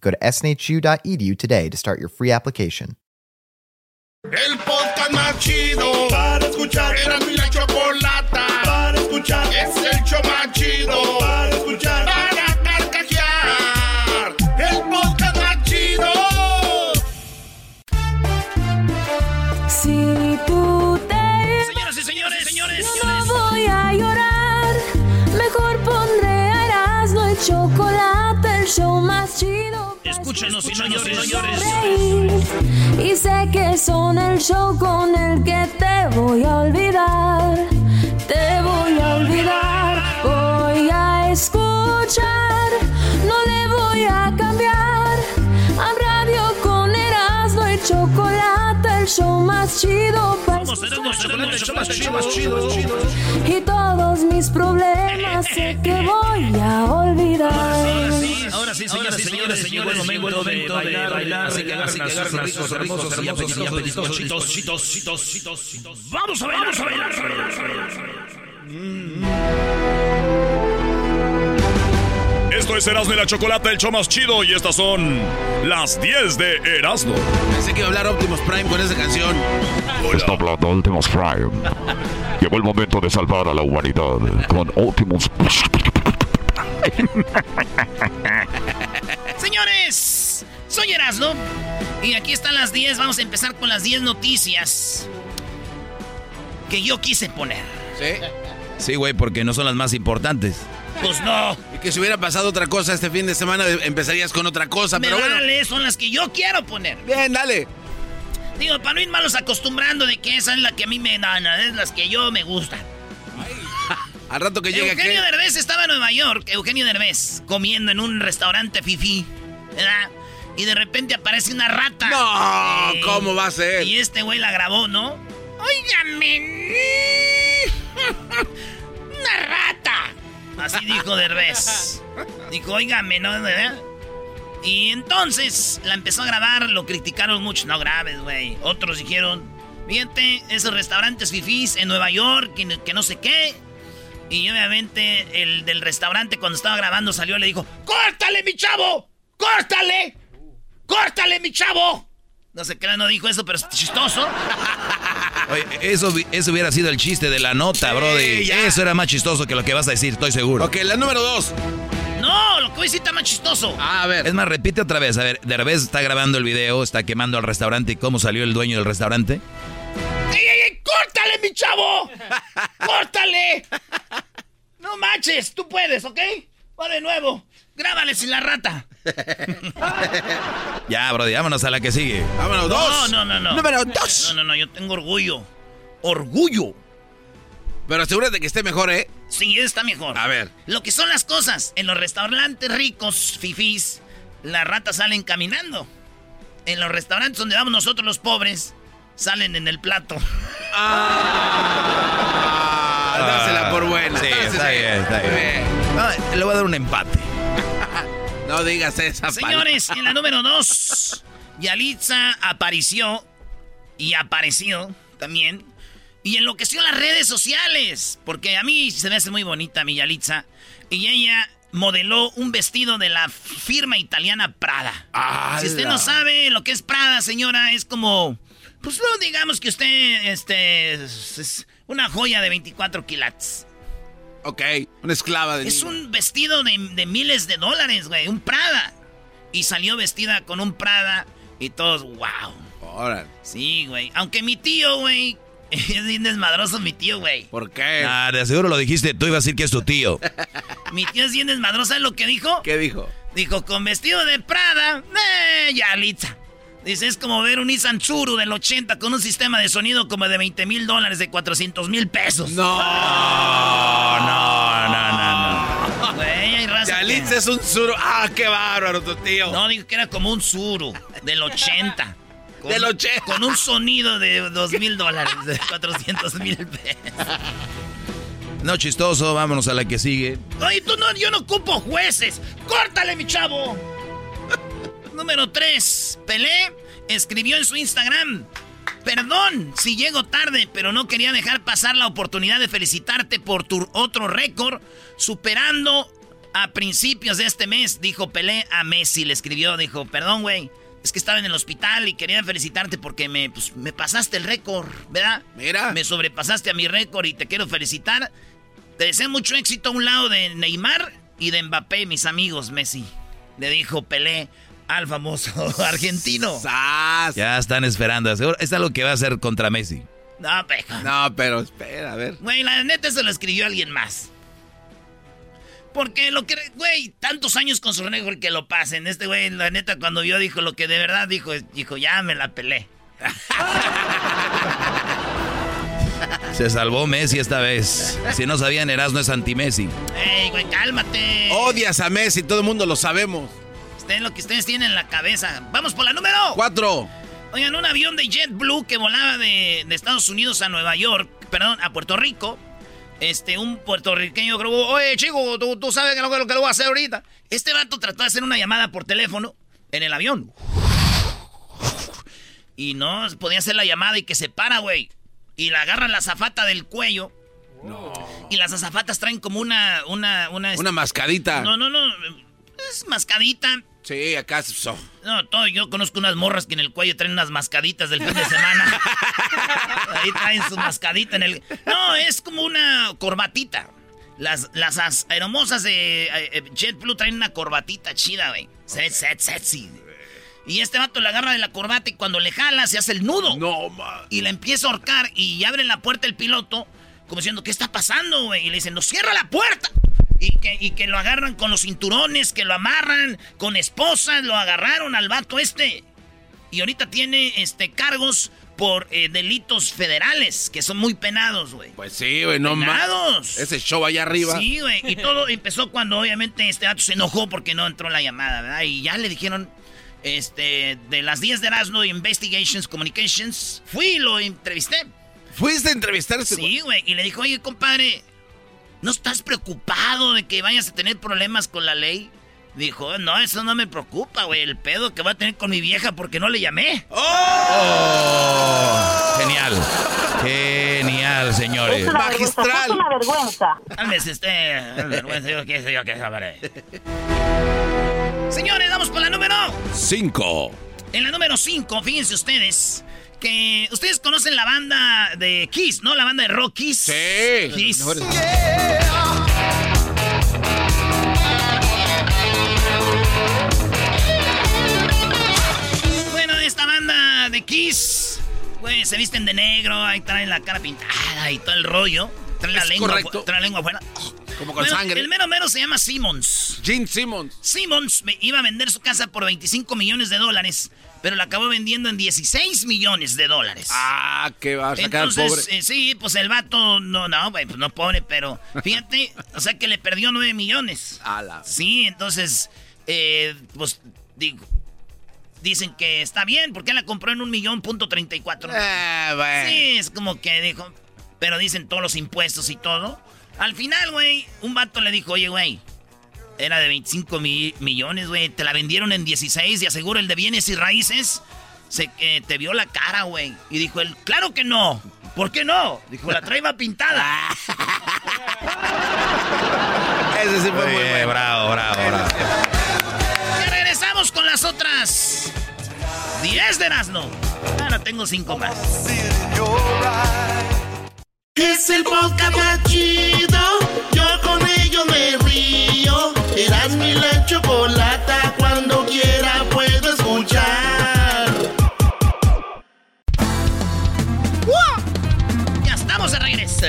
Go to snhu.edu today to start your free application. El podcast más chido para escuchar. Era mi la chocolata para escuchar. Es el show más chido chido. Escúchanos y no llores, no llores. Reír. Y sé que son el show con el que te voy a olvidar. Te voy a olvidar. Voy a escuchar. No le voy a cambiar. A radio con Erasmo y chocolate, el show más chido para y todos mis problemas sé que voy a olvidar. Ahora sí, señoras y señores, llegó el momento de bailar, bailar, así que agarren a sus ricos, hermosos y apetitosos chitos, chitos, chitos, chitos, chitos. Vamos a bailar, vamos a bailar, a bailar, a bailar. Esto es Erasmo y la Chocolata, el show más chido, y estas son las 10 de Erasmo. Pensé que iba a hablar Optimus Prime con esa canción. Está hablando Optimus Prime. Llegó el momento de salvar a la humanidad con Optimus Señores, soy Erasmo y aquí están las 10. Vamos a empezar con las 10 noticias que yo quise poner. ¿Sí? Sí, güey, porque no son las más importantes. Pues no. Y que si hubiera pasado otra cosa este fin de semana, empezarías con otra cosa, Me pero bueno. vale, son las que yo quiero poner. Bien, dale. Digo, para no ir malos acostumbrando de que esa es la que a mí me dan, es las que yo me gustan. Al rato que llegue Eugenio. Derbez estaba en Nueva York, Eugenio Derbez, comiendo en un restaurante fifí, ¿verdad? Y de repente aparece una rata. No, Eh, ¿cómo va a ser? Y este güey la grabó, ¿no? Óigame. Una rata. Así dijo Derbez. Dijo, óigame, ¿no? Y entonces la empezó a grabar, lo criticaron mucho. No grabes, güey. Otros dijeron, fíjate, esos restaurantes fifís en Nueva York, que, que no sé qué. Y obviamente el del restaurante cuando estaba grabando salió y le dijo, ¡Córtale, mi chavo! ¡Córtale! ¡Córtale, mi chavo! No sé qué no dijo eso, pero es chistoso. Oye, eso, eso hubiera sido el chiste de la nota, brody. ya. Eso era más chistoso que lo que vas a decir, estoy seguro. Ok, la número dos. No, lo que voy a decir está más chistoso. Ah, a ver. Es más, repite otra vez. A ver, Derbez está grabando el video, está quemando al restaurante. ¿Y cómo salió el dueño del restaurante? ¡Ey, ey, ey! ¡Córtale, mi chavo! ¡Córtale! No manches, tú puedes, ¿ok? Va de nuevo. Grábale sin la rata. Ya, brody, vámonos a la que sigue. Vámonos, No, dos. no, no, no. Número dos. No, no, no, yo tengo orgullo. Orgullo. Pero asegúrate que esté mejor, ¿eh? Sí, está mejor. A ver. Lo que son las cosas. En los restaurantes ricos, fifís, las ratas salen caminando. En los restaurantes donde vamos nosotros los pobres, salen en el plato. Ah, dásela por buena. Sí, Dásela. está bien, está bien. No, le voy a dar un empate. No digas esa Señores, en la número dos, Yalitza apareció y apareció también. Y enloqueció las redes sociales. Porque a mí se me hace muy bonita mi Yalitza. Y ella modeló un vestido de la firma italiana Prada. Si usted no sabe lo que es Prada, señora, es como... Pues no digamos que usted este, es, es una joya de 24 quilates. Ok, una esclava de Es niño. un vestido de, de miles de dólares, güey. Un Prada. Y salió vestida con un Prada. Y todos, wow. Ahora. Sí, güey. Aunque mi tío, güey, es bien desmadroso mi tío, güey. ¿Por qué? Ah, de seguro lo dijiste, tú ibas a decir que es tu tío. Mi tío es bien desmadroso, ¿sabes lo que dijo? ¿Qué dijo? Dijo, con vestido de Prada, eh, Yalitza. Dice, es como ver un Nissan Tsuru del 80 con un sistema de sonido como de 20 mil dólares, de 400 mil pesos. No. No, no, no, no. Güey, hay raza Yalitza que- es un suro. Ah, qué bárbaro tu tío. No, dijo que era como un Tsuru del 80. Con- Del 80. Con un sonido de 2 mil dólares, de 400 mil pesos. No chistoso, vámonos a la que sigue. Oye, tú no, yo no ocupo jueces. ¡Córtale, mi chavo! Número 3. Pelé escribió en su Instagram. Perdón si llego tarde, pero no quería dejar pasar la oportunidad de felicitarte por tu otro récord, superando a principios de este mes, dijo Pelé a Messi. Le escribió, dijo, perdón, güey, es que estaba en el hospital y quería felicitarte porque me, pues, me pasaste el récord, ¿verdad? Mira. Me sobrepasaste a mi récord y te quiero felicitar. Te deseo mucho éxito a un lado de Neymar y de Mbappé, mis amigos, Messi. Le dijo Pelé al famoso argentino. Sas. Ya están esperando. Seguro, es algo que va a hacer contra Messi. No, peja. No, pero espera, a ver. Güey, la neta se lo escribió alguien más. Porque lo que, güey, tantos años con su récord que lo pasen. Este güey, la neta, cuando vio, dijo lo que de verdad dijo, dijo, ya me la pelé. Se salvó Messi esta vez. Si no sabían, Erasmo es anti-Messi. Ey, güey, cálmate. Odias a Messi, todo el mundo lo sabemos. Ustedes lo que ustedes tienen en la cabeza. Vamos por la número. Cuatro. Oigan, un avión de JetBlue que volaba de, de Estados Unidos a Nueva York, perdón, a Puerto Rico. Este, un puertorriqueño creo, oye, chico, ¿tú, tú sabes que lo, que lo que lo voy a hacer ahorita. Este vato trató de hacer una llamada por teléfono en el avión. Y no podía hacer la llamada y que se para, güey. Y la agarran la zafata del cuello. Y las azafatas traen como una, una, una... Una mascadita. No, no, no. Es mascadita. Sí, acá. so- No, todo, yo conozco unas morras que en el cuello traen unas mascaditas del fin de semana. Ahí traen su mascadita en el... No, es como una corbatita. Las, las as- aeromosas de eh, eh, JetBlue traen una corbatita chida, güey. Se set, sexy. Y este vato le agarra de la corbata y cuando le jala se hace el nudo. No, man. Y la empieza a ahorcar y abren la puerta el piloto, como diciendo, ¿qué está pasando, güey? Y le dicen, ¡no cierra la puerta! Y que, y que lo agarran con los cinturones, que lo amarran con esposas, lo agarraron al vato este. Y ahorita tiene este, cargos por eh, delitos federales, que son muy penados, güey. Pues sí, güey, no más. Ese show allá arriba. Sí, güey. Y todo empezó cuando obviamente este vato se enojó porque no entró la llamada, ¿verdad? Y ya le dijeron, este, de las 10 de Erasmo Investigations Communications, fui y lo entrevisté. ¿Fuiste a entrevistarse? Sí, güey. Y le dijo, oye, compadre, ¿no estás preocupado de que vayas a tener problemas con la ley? Dijo, no, eso no me preocupa, güey. El pedo que voy a tener con mi vieja porque no le llamé. Oh, genial. Genial, señores. Magistral. vergüenza. Cálmese usted. vergüenza, yo qué sé yo qué sabré. Señores, vamos por la número. Cinco. En la número 5, fíjense ustedes. Que ustedes conocen la banda de Kiss, ¿no? La banda de rock Kiss. Sí. Kiss. Bueno, esta banda de Kiss, güey, se visten de negro, ahí traen la cara pintada y todo el rollo. Traen la Es lengua, correcto. traen la lengua afuera. Como con Bueno, sangre. El mero mero se llama Simmons. Gene Simmons. Simmons me- iba a vender su casa por 25 millones de dólares, pero la acabó vendiendo en 16 millones de dólares. Ah, que va a sacar Entonces, pobre. eh, sí, pues el vato, no, no, pues no pobre, pero fíjate, o sea que le perdió 9 millones. Ala. Sí, entonces, eh, pues digo, dicen que está bien, porque él la compró en un millón punto treinta y cuatro. Eh, güey. Sí, es como que dijo, pero dicen todos los impuestos y todo. Al final, güey, un vato le dijo, oye, güey, era de 25 mi- millones, güey, te la vendieron en 16 y aseguro el de bienes y raíces se, eh, te vio la cara, güey. Y dijo él, claro que no. ¿Por qué no? Dijo, la traía pintada. Ese sí fue muy bueno. bravo, bravo, bravo. Ya regresamos con las otras 10 de Erasmo. Ahora tengo 5 más. Es el podcast más chido. Yo con ello me río. Eras mi la chocolata, cuando quiera puedo escuchar. ¡Wow! Ya estamos de regreso.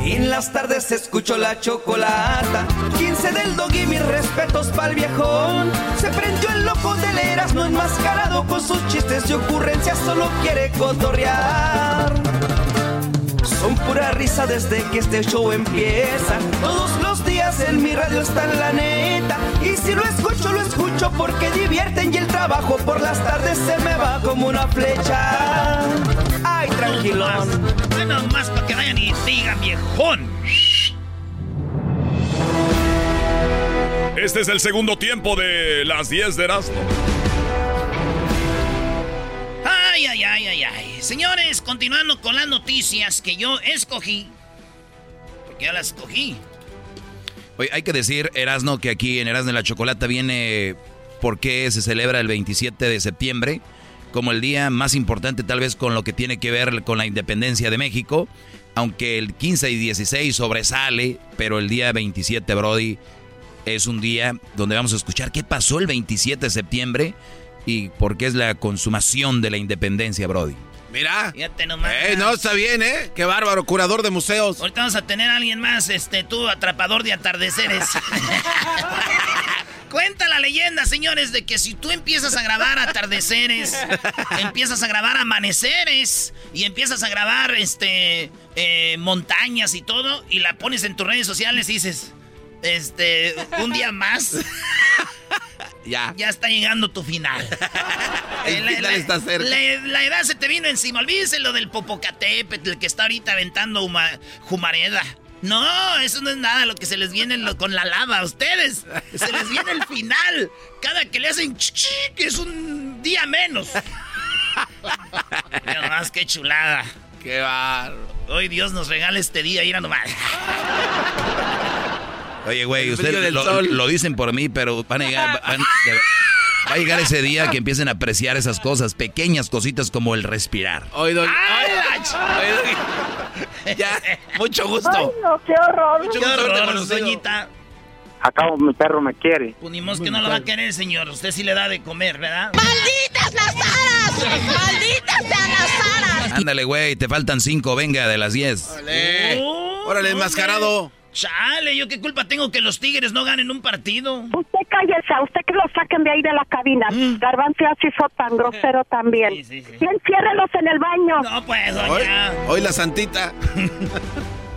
En las tardes se escuchó la chocolata. 15 del doggy, mis respetos pa'l viejón. Se prendió el loco del Erasmo enmascarado con sus chistes y ocurrencias, solo quiere cotorrear. Son pura risa desde que este show empieza. Todos los días en mi radio está en la neta. Y si lo escucho, lo escucho porque divierten y el trabajo por las tardes se me va como una flecha. Ay, tranquilón. Bueno, más para que vayan y digan viejón. Este es el segundo tiempo de las 10 de Erasmo. Ay, ay, ay, ay. Señores, continuando con las noticias que yo escogí. Porque yo las escogí. Oye, hay que decir, Erasno, que aquí en Erasno de la Chocolata viene porque se celebra el 27 de septiembre como el día más importante tal vez con lo que tiene que ver con la independencia de México. Aunque el 15 y 16 sobresale, pero el día 27, Brody, es un día donde vamos a escuchar qué pasó el 27 de septiembre y por qué es la consumación de la independencia, Brody. Mira. Fíjate nomás. Eh, no, está bien, ¿eh? Qué bárbaro, curador de museos. Ahorita vamos a tener a alguien más, este, tú, atrapador de atardeceres. Cuenta la leyenda, señores, de que si tú empiezas a grabar atardeceres, empiezas a grabar amaneceres y empiezas a grabar este eh, montañas y todo, y la pones en tus redes sociales y dices, este, un día más. Ya. Ya está llegando tu final. El La- final la- está cerca. La, la edad se te vino encima. Olvídense lo del Popocatépetl, que está ahorita aventando huma- Jumareda. No, eso no es nada lo que se les viene lo- con la lava a ustedes. Se les viene el final. Cada que le hacen que es un día menos. Mira nomás, qué chulada. Qué bárbaro. Hoy Dios nos regala este día, mira nomás. Oye, güey, ustedes lo, lo dicen por mí, pero van a llegar, van- de- va a llegar ese día que empiecen a apreciar esas cosas, pequeñas cositas como el respirar. ¡Ay, Ay, la ch- Doggy. Ya, mucho gusto. no, qué horror. Mucho ¡Qué horror, doñita! Acabo, mi perro me quiere. Pues ni modo que no lo va a querer, señor. Usted sí le da de comer, ¿verdad? ¡Malditas las aras! ¡Malditas sean las aras! Ándale, güey, te faltan cinco, venga, de las diez. Órale. Oh, Órale, enmascarado. Chale, ¿yo qué culpa tengo que los tigres no ganen un partido? Usted cállese, a usted que lo saquen de ahí de la cabina. Garbanzo ya se hizo tan grosero también. Sí, sí, sí. Y enciérrelos en el baño. No, pues, Hoy, doña. hoy la santita.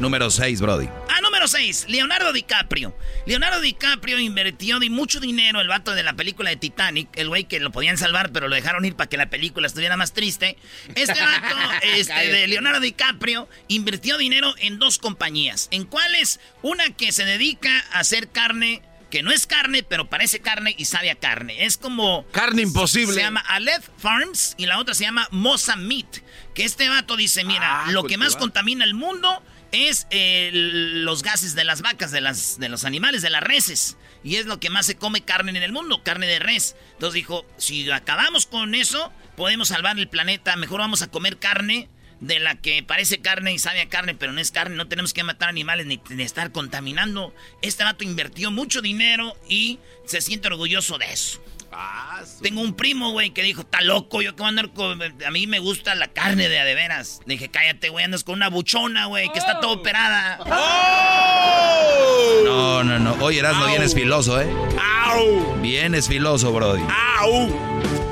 Número seis, Brody. Ah, número 6, Leonardo DiCaprio. Leonardo DiCaprio invirtió de mucho dinero el vato de la película de Titanic, el güey que lo podían salvar, pero lo dejaron ir para que la película estuviera más triste. Este vato este, de Leonardo DiCaprio invirtió dinero en dos compañías. ¿En cuáles? Una que se dedica a hacer carne que no es carne, pero parece carne y sabe a carne. Es como... Carne imposible. Se llama Aleph Farms y la otra se llama Mosa Meat. Que este vato dice, mira, Ah, lo que más contamina el mundo es eh, los gases de las vacas, de, las, de los animales, de las reses. Y es lo que más se come carne en el mundo, carne de res. Entonces dijo, si acabamos con eso, podemos salvar el planeta. Mejor vamos a comer carne de la que parece carne y sabe a carne, pero no es carne. No tenemos que matar animales ni, ni estar contaminando. Este vato invirtió mucho dinero y se siente orgulloso de eso. Ah, su- Tengo un primo, güey, que dijo, está loco, yo que voy a andar con... A mí me gusta la carne de a de veras. Le dije, cállate, güey, andas con una buchona, güey, que está todo operada. ¡Oh! No, no, no. Oye, Erasmo, Au. vienes filoso, ¿eh? ¡Au! Vienes filoso, Brody. ¡Au!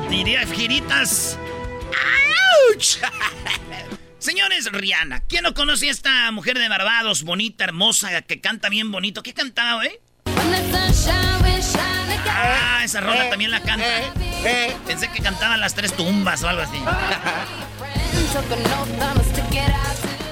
Diría giritas. ¡Auch! Señores, Rihanna. ¿Quién no conoce a esta mujer de Barbados, bonita, hermosa, que canta bien bonito? ¿Qué cantaba, güey? Ah, esa rola también la canta. Pensé que cantaban las tres tumbas o algo así.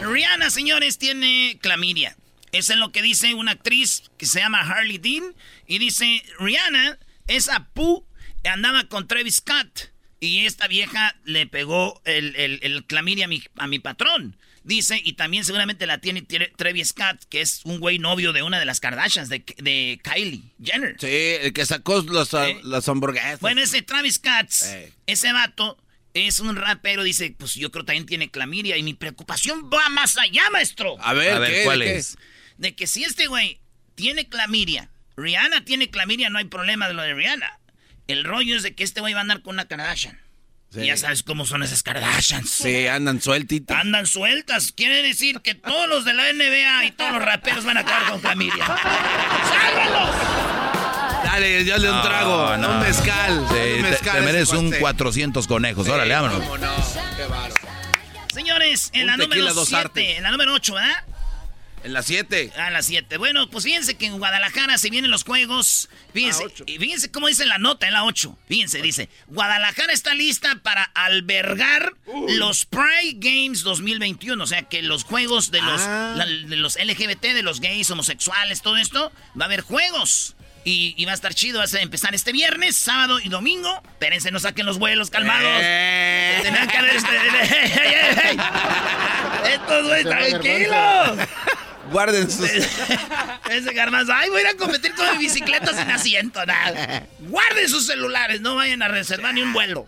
Rihanna, señores, tiene clamidia. Eso es lo que dice una actriz que se llama Harley Dean. Y dice, Rihanna, esa pu, andaba con Travis Scott. Y esta vieja le pegó el, el- el clamidia a mi, a mi patrón. Dice, y también seguramente la tiene Tre- Travis Scott, que es un güey novio de una de las Kardashians, de, de Kylie Jenner. Sí, el que sacó los, ¿Eh? las hamburguesas. Bueno, ese Travis Scott, Eh. ese vato, es un rapero, dice, pues yo creo que también tiene clamidia. Y mi preocupación va más allá, maestro. A ver, A ver, ¿qué? ¿cuál ¿De qué? es? De que si este güey tiene clamidia, Rihanna tiene clamidia, no hay problema de lo de Rihanna. El rollo es de que este güey va a andar con una Kardashian. Y ya sabes cómo son esas Kardashians. Sí, andan sueltitas. Andan sueltas. Quiere decir que todos los de la NBA y todos los raperos van a acabar con familia. ¡Sálvalos! Dale, yo le un trago, un mezcal. Sí, un mezcal te, mereces un cuate. 400 conejos. Órale, vámonos. ¿Cómo no? Qué. Señores, en Un la número dos 7, artes. en la número 8, ¿verdad? En las 7. A las 7. Bueno, pues fíjense que en Guadalajara se vienen los juegos. Fíjense, y fíjense cómo dice la nota en la 8. Fíjense, dice: Guadalajara está lista para albergar los Pride Games 2021. O sea que los juegos de los, Ah. la- de los LGBT, de los gays, homosexuales, todo esto, va a haber juegos. Y, y va a estar chido, va a empezar este viernes, sábado y domingo. Espérense, no saquen los vuelos, calmados. Eh. Tenían que haber este-. Estos güey, tranquilos. Guarden sus. Ese garbanzo, ay, voy a ir a competir con mi bicicleta sin asiento, nada. Guarden sus celulares, no vayan a reservar ni un vuelo.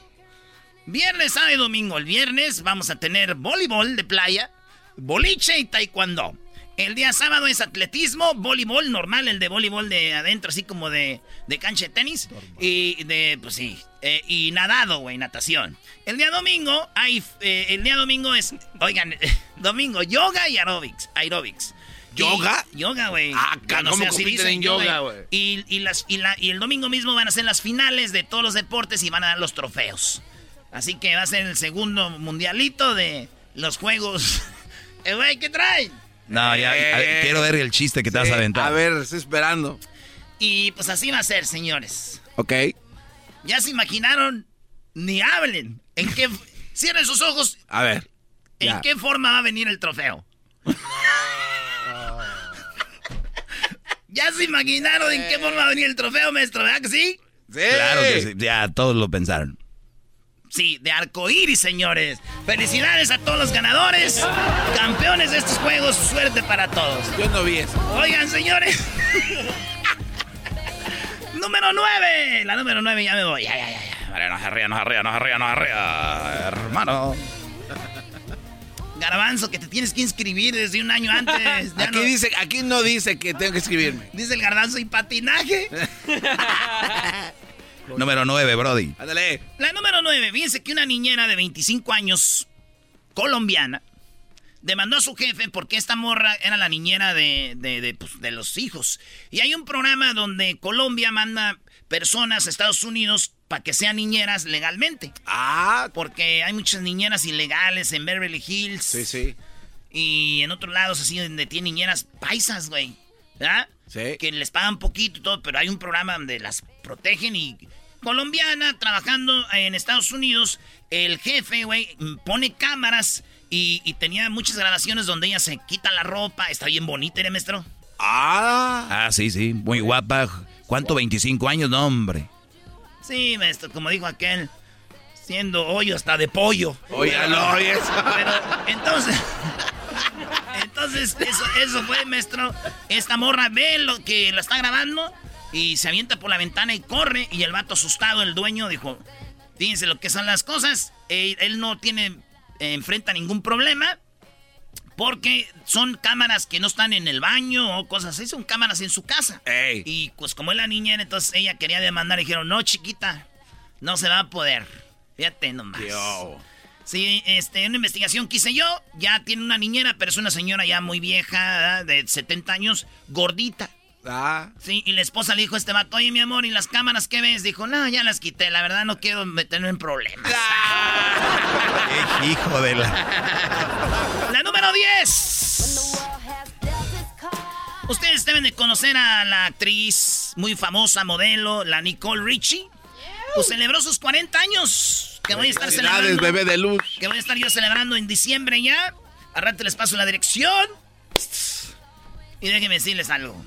Viernes, sábado y domingo. El viernes vamos a tener voleibol de playa, boliche y taekwondo. El día sábado es atletismo, voleibol normal, el de voleibol de adentro, así como de, de cancha de tenis. Y de, pues sí, eh, y nadado, güey, natación. El día domingo, hay, eh, el día domingo es, oigan, domingo, yoga y aerobics. aerobics. Y- ¿Yoga? yoga, güey. Ah, no ¿cómo así dicen en yoga, güey? Y, y las, y, la- y el domingo mismo van a ser las finales de todos los deportes y van a dar los trofeos. Así que va a ser el segundo mundialito de los juegos. Eh, güey, ¿qué traen? No, ya, a- Eh. quiero ver el chiste que te vas a aventar. A ver, estoy esperando. Y pues así va a ser, señores. Ok. Ya se imaginaron, ni hablen. ¿En qué? Cierren sus ojos. A ver. ¿En Ya. qué forma va a venir el trofeo? ¿Ya se imaginaron en qué forma va a venir el trofeo, maestro? ¿Verdad que sí? Sí. Claro que sí, ya todos lo pensaron. Sí, de arcoíris, señores. Felicidades a todos los ganadores, campeones de estos juegos. Suerte para todos. Yo no vi eso. Oigan, señores. número 9. La número 9, ya me voy. Ya, ya, ya, ya. Vale, no se ría, no se ría, no se ría, no se ría. Hermano. Garbanzo, que te tienes que inscribir desde un año antes. Ya Aquí, no- dice, aquí no dice que tengo que escribirme. Dice el garbanzo y patinaje. Número 9, Brody. Ándale. La número 9. Fíjense que una niñera de 25 años, colombiana, demandó a su jefe porque esta morra era la niñera de, de, de, pues, de los hijos. Y hay un programa donde Colombia manda personas a Estados Unidos para que sean niñeras legalmente. Ah, Porque hay muchas niñeras ilegales en Beverly Hills. sí, sí. Y en otros lados así donde tienen niñeras paisas, güey. ¿Verdad? Sí. Que les pagan poquito y todo, pero hay un programa donde las protegen y... Colombiana, trabajando en Estados Unidos, el jefe, güey, pone cámaras y, y tenía muchas grabaciones donde ella se quita la ropa. Está bien bonita, ¿eh, maestro? Ah. Ah, sí, sí. Muy guapa. ¿Cuánto? 25 años, no, hombre. Sí, maestro, como dijo aquel, siendo hoyo hasta de pollo. Oye, no, oye eso. Pero entonces, entonces eso, eso fue, maestro. Esta morra ve lo que la está grabando y se avienta por la ventana y corre. Y el vato asustado, el dueño, dijo: Fíjense lo que son las cosas. Él, él no tiene, enfrenta ningún problema. Porque son cámaras que no están en el baño o cosas así, son cámaras en su casa. Ey. Y pues como es la niñera, entonces ella quería demandar y dijeron, no, chiquita, no se va a poder. Fíjate nomás. Yo. Sí, este, una investigación que hice yo, ya tiene una niñera, pero es una señora ya muy vieja, ¿verdad? de 70 años, gordita. Ah. Sí, y la esposa le dijo a este vato, oye, mi amor, ¿y las cámaras qué ves? Dijo, no, ya las quité, la verdad no quiero meterme en problemas. Eh, hijo de la... La número 10. Ustedes deben de conocer a la actriz muy famosa, modelo, la Nicole Richie. Pues celebró sus 40 años. Que voy a estar celebrando. bebé de luz. Que voy a estar yo celebrando en diciembre ya. Al rato les paso la dirección. Y déjenme decirles algo.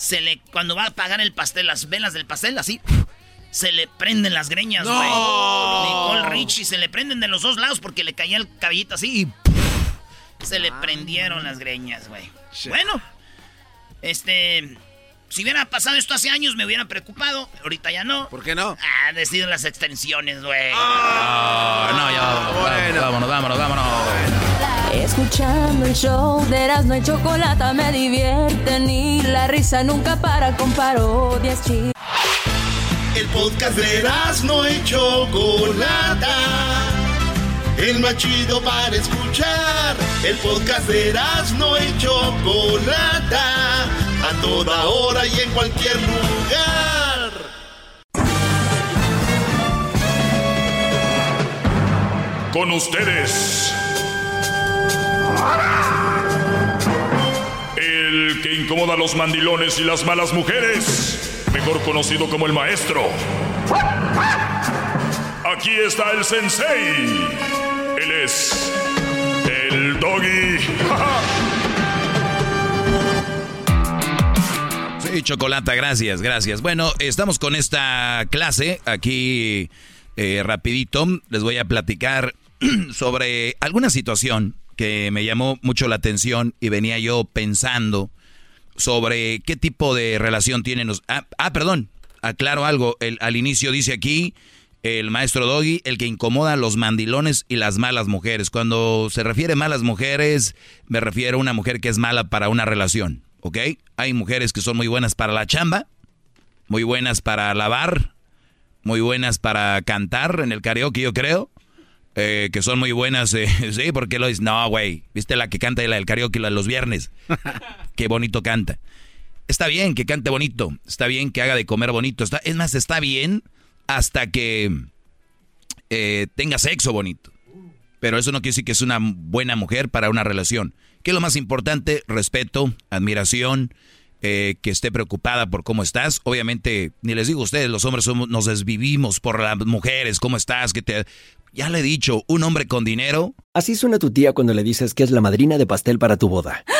Se le, cuando va a apagar el pastel, las velas del pastel, así, se le prenden las greñas, ¡No! güey. Nicole Richie se le prenden de los dos lados porque le caía el cabellito así y se le prendieron las greñas, güey. Bueno, este. Si hubiera pasado esto hace años, me hubiera preocupado. Ahorita ya no. ¿Por qué no? Ah, decido las extensiones, güey. Ah, no, ya vámonos, vámonos, vámonos, vámonos. Escuchando el show de Erasmo y Chocolata me divierte ni la risa nunca para con parodias. El podcast de no y Chocolata. El más chido para escuchar. El podcast de no y Chocolata. A toda hora y en cualquier lugar. Con ustedes. El que incomoda a los mandilones y las malas mujeres. Mejor conocido como el maestro. Aquí está el sensei. Él es el doggy. Sí, chocolate, gracias, gracias. Bueno, estamos con esta clase aquí eh, rapidito. Les voy a platicar sobre alguna situación que me llamó mucho la atención y venía yo pensando sobre qué tipo de relación tienen los... Ah, ah perdón, aclaro algo. El, al inicio dice aquí el maestro Doggy, el que incomoda a los mandilones y las malas mujeres. Cuando se refiere a malas mujeres, me refiero a una mujer que es mala para una relación, ¿ok? Hay mujeres que son muy buenas para la chamba, muy buenas para lavar, muy buenas para cantar en el karaoke, yo creo. Eh, que son muy buenas, eh, sí, porque lo dices, no, güey, viste la que canta la del karaoke los viernes, qué bonito canta. Está bien que cante bonito, está bien que haga de comer bonito, está, es más, está bien hasta que eh, tenga sexo bonito. Pero eso no quiere decir que es una buena mujer para una relación. ¿Qué es lo más importante? Respeto, admiración, que esté preocupada por cómo estás. Obviamente, ni les digo a ustedes, los hombres somos, nos desvivimos por las mujeres, cómo estás, que te... Ya le he dicho, un hombre con dinero. Así suena tu tía cuando le dices que es la madrina de pastel para tu boda.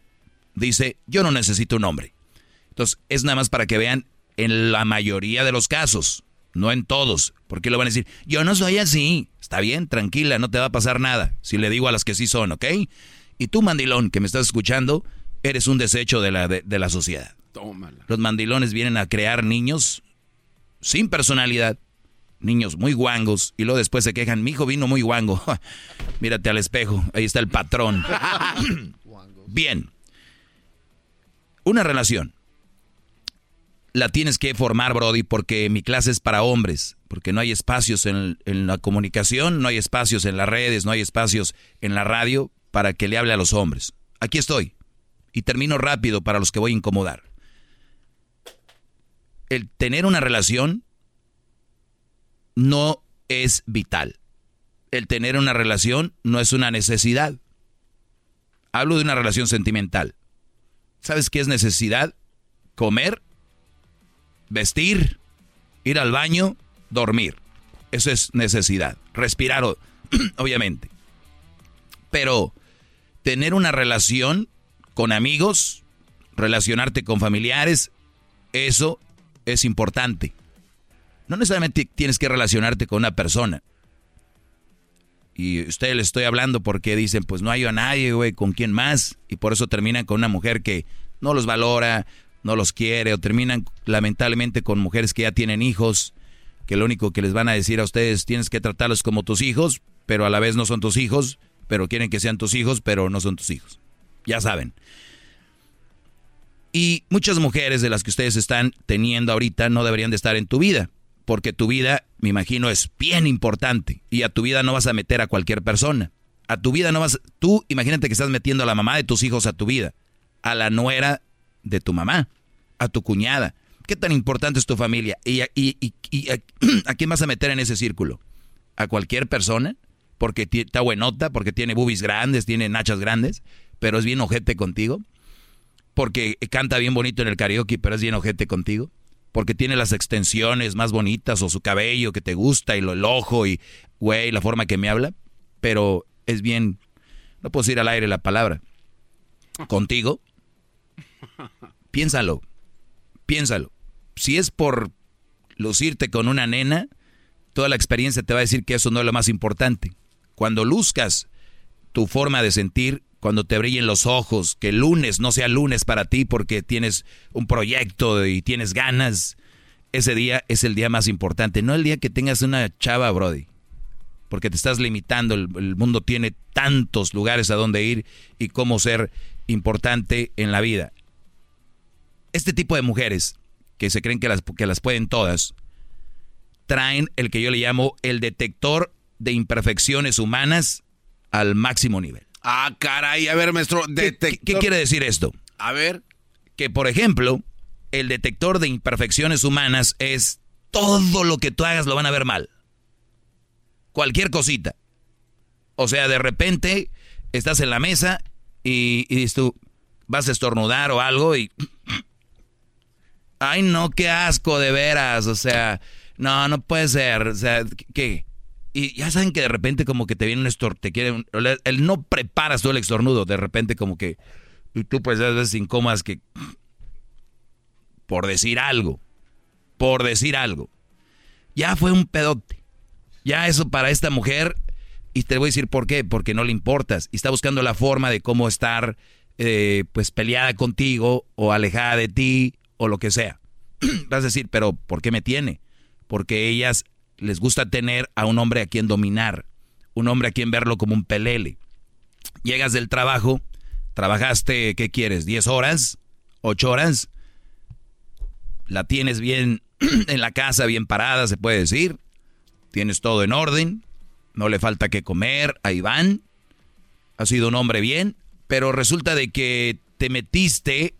dice, yo no necesito un hombre. Entonces, es nada más para que vean en la mayoría de los casos, no en todos, porque lo van a decir, yo no soy así. Está bien, tranquila, no te va a pasar nada, si le digo a las que sí son, ¿ok? Y tú, mandilón, que me estás escuchando, eres un desecho de la, de, la sociedad. Tómala. Los mandilones vienen a crear niños sin personalidad, niños muy guangos, y luego después se quejan, mi hijo vino muy guango. Mírate al espejo, ahí está el patrón. Bien, una relación la tienes que formar, Brody, porque mi clase es para hombres, porque no hay espacios en, la comunicación, no hay espacios en las redes, no hay espacios en la radio para que le hable a los hombres. Aquí estoy. Y termino rápido para los que voy a incomodar. El tener una relación no es vital. El tener una relación no es una necesidad. Hablo de una relación sentimental. ¿Sabes qué es necesidad? Comer, vestir, ir al baño, dormir. Eso es necesidad. Respirar, obviamente. Pero tener una relación con amigos, relacionarte con familiares, eso es importante. No necesariamente tienes que relacionarte con una persona. Y usted le estoy hablando porque dicen, pues no hay a nadie, güey, con quién más. Y por eso terminan con una mujer que no los valora, no los quiere, o terminan lamentablemente con mujeres que ya tienen hijos. que lo único que les van a decir a ustedes tienes que tratarlos como tus hijos, pero a la vez no son tus hijos, pero quieren que sean tus hijos, pero no son tus hijos. Ya saben. Y muchas mujeres de las que ustedes están teniendo ahorita no deberían de estar en tu vida, porque tu vida, me imagino, es bien importante y a tu vida no vas a meter a cualquier persona. A tu vida no vas, tú imagínate que estás metiendo a la mamá de tus hijos a tu vida, a la nuera de tu mamá, a tu cuñada. ¿Qué tan importante es tu familia? ¿Y, y, a, quién vas a meter en ese círculo? ¿A cualquier persona? Porque está buenota, porque tiene boobies grandes, tiene nachas grandes, pero es bien ojete contigo. Porque canta bien bonito en el karaoke, pero es bien ojete contigo. Porque tiene las extensiones más bonitas o su cabello que te gusta y lo, el ojo y, güey, la forma que me habla. Pero es bien, no puedo decir al aire la palabra. Contigo, piénsalo, piénsalo. Si es por lucirte con una nena, toda la experiencia te va a decir que eso no es lo más importante. Cuando luzcas tu forma de sentir, cuando te brillen los ojos, que el lunes no sea lunes para ti porque tienes un proyecto y tienes ganas, ese día es el día más importante, no el día que tengas una chava, Brody porque te estás limitando. El, mundo tiene tantos lugares a donde ir y cómo ser importante en la vida. Este tipo de mujeres que se creen que las, que las pueden todas, traen el que yo le llamo el detector de imperfecciones humanas al máximo nivel. Ah, caray, a ver, maestro. ¿Qué, ¿Qué, quiere decir esto? A ver. Que, por ejemplo, el detector de imperfecciones humanas es todo lo que tú hagas lo van a ver mal cualquier cosita. O sea, de repente estás en la mesa y, dices tú, vas a estornudar o algo y... Ay, no, qué asco, de veras. O sea, no, no puede ser. O sea, ¿qué? Y ya saben que de repente como que te viene un estornudo, te quiere... El no preparas tú el estornudo, de repente como que... Y tú pues a veces incómodas que... Por decir algo. Por decir algo. Ya fue un pedote. Ya eso para esta mujer, y te voy a decir por qué, porque no le importas, y está buscando la forma de cómo estar eh, pues peleada contigo o alejada de ti o lo que sea. Vas a decir, pero ¿por qué me tiene? Porque ellas les gusta tener a un hombre a quien dominar, un hombre a quien verlo como un pelele. Llegas del trabajo, trabajaste, ¿qué quieres? ¿10 horas? ¿8 horas? La tienes bien en la casa, bien parada, se puede decir tienes todo en orden, no le falta que comer, ahí van, has sido un hombre bien, pero resulta de que te metiste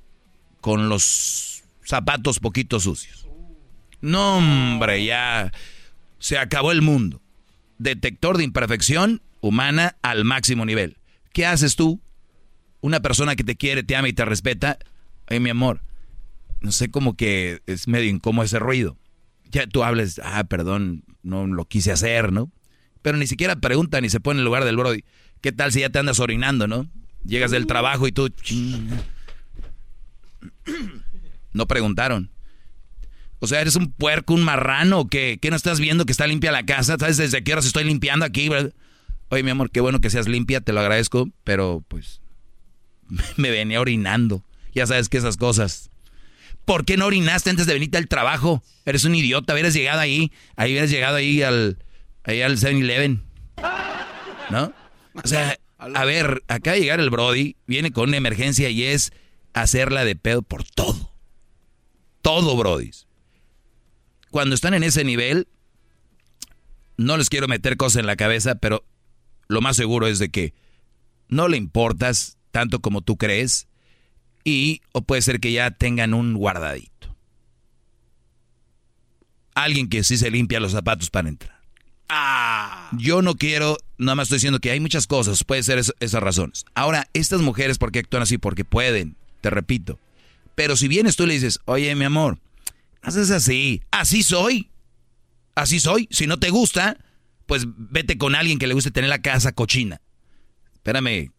con los zapatos poquito sucios. No, hombre, ya se acabó el mundo. Detector de imperfección humana al máximo nivel. ¿Qué haces tú? Una persona que te quiere, te ama y te respeta. Ay, mi amor, no sé cómo que es medio incómodo ese ruido. Ya tú hables, ah, perdón, no lo quise hacer, ¿no? Pero ni siquiera preguntan ni se pone en el lugar del Brody. ¿Qué tal si ya te andas orinando, no? Llegas del trabajo y tú... No preguntaron. O sea, ¿eres un puerco, un marrano o qué? ¿Qué no estás viendo que está limpia la casa? ¿Sabes desde qué horas estoy limpiando aquí? Oye, mi amor, qué bueno que seas limpia, te lo agradezco, pero pues me venía orinando. Ya sabes que esas cosas ¿Por qué no orinaste antes de venirte al trabajo? Eres un idiota, hubieras llegado ahí, ahí hubieras llegado ahí al, ahí al 7-Eleven. ¿No? O sea, a ver, acá llegar el Brody, viene con una emergencia y es hacerla de pedo por todo. Todo, Brody. Cuando están en ese nivel, no les quiero meter cosas en la cabeza, pero lo más seguro es de que no le importas tanto como tú crees y o puede ser que ya tengan un guardadito. Alguien que sí se limpia los zapatos para entrar. Ah. Yo no quiero, nada más estoy diciendo que hay muchas cosas, puede ser esas razones. Ahora, estas mujeres, ¿por qué actúan así? Porque pueden, te repito. Pero si vienes tú y le dices, oye, mi amor, haces así, así soy, así soy. Si no te gusta, pues vete con alguien que le guste tener la casa cochina. Espérame,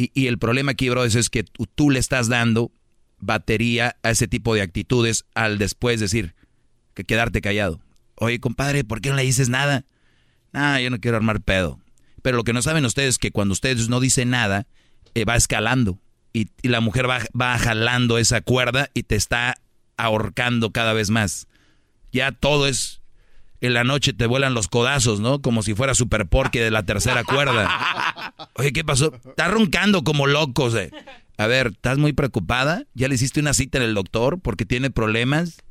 y, el problema aquí, bro, es que tú, le estás dando batería a ese tipo de actitudes al después decir que quedarte callado. Oye, compadre, ¿por qué no le dices nada? Ah, yo no quiero armar pedo. Pero lo que no saben ustedes es que cuando ustedes no dicen nada, eh, va escalando. Y, la mujer va, va jalando esa cuerda y te está ahorcando cada vez más. Ya todo es en la noche te vuelan los codazos, ¿no? Como si fuera Super Porky de la tercera cuerda. Oye, ¿qué pasó? Está roncando como locos, eh. A ver, ¿estás muy preocupada? ¿Ya le hiciste una cita en el doctor porque tiene problemas?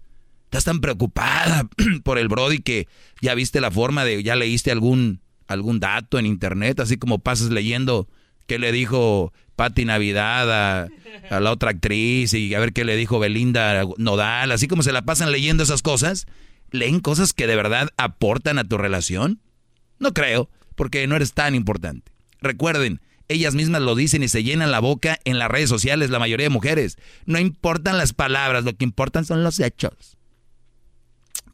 ¿Estás tan preocupada por el Brody que ya viste la forma de, ya leíste algún, algún dato en internet, así como pasas leyendo qué le dijo Patti Navidad a, la otra actriz y a ver qué le dijo Belinda Nodal, así como se la pasan leyendo esas cosas? leen cosas que de verdad aportan a tu relación? No creo, porque no eres tan importante. Recuerden, ellas mismas lo dicen y se llenan la boca en las redes sociales, la mayoría de mujeres. No importan las palabras, lo que importan son los hechos.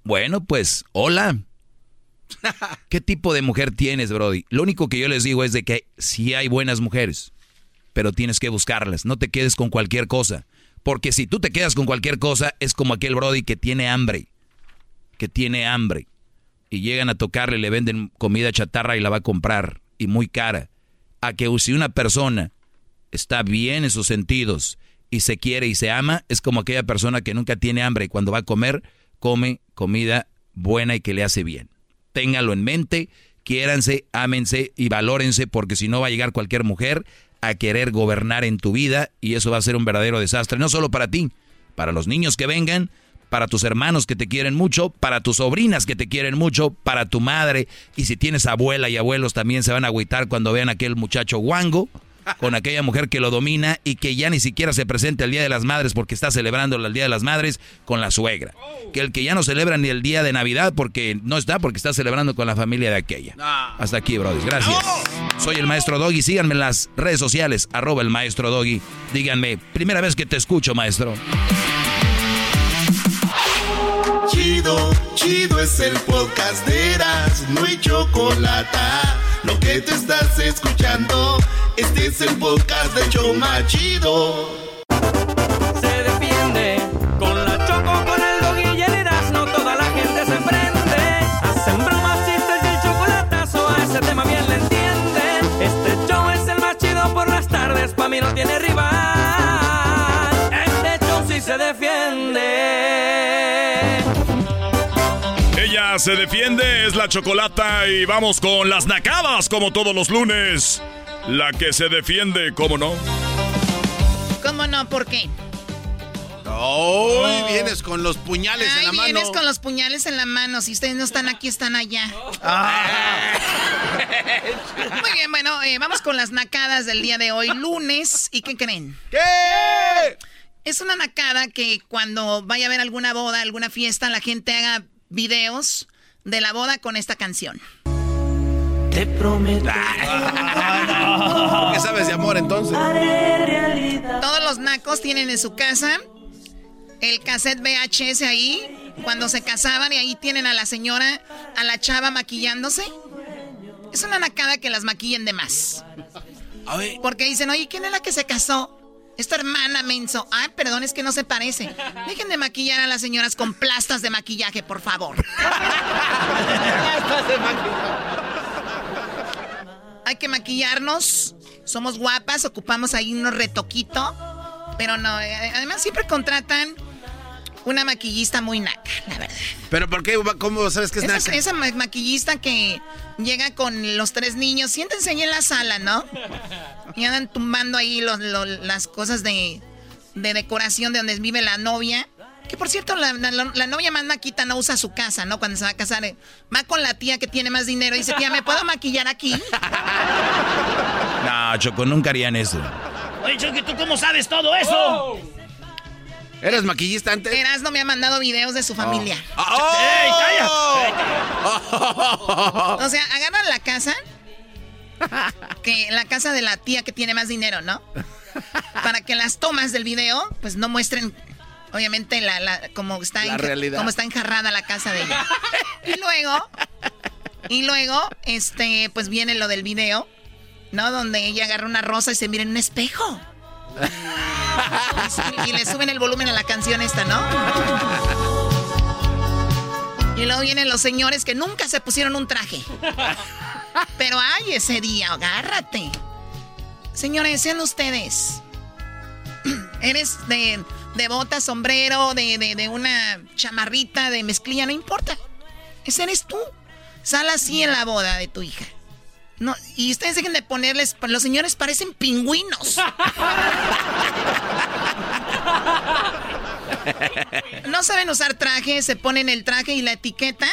Bueno, pues, hola. ¿Qué tipo de mujer tienes, Brody? Lo único que yo les digo es de que sí hay buenas mujeres, pero tienes que buscarlas. No te quedes con cualquier cosa. Porque si tú te quedas con cualquier cosa, es como aquel Brody que tiene hambre que tiene hambre y llegan a tocarle, le venden comida chatarra y la va a comprar y muy cara, a que si una persona está bien en sus sentidos y se quiere y se ama, es como aquella persona que nunca tiene hambre y cuando va a comer, come comida buena y que le hace bien. Téngalo en mente, quiéranse, ámense y valórense porque si no va a llegar cualquier mujer a querer gobernar en tu vida y eso va a ser un verdadero desastre, no solo para ti, para los niños que vengan, para tus hermanos que te quieren mucho, para tus sobrinas que te quieren mucho, para tu madre. Y si tienes abuela y abuelos también se van a agüitar cuando vean a aquel muchacho guango con aquella mujer que lo domina y que ya ni siquiera se presente el Día de las Madres porque está celebrando el Día de las Madres con la suegra. Que el que ya no celebra ni el Día de Navidad porque no está porque está celebrando con la familia de aquella. Hasta aquí, brothers. Gracias. Soy el maestro Doggy. Síganme en las redes sociales, arroba el maestro Doggy. Díganme, primera vez que te escucho, maestro. Chido, chido es el podcast de Eras, no hay chocolate. Lo que te estás escuchando, este es el podcast de Choma Chido. Se defiende con la choco, con el dog y el toda la gente se prende. Hacen bromas, chistes y el chocolatazo, a ese tema bien le entienden. Este show es el más chido por las tardes, pa' mí no tiene rival. Este show sí se defiende. Ella se defiende, es la chocolata y vamos con las nacadas como todos los lunes. La que se defiende, ¿cómo no? ¿Cómo no? ¿Por qué? Hoy vienes con los puñales en la mano. Vienes con los puñales en la mano. Si ustedes no están aquí, están allá. Ah. Muy bien, bueno, eh, vamos con las nacadas del día de hoy, lunes. ¿Y qué creen? ¿Qué? Es una nacada que cuando vaya a haber alguna boda, alguna fiesta, la gente haga videos de la boda con esta canción. Te prometo. ¿Qué sabes de amor entonces? Todos los nacos tienen en su casa el cassette VHS ahí, cuando se casaban y ahí tienen a la señora, a la chava maquillándose. Es una nacada que las maquillen de más. Porque dicen, oye, ¿quién es la que se casó? Esta hermana menso. Ay, perdón, es que no se parece. Dejen de maquillar a las señoras con plastas de maquillaje, por favor. plastas de maquillaje. Hay que maquillarnos. Somos guapas, ocupamos ahí unos retoquito. Pero no, eh, además siempre contratan una maquillista muy naca, la verdad. ¿Pero por qué? ¿Cómo sabes que es esa, naca? Esa maquillista que llega con los tres niños. Siéntense ahí en la sala, ¿no? Y andan tumbando ahí las cosas de, decoración de donde vive la novia. Que por cierto, la, novia más naquita no usa su casa, ¿no? Cuando se va a casar, eh, va con la tía que tiene más dinero y dice, tía, ¿me puedo maquillar aquí? No, Choco, nunca harían eso. Oye, Choco, ¿tú cómo sabes todo eso? ¿Eres maquillista antes? no me ha mandado videos de su familia. Oh. ¡Ey, calla! o sea, agarran la casa, que la casa de la tía que tiene más dinero, ¿no? Para que las tomas del video, pues no muestren, obviamente, la, la cómo está, cómo está enjarrada la casa de ella. Y luego, y luego, este, pues viene lo del video, ¿no? Donde ella agarra una rosa y se mira en un espejo y le suben el volumen a la canción esta, ¿no? Y luego vienen los señores que nunca se pusieron un traje. Pero ay, ese día, agárrate. Señores, sean ustedes. Eres de, de bota, sombrero, de, de, una chamarrita, de mezclilla, no importa. Ese eres tú. Sal así en la boda de tu hija. No, y ustedes dejen de ponerles, los señores parecen pingüinos. No saben usar traje, se ponen el traje y la etiqueta.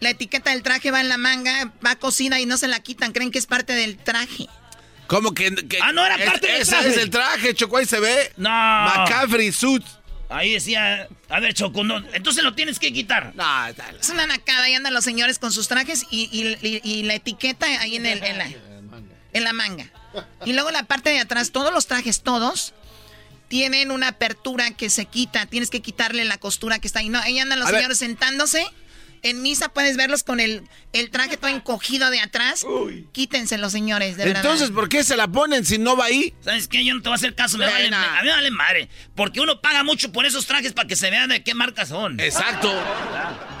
La etiqueta del traje va en la manga, va cocida y no se la quitan, creen que es parte del traje. ¿Cómo que, Ah, no era parte del ese traje. es el traje, Choco, ahí se ve. No. McCaffrey suit. Ahí decía, a ver, Choco, no, entonces lo tienes que quitar. No, Es una nacada y andan los señores con sus trajes y, y- y- y la etiqueta ahí en, el, en, la, en la manga. Y luego la parte de atrás, todos los trajes, todos, tienen una apertura que se quita. Tienes que quitarle la costura que está ahí. No, ahí andan los A ver. señores sentándose. En misa puedes verlos con el, el traje todo encogido de atrás. Quítense los señores, de verdad. Entonces, ¿por qué se la ponen si no va ahí? ¿Sabes qué? Yo no te voy a hacer caso, me vale, a mí me vale madre. Porque uno paga mucho por esos trajes para que se vean de qué marca son. Exacto.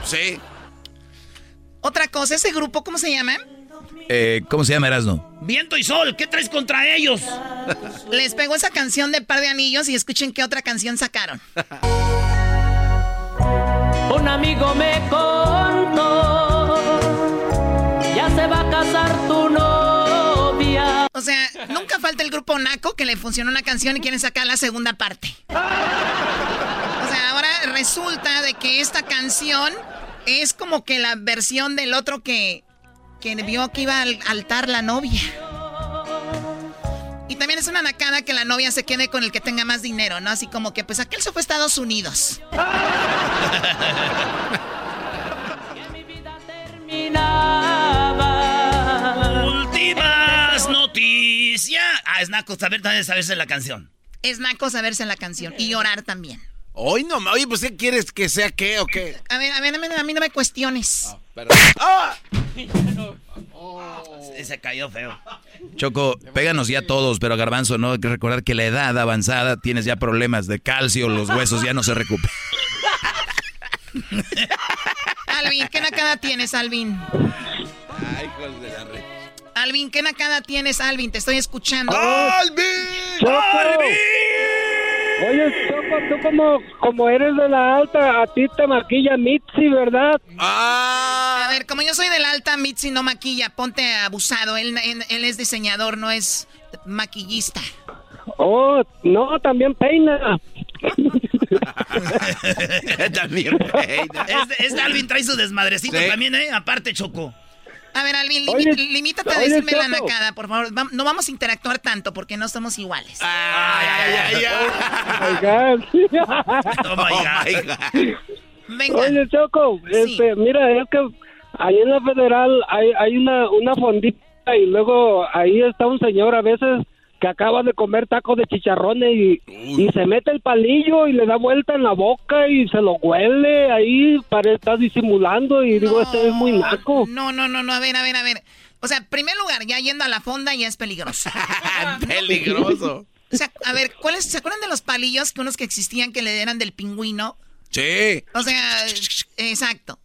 Sí. Otra cosa, ese grupo, ¿cómo se llama? Eh, ¿Cómo se llama Erasno? Viento y sol, ¿qué traes contra ellos? Les pegó esa canción de Par de Anillos y escuchen qué otra canción sacaron. Un amigo me se va a casar tu novia. O sea, nunca falta el grupo Naco que le funcionó una canción y quieren sacar la segunda parte. O sea, ahora resulta de que esta canción es como que la versión del otro que, que vio que iba al altar la novia. Y también es una nacada que la novia se quede con el que tenga más dinero, ¿no? Así como que, pues aquel se fue a Estados Unidos. Últimas noticias. Ah, es Naco, saber también saberse la canción. Es naco saberse la canción y llorar también. Hoy no, oye, pues ¿qué quieres que sea qué o qué? A ver, a ver, a mí, a mí no me cuestiones. ¡Ah! Se, se cayó feo. Choco, péganos ya todos, pero Garbanzo, no hay que recordar que la edad avanzada tienes ya problemas de calcio, los huesos ya no se recuperan. Alvin, ¿qué nacada tienes, Alvin? Ay, hijos de la re... Alvin, ¿qué nacada tienes, Alvin? Te estoy escuchando. Oye, Choco, tú como, como eres de la alta, a ti te maquilla Mitzi, ¿verdad? A ver, como yo soy del alta, Mitzi no maquilla, ponte abusado. Él, él- él es diseñador, no es maquillista. Oh, no, también peina. también Este, este Alvin trae su desmadrecito Sí. también, ¿eh? Aparte, Choco. A ver, Alvin, limi- Oye, limítate a oye, decirme la nacada, por favor. No vamos a interactuar tanto porque no somos iguales. Ay, ay, ay, ay. Oh my God. Venga. Oye, Choco, este, mira, es que ahí en la federal hay, hay una, una fondita y luego ahí está un señor a veces que acaba de comer tacos de chicharrones y, y se mete el palillo y le da vuelta en la boca y se lo huele ahí para estar disimulando y digo, este es muy naco. No, no, no, no, a ver, a ver, a ver. O sea, en primer lugar, ya yendo a la fonda ya es peligroso. Peligroso. O sea, a ver, ¿cuáles, ¿se acuerdan de los palillos que unos que existían que le eran del pingüino? Sí. O sea, exacto.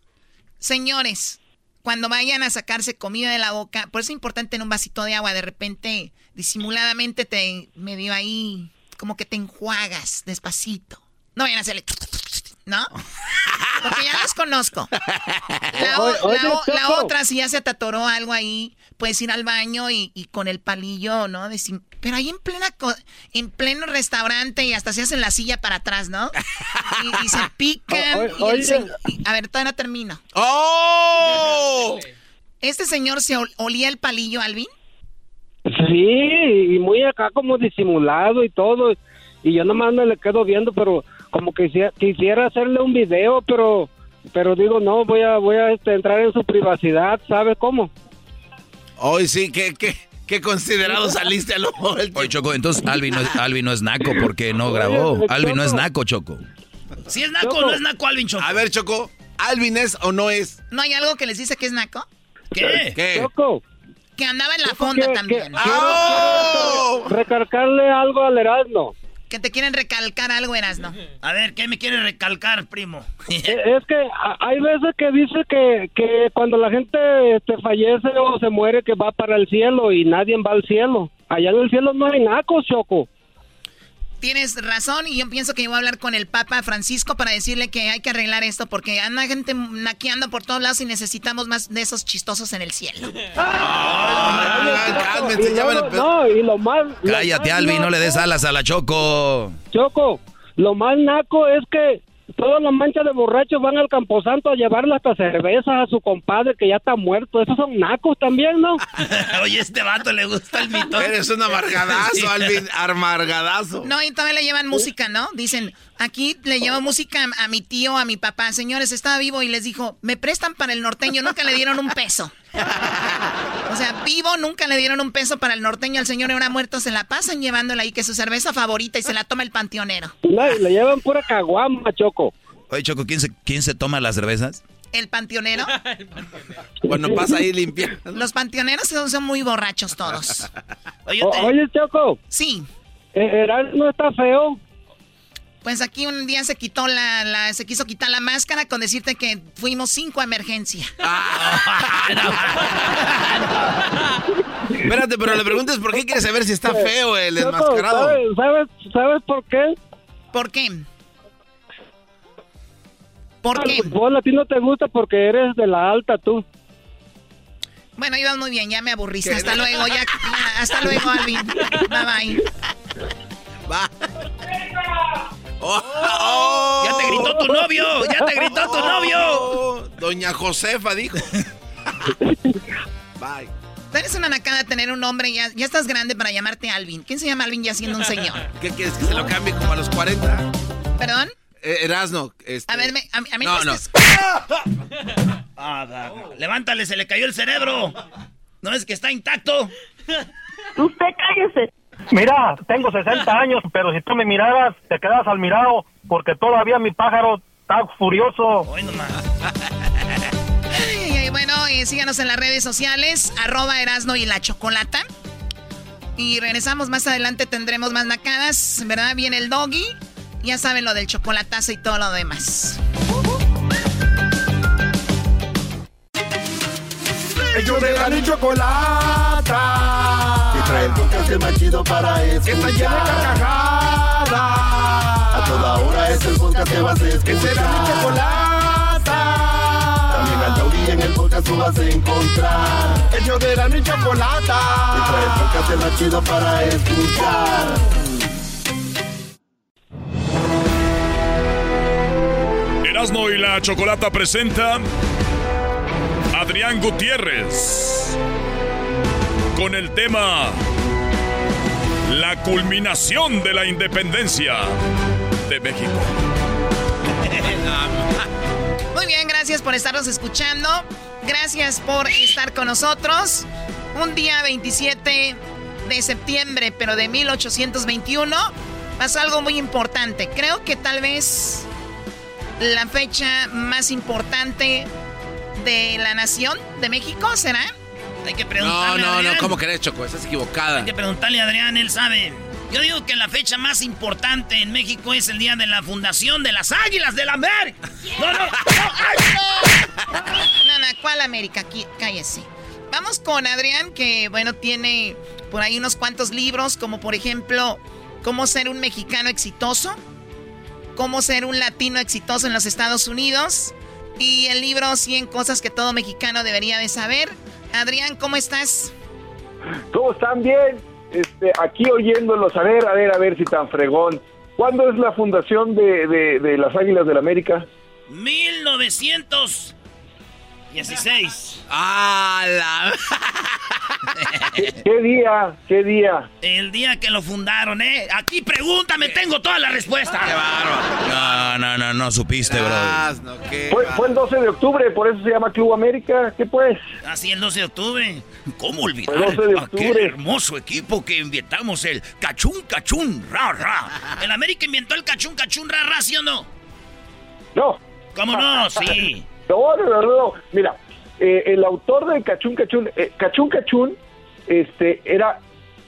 Señores, cuando vayan a sacarse comida de la boca, por eso es importante en un vasito de agua, de repente, disimuladamente te medio ahí, como que te enjuagas despacito. No vayan a hacerle... ¿No? Porque ya los conozco. La, o- Oye, oye, la o- la Choco. otra, si ya se atoró algo ahí, puedes ir al baño y, y con el palillo, ¿no? Pero ahí en plena co- en pleno restaurante y hasta se hacen la silla para atrás, ¿no? Y, y se pican. O- o- y el oye. se- y- a ver, todavía no termino. ¡Oh! ¿Este señor se ol- olía el palillo, Alvin? Sí, y muy acá como disimulado y todo. Y yo nomás me le quedo viendo, pero como que quisiera, quisiera hacerle un video, pero pero digo, no, voy a voy a este, entrar en su privacidad, ¿sabe cómo? Hoy sí, qué, qué, qué considerado saliste a lo Oye, Choco, entonces Alvin no, es, Alvin no es naco porque no grabó. Oye, Alvin no es naco, Choco. Si es naco o no es naco, Alvin Choco. A ver, Choco, ¿Alvin es o no es? ¿No hay algo que les dice que es naco? ¿Qué? ¿Qué? Choco, Que andaba en la fonda que- también. que- quiero recargarle algo al Erasmo. Que te quieren recalcar algo, Erasno. A ver, ¿qué me quiere recalcar, primo? Eh, Es que hay veces que dice que, que cuando la gente este, fallece o se muere que va para el cielo y nadie va al cielo. Allá en el cielo no hay nacos, Choco. Tienes razón y yo pienso que yo voy a hablar con el Papa Francisco para decirle que hay que arreglar esto porque anda gente naqueando por todos lados y necesitamos más de esos chistosos en el cielo. no, y lo más... Cállate, Alvin, no le des alas a la Choco. Choco, lo más naco es que todas las manchas de borrachos van al Camposanto a llevarle hasta cerveza a su compadre que ya está muerto. Esos son nacos también, ¿no? Oye, este vato le gusta el mito. Eres un amargadazo, Alvin, amargadazo. No, y todavía le llevan música, ¿no? Dicen, aquí le llevo música a mi tío, a mi papá. Señores, estaba vivo y les dijo, me prestan para el norteño, nunca le dieron un peso. O sea, vivo, nunca le dieron un peso para el norteño. Al señor ahora muerto se la pasan llevándole ahí que es su cerveza favorita y se la toma el panteonero. No, le llevan pura caguama, Choco. Oye, Choco, ¿quién se, quién se toma las cervezas? ¿El panteonero? Cuando pasa ahí limpia. Los panteoneros son, muy borrachos todos. Oye, Oye Choco. Sí. Eh, no está feo? Pues aquí un día se quitó la, la, se quiso quitar la máscara con decirte que fuimos cinco a emergencia. Espérate, pero le preguntas por qué quieres saber si está feo el enmascarado. ¿Sabes, sabes, por qué? ¿Por qué? ¿Por qué? Vos a ti no te gusta porque eres de la alta tú. Bueno, ibas muy bien, ya me aburriste. Hasta luego, ya, hasta luego, Alvin. Bye bye. Va. Oh. ¡Ya te gritó tu novio! ¡Ya te gritó tu novio! Doña Josefa dijo. Bye. Eres una nacada tener un nombre, ya, ya estás grande para llamarte Alvin. ¿Quién se llama Alvin ya siendo un señor? ¿Qué quieres? ¿Que se lo cambie como a los 40? ¿Perdón? Eh, Erasno. Este... A ver, a, mí no, no. Ah, levántale, se le cayó el cerebro. ¿No es que está intacto? Usted cállese. Mira, tengo 60 años, pero si tú me miraras, te quedas al mirado, porque todavía mi pájaro está furioso. bueno, y síganos en las redes sociales, arroba Erasno y la Chocolata. Y regresamos más adelante, tendremos más nacadas, ¿verdad? Viene el doggy. Ya saben lo del chocolatazo y todo lo demás. Ellos de la chocolata el podcast más chido para escuchar. Que está llena de carcajadas. A toda hora es el podcast que vas a escuchar. Que será mi chocolata. También al taurí en el podcast tú vas a encontrar. El yo de la mi chocolata. Trae el podcast más chido para escuchar. Erasmo y la Chocolata presenta Adrián Gutiérrez con el tema La culminación de la independencia de México. Muy bien, gracias por estarnos escuchando. Gracias por estar con nosotros. Un día 27 de septiembre, pero de 1821, pasó algo muy importante. Creo que tal vez la fecha más importante de la nación de México será hay que preguntarle. No, no, no, ¿cómo crees, Choco? Estás equivocada. Hay que preguntarle a Adrián, él sabe. Yo digo que la fecha más importante en México es el día de la fundación de las Águilas de la América. No, no, no, no, no, ¿cuál América? Aquí, cállese. Vamos con Adrián, que bueno, tiene por ahí unos cuantos libros, como por ejemplo, Cómo ser un mexicano exitoso, Cómo ser un latino exitoso en los Estados Unidos, y el libro 100 cosas que todo mexicano debería de saber. Adrián, ¿cómo estás? ¿Cómo están? Bien. Este, aquí oyéndolos, a ver, a ver, a ver si tan fregón. ¿Cuándo es la fundación de, de, de las Águilas del la América? 1900. 16. ¡Ah, la... ¿Qué, día? ¿Qué día? El día que lo fundaron, ¿eh? Aquí pregúntame, tengo toda la respuesta. ¡Qué bárbaro! No, no, no, no supiste, bro. Fue, fue, el 12 de octubre, por eso se llama Club América. ¿Qué pues? Así, el 12 de octubre. ¿Cómo olvidar? El 12 de octubre. Qué hermoso equipo que inventamos, el Cachún Cachún Ra Ra. ¿El América inventó el Cachún Cachún Ra Ra, sí o no? No. ¿Cómo no? Sí. No, no, no, Mira, eh, el autor de Cachún Cachún, eh, Cachún Cachún, este, era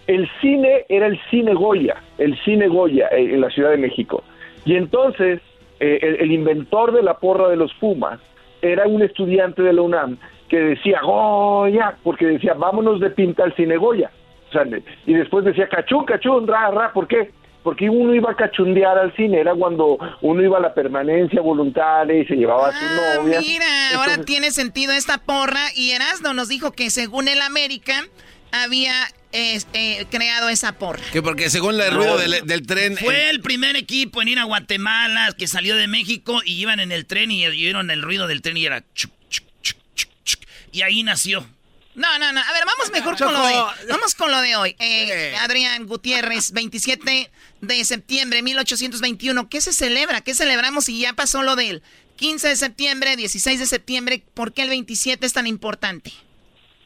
el cine, era el cine Goya, el cine Goya eh, en la Ciudad de México. Y entonces, el, inventor de la porra de los Pumas era un estudiante de la UNAM que decía Goya, porque decía, vámonos de pinta al cine Goya. O sea, y después decía Cachún, Cachún, ra, ra, ¿por qué? Porque uno iba a cachundear al cine, era cuando uno iba a la permanencia voluntaria y se llevaba a su Ah, novia. mira, ahora tiene sentido esta porra. Y Erasmo nos dijo que según el América había eh, eh, creado esa porra. Que porque según el ruido del, del tren... Fue el primer equipo en ir a Guatemala que salió de México y iban en el tren y oyeron el ruido del tren y era chuc, chuc, chuc, chuc, chuc. y ahí nació. No, no, no. A ver, vamos mejor con lo de, vamos con lo de hoy. Eh, Adrián Gutiérrez, 27 de septiembre de 1821. ¿Qué se celebra? ¿Qué celebramos si ya pasó lo del 15 de septiembre, 16 de septiembre? ¿Por qué el 27 es tan importante?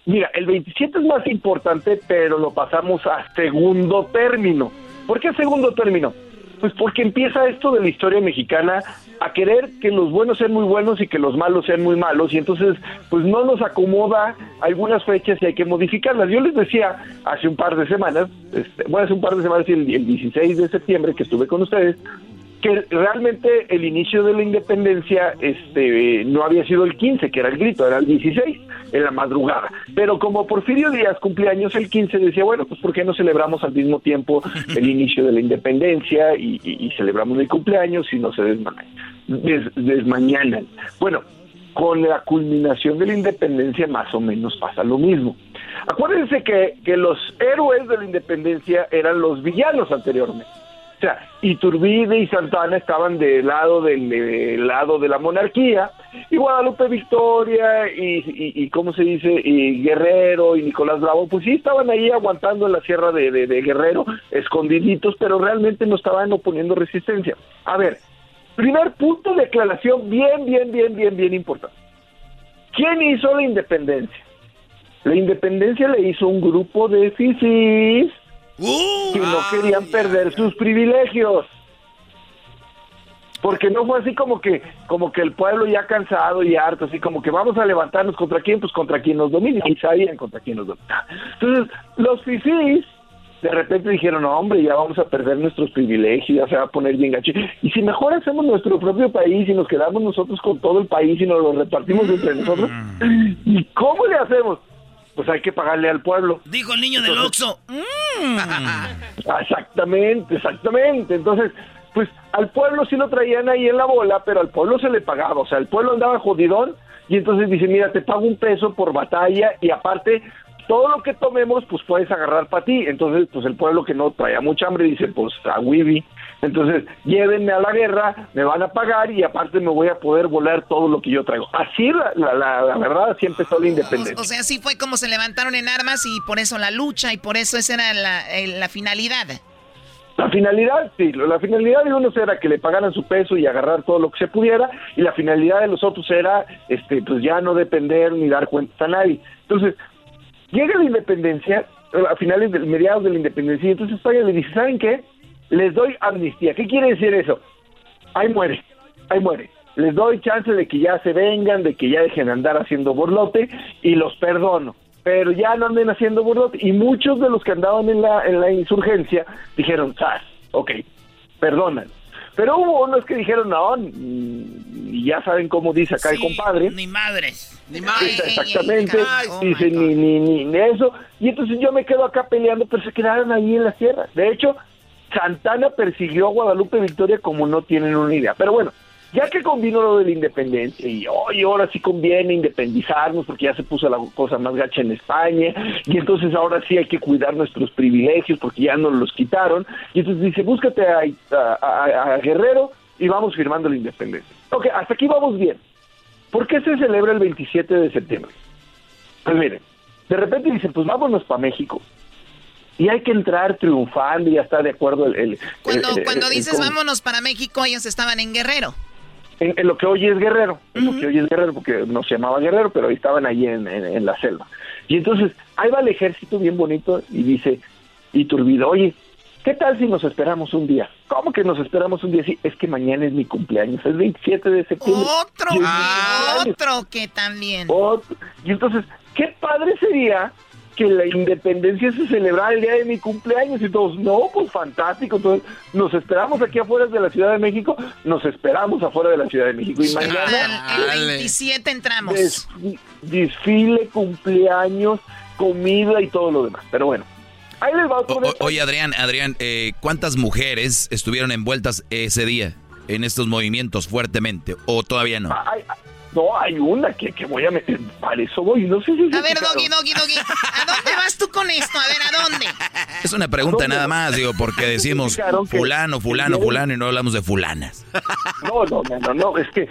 Mira, el 27 es más importante, pero lo pasamos a segundo término. ¿Por qué segundo término? Pues porque empieza esto de la historia mexicana a querer que los buenos sean muy buenos y que los malos sean muy malos y entonces pues no nos acomoda algunas fechas y hay que modificarlas. Yo les decía hace un par de semanas, este, bueno, hace un par de semanas, el, el 16 de septiembre que estuve con ustedes, que realmente el inicio de la independencia este no había sido el 15, que era el grito, era el 16, en la madrugada. Pero como Porfirio Díaz cumpleaños el 15, decía, bueno, pues ¿por qué no celebramos al mismo tiempo el inicio de la independencia y, y- y celebramos el cumpleaños y no se desma- des- desmañanan? Bueno, con la culminación de la independencia más o menos pasa lo mismo. Acuérdense que, que los héroes de la independencia eran los villanos anteriormente. O sea, Iturbide y Santana estaban del lado del, del lado de la monarquía y Guadalupe Victoria y, ¿cómo se dice? Y Guerrero y Nicolás Bravo, pues sí estaban ahí aguantando en la sierra de Guerrero, escondiditos, pero realmente no estaban oponiendo resistencia. A ver, primer punto de aclaración bien, bien, bien, bien, bien importante. ¿Quién hizo la independencia? La independencia le hizo un grupo de fifís que no querían perder sus privilegios. Porque no fue así como que, como que el pueblo ya cansado y harto, así como que vamos a levantarnos contra quién, pues contra quien nos domina, y sabían contra quién nos domina. Entonces, los fifís de repente dijeron, no, hombre, ya vamos a perder nuestros privilegios, ya se va a poner bien gacho. Y si mejor hacemos nuestro propio país y nos quedamos nosotros con todo el país y nos lo repartimos entre nosotros, ¿y cómo le hacemos? Pues hay que pagarle al pueblo. Dijo el niño del Oxxo. Exactamente, exactamente. Entonces, pues al pueblo sí lo traían ahí en la bola, pero al pueblo se le pagaba. O sea, el pueblo andaba jodidón y entonces dice, mira, te pago un peso por batalla y aparte todo lo que tomemos, pues puedes agarrar para ti. Entonces, pues el pueblo que no traía mucha hambre dice, pues a Wibi. Entonces, llévenme a la guerra, me van a pagar y aparte me voy a poder volar todo lo que yo traigo. Así, la, la, la- la verdad, así empezó la independencia. O sea, sí fue como se levantaron en armas y por eso la lucha y por eso esa era la, eh, finalidad. La finalidad, sí, la finalidad de unos era que le pagaran su peso y agarrar todo lo que se pudiera, y la finalidad de los otros era, este, pues ya no depender ni dar cuentas a nadie. Entonces, llega la independencia, a finales del mediados de la independencia, y entonces España le dice, ¿saben qué? Les doy amnistía. ¿Qué quiere decir eso? Ahí muere, ahí muere. Les doy chance de que ya se vengan, de que ya dejen de andar haciendo borlote y los perdono. Pero ya no anden haciendo borlote. Y muchos de los que andaban en la, en la insurgencia dijeron, ¡Sas! Ok, perdonan. Pero hubo unos que dijeron, no, y ya saben cómo dice acá el compadre. Ni madres. Ni Exactamente, dice ni, ni, ni, ni eso. Y entonces yo me quedo acá peleando, pero se quedaron ahí en la sierra. De hecho, Santana persiguió a Guadalupe Victoria como no tienen una idea. Pero bueno, ya que combinó lo de la independencia y hoy ahora sí conviene independizarnos porque ya se puso la cosa más gacha en España y entonces ahora sí hay que cuidar nuestros privilegios porque ya nos los quitaron y entonces dice búscate a- a Guerrero y vamos firmando la independencia. Ok, hasta aquí vamos bien. ¿Por qué se celebra el 27 de septiembre? Pues miren, de repente dicen, pues vámonos para México. Y hay que entrar triunfando y ya está de acuerdo el... el- Cuando, el- el- cuando dices vámonos para México, ellos estaban en Guerrero. en, en lo que hoy es Guerrero, en lo que hoy es Guerrero, porque no se llamaba Guerrero, pero estaban ahí en, en- en la selva. Y entonces, ahí va el ejército bien bonito y dice, Iturbide, oye, ¿qué tal si nos esperamos un día? ¿Cómo que nos esperamos un día? Sí, es que mañana es mi cumpleaños, es 27 de septiembre. Otro, Y otro que también. Otro. Y entonces, qué padre sería que la independencia se celebrara el día de mi cumpleaños y todos, no, pues fantástico, entonces nos esperamos aquí afuera de la Ciudad de México, nos esperamos afuera de la Ciudad de México y mañana El 27 entramos. des- desfile, cumpleaños, comida y todo lo demás. Pero bueno, Ahí les va o- oye, Adrián, Adrián, eh, ¿cuántas mujeres estuvieron envueltas ese día en estos movimientos fuertemente? ¿O todavía no? Ay, ay, no, hay una que, que voy a meter. Para eso voy. No sé si. A ver. Doggy, Doggy, Doggy. ¿A dónde vas tú con esto? A ver, ¿a dónde? Es una pregunta nada más, digo, porque decimos fulano, fulano, fulano y no hablamos de fulanas. No, no, no, no, no, es que,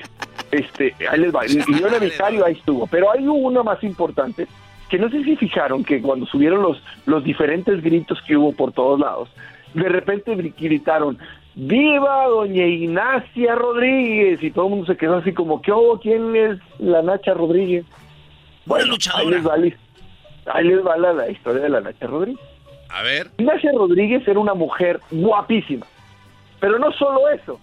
este, ahí les va. Y yo en Vicario ahí estuvo. Pero hay una más importante, que no sé si fijaron que cuando subieron los, los diferentes gritos que hubo por todos lados, de repente gri- gritaron, ¡Viva doña Ignacia Rodríguez! Y todo el mundo se quedó así como, ¿qué hubo? ¿Quién es la Nacha Rodríguez? Bueno, ahí les va, la- ahí les va la, la historia de la Nacha Rodríguez. A ver. Ignacia Rodríguez era una mujer guapísima. Pero no solo eso,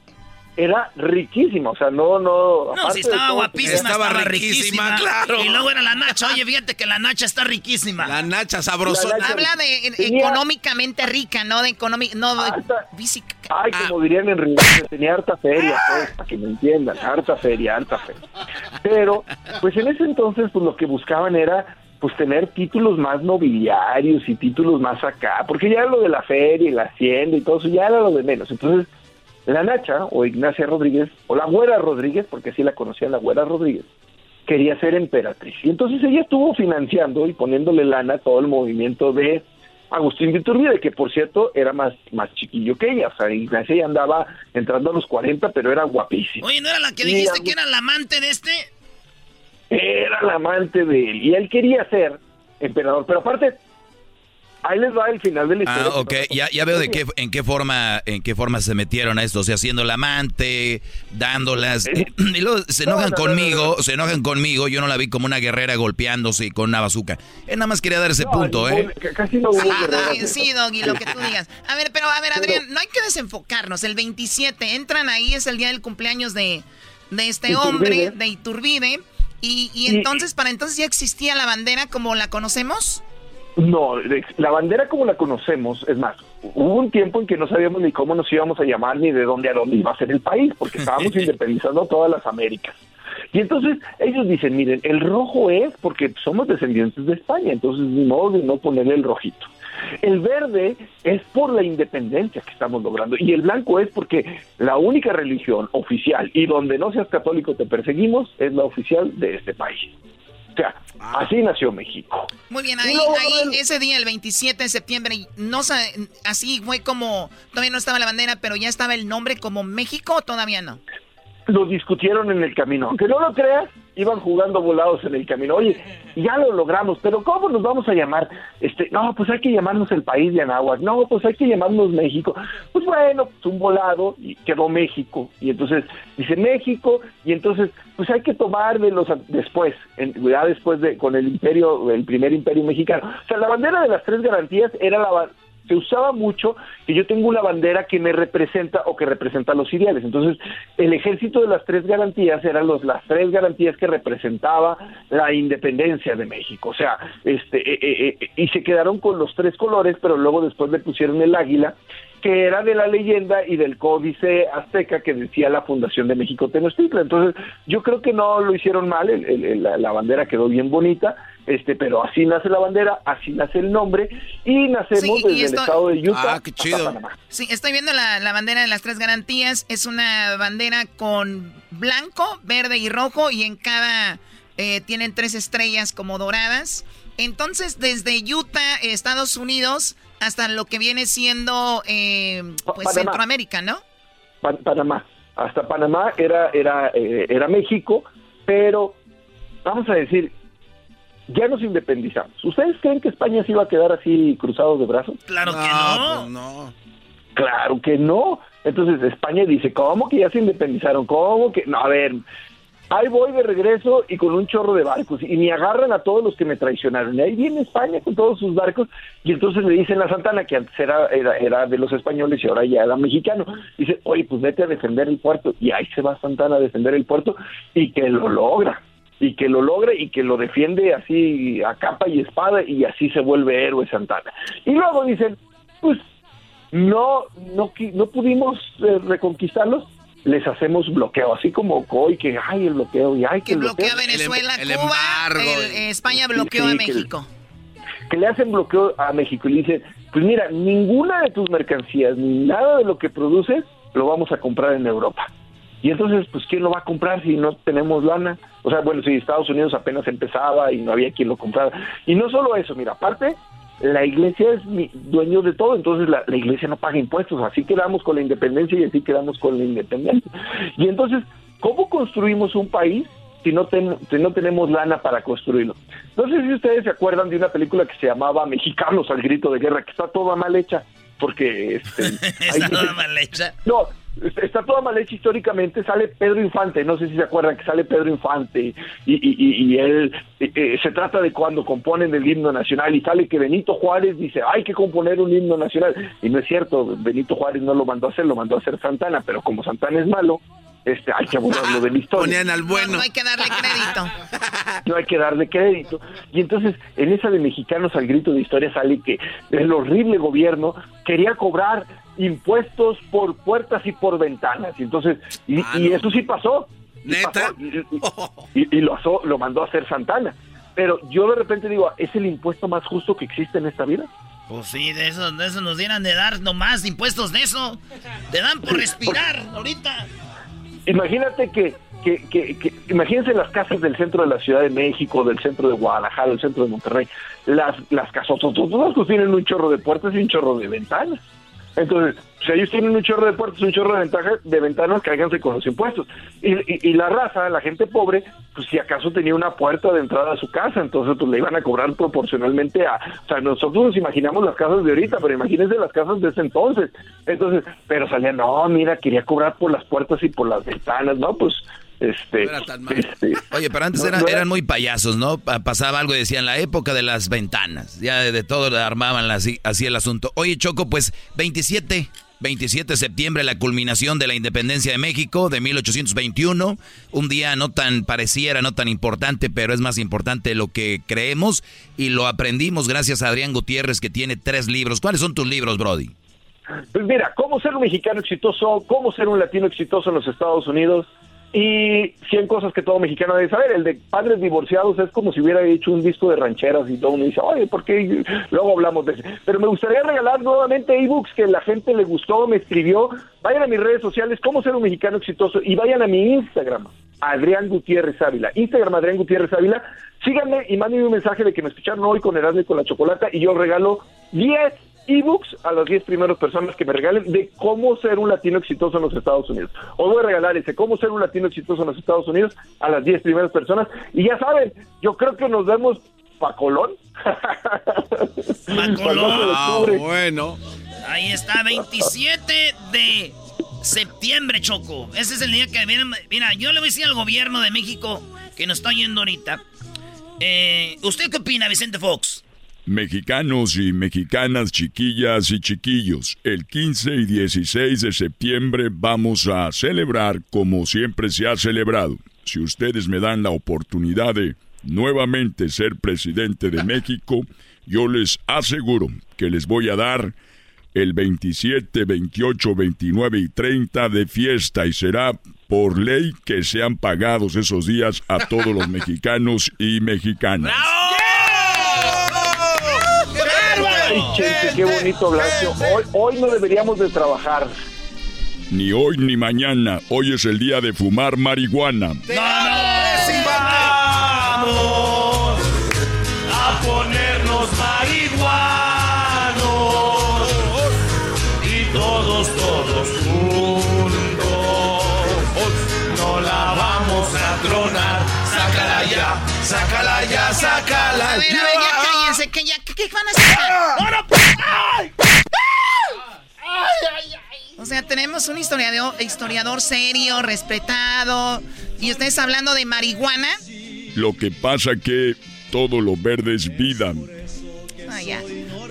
era riquísima. O sea, no, no. No, si estaba todo, guapísima, Estaba estaba, riquísima, riquísima, claro. Y luego era la Nacha. Oye, fíjate que la Nacha está riquísima. La Nacha sabrosona. La Nacha- Habla de Tenía- económicamente rica, no de económica, no de Harta- física. Ay, Ah. como dirían en Río, tenía harta feria, pues, para que me entiendan, harta feria, harta feria. Pero, pues en ese entonces, pues lo que buscaban era, pues tener títulos más nobiliarios y títulos más acá, porque ya lo de la feria y la hacienda y todo eso, ya era lo de menos. Entonces, la Nacha, o Ignacia Rodríguez, o la Güera Rodríguez, porque así la conocía la Güera Rodríguez, quería ser emperatriz. Y entonces ella estuvo financiando y poniéndole lana a todo el movimiento de Agustín de Iturbide, que por cierto era más, más chiquillo que ella. O sea, Ignacia ya andaba entrando a los 40, pero era guapísima. Oye, ¿no era la que dijiste que era la amante de este? Era la amante de él. Y él quería ser emperador. Pero aparte, ahí les va el final de la historia. Ah, ok, ya, ya veo de qué, en qué forma, en qué forma se metieron a esto, o sea, haciendo la amante, dándolas, y luego se enojan No, no, no, conmigo, se enojan conmigo, yo no la vi como una guerrera golpeándose con una bazuca. Él nada más quería dar ese punto, ¿eh? Casi no hubo de sí. Doggy, lo que tú digas. A ver, pero a ver, Adrián, no hay que desenfocarnos. El 27 entran ahí, es el día del cumpleaños de, de este Iturbide. hombre, de Iturbide. Y, y Y- entonces, para entonces ya existía la bandera como la conocemos. No, la bandera como la conocemos, es más, hubo un tiempo en que no sabíamos ni cómo nos íbamos a llamar ni de dónde a dónde iba a ser el país, porque estábamos independizando todas las Américas. Y entonces ellos dicen, miren, el rojo es porque somos descendientes de España, entonces ni modo de no ponerle el rojito. El verde es por la independencia que estamos logrando y el blanco es porque la única religión oficial y donde no seas católico te perseguimos es la oficial de este país. O sea, así nació México. Muy bien, ahí, ahí ese día, el 27 de septiembre, no así fue como, todavía no estaba la bandera, pero ya estaba el nombre como México o todavía no. lo discutieron en el camino. Aunque no lo creas, iban jugando volados en el camino. Oye, ya lo logramos, pero ¿cómo nos vamos a llamar? Este, no, pues hay que llamarnos el país de Anáhuac. No, pues hay que llamarnos México. Pues bueno, pues un volado y quedó México. Y entonces dice México y entonces pues hay que tomar de los después, en, ya después de con el imperio, el primer imperio mexicano. O sea, la bandera de las tres garantías era la se usaba mucho que yo tengo una bandera que me representa o que representa los ideales. Entonces, el ejército de las tres garantías eran los, las tres garantías que representaba la independencia de México. O sea, este, eh, eh, eh, y se quedaron con los tres colores, pero luego después le pusieron el águila, que era de la leyenda y del códice azteca que decía la fundación de México Tenochtitlan. Entonces, yo creo que no lo hicieron mal, el- el- el- la, la bandera quedó bien bonita, este, pero así nace la bandera, así nace el nombre, y nacemos Sí, y desde esto- el estado de Utah Ah, qué hasta chido. Panamá. Sí, estoy viendo la, la bandera de las tres garantías. Es una bandera con blanco, verde y rojo y en cada eh, tienen tres estrellas como doradas. Entonces, desde Utah, Estados Unidos, hasta lo que viene siendo eh, pues Panamá. Centroamérica, ¿no? Pa- Panamá. Hasta Panamá era, era, eh, era México, pero vamos a decir, ya nos independizamos. ¿Ustedes creen que España se iba a quedar así cruzado de brazos? Claro que No, no. pues no. Claro que no. Entonces España dice, ¿cómo que ya se independizaron? ¿Cómo que? No, a ver, ahí voy de regreso y con un chorro de barcos y me agarran a todos los que me traicionaron. Y ahí viene España con todos sus barcos y entonces le dicen a Santana, que antes era, era, de los españoles y ahora ya era mexicano, dice, oye, pues vete a defender el puerto. Y ahí se va Santana a defender el puerto y que lo logra. Y que lo logra y que lo defiende así a capa y espada y así se vuelve héroe Santana. Y luego dicen, pues no no no pudimos eh, reconquistarlos les hacemos bloqueo así como hoy que hay el bloqueo y hay que Que el bloquea bloqueo. Venezuela, el Cuba, embargo el- eh, España bloqueó Sí, a que- México. que le hacen bloqueo a México y le dicen pues mira, ninguna de tus mercancías, ni nada de lo que produces, lo vamos a comprar en Europa. Y entonces, pues, ¿quién lo va a comprar si no tenemos lana? O sea, bueno, si Estados Unidos apenas empezaba y no había quien lo comprara. Y no solo eso, mira, aparte, la iglesia es mi dueño de todo, entonces la, la, iglesia no paga impuestos, así quedamos con la independencia y así quedamos con la independencia. Y entonces, ¿cómo construimos un país si no, ten, si no tenemos lana para construirlo? No sé si ustedes se acuerdan de una película que se llamaba Mexicanos al grito de guerra, que está toda mal hecha, porque... Este, está toda mal hecha. No, está toda mal hecha históricamente, sale Pedro Infante, no sé si se acuerdan que sale Pedro Infante y, y, y él eh, se trata de cuando componen el himno nacional y sale que Benito Juárez dice hay que componer un himno nacional y no es cierto, Benito Juárez no lo mandó a hacer, lo mandó a hacer Santana, pero como Santana es malo, este, hay que borrarlo de la historia. Ponían al bueno. No, no, hay que darle crédito. no hay que darle crédito. Y entonces, en esa de Mexicanos al grito de historia sale que el horrible gobierno quería cobrar impuestos por puertas y por ventanas. Y entonces, y, ah, y eso sí pasó. ¿Neta? Pasó, y, y, lo, lo mandó a hacer Santana. Pero yo de repente digo, ¿es el impuesto más justo que existe en esta vida? Pues sí, de eso, de eso nos dieran de dar nomás impuestos de eso. Te dan por respirar ahorita. Imagínate que, que, que, que, imagínense las casas del centro de la Ciudad de México, del centro de Guadalajara, del centro de Monterrey, las, las casas, todas pues tienen un chorro de puertas y un chorro de ventanas. Entonces, si ellos tienen un chorro de puertas, un chorro de, ventaja, de ventanas, cáiganse con los impuestos. Y, y, y, la raza, la gente pobre, pues si acaso tenía una puerta de entrada a su casa, entonces pues le iban a cobrar proporcionalmente a... O sea, nosotros nos imaginamos las casas de ahorita, pero imagínense las casas de ese entonces. Entonces, pero salía, no, mira, quería cobrar por las puertas y por las ventanas, ¿no? Pues este, este, Oye, pero antes no, era, no era- eran muy payasos, ¿no? Pa- Pasaba algo y decían la época de las ventanas. Ya de, de todo armaban así, así el asunto. Oye, Choco, pues 27, 27 de septiembre, la culminación de la independencia de México de 1821. Un día no tan pareciera, no tan importante, pero es más importante lo que creemos. Y lo aprendimos gracias a Adrián Gutiérrez, que tiene tres libros. ¿Cuáles son tus libros, Brody? Pues mira, cómo ser un mexicano exitoso, cómo ser un latino exitoso en los Estados Unidos y 100 cosas que todo mexicano debe saber. El de padres divorciados es como si hubiera hecho un disco de rancheras y todo uno dice, oye, ¿por qué? Luego hablamos de eso. Pero me gustaría regalar nuevamente ebooks que la gente le gustó, me escribió. Vayan a mis redes sociales, cómo ser un mexicano exitoso y vayan a mi Instagram, Adrián Gutiérrez Ávila. Instagram, Adrián Gutiérrez Ávila. Síganme y mándenme un mensaje de que me escucharon hoy con Erasmo y con la Chocolata y yo regalo 10 ebooks a las 10 primeras personas que me regalen de cómo ser un latino exitoso en los Estados Unidos. Os voy a regalar ese cómo ser un latino exitoso en los Estados Unidos a las 10 primeras personas. Y ya saben, yo creo que nos vemos pa' Colón. Ah, bueno. Ahí está, 27 de septiembre, Choco. Ese es el día que viene. Mira, yo le voy a decir al gobierno de México que nos está oyendo ahorita. Eh, ¿Usted qué opina, Vicente Fox? Mexicanos y mexicanas, chiquillas y chiquillos, el 15 y 16 de septiembre vamos a celebrar como siempre se ha celebrado. Si ustedes me dan la oportunidad de nuevamente ser presidente de México, yo les aseguro que les voy a dar el 27, 28, 29 y 30 de fiesta y será por ley que sean pagados esos días a todos los mexicanos y mexicanas. Ay, Chente, qué bonito Blanco. Hoy, hoy no deberíamos de trabajar. Ni hoy ni mañana. Hoy es el día de fumar marihuana. Vamos a ponernos marihuanos y todos, todos juntos no la vamos a tronar. Sácala ya, sácala ya, sácala ya. Que ya, ¿qué, qué van a hacer? O sea, tenemos un historiador, historiador serio, respetado, y ustedes hablando de marihuana. Lo que pasa que todo lo verde es vida. Ah, ya.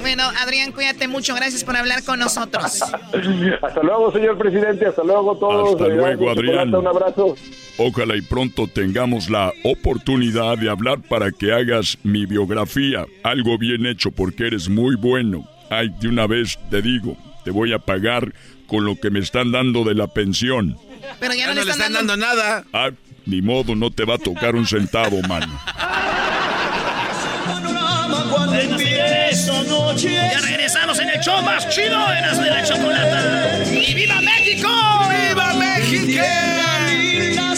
Bueno, Adrián, cuídate mucho, gracias por hablar con nosotros. Hasta luego, señor presidente. Hasta luego todos. Hasta luego, Adrián. Un abrazo. Ojalá y pronto tengamos la oportunidad de hablar para que hagas mi biografía. Algo bien hecho porque eres muy bueno. Ay, de una vez te digo, te voy a pagar con lo que me están dando de la pensión. Pero ya, Ya no le están dando nada. Ah, ni modo, no te va a tocar un centavo, mano. Ya regresamos en el show más chido de la chocolata. ¡Y viva México! ¡Viva México!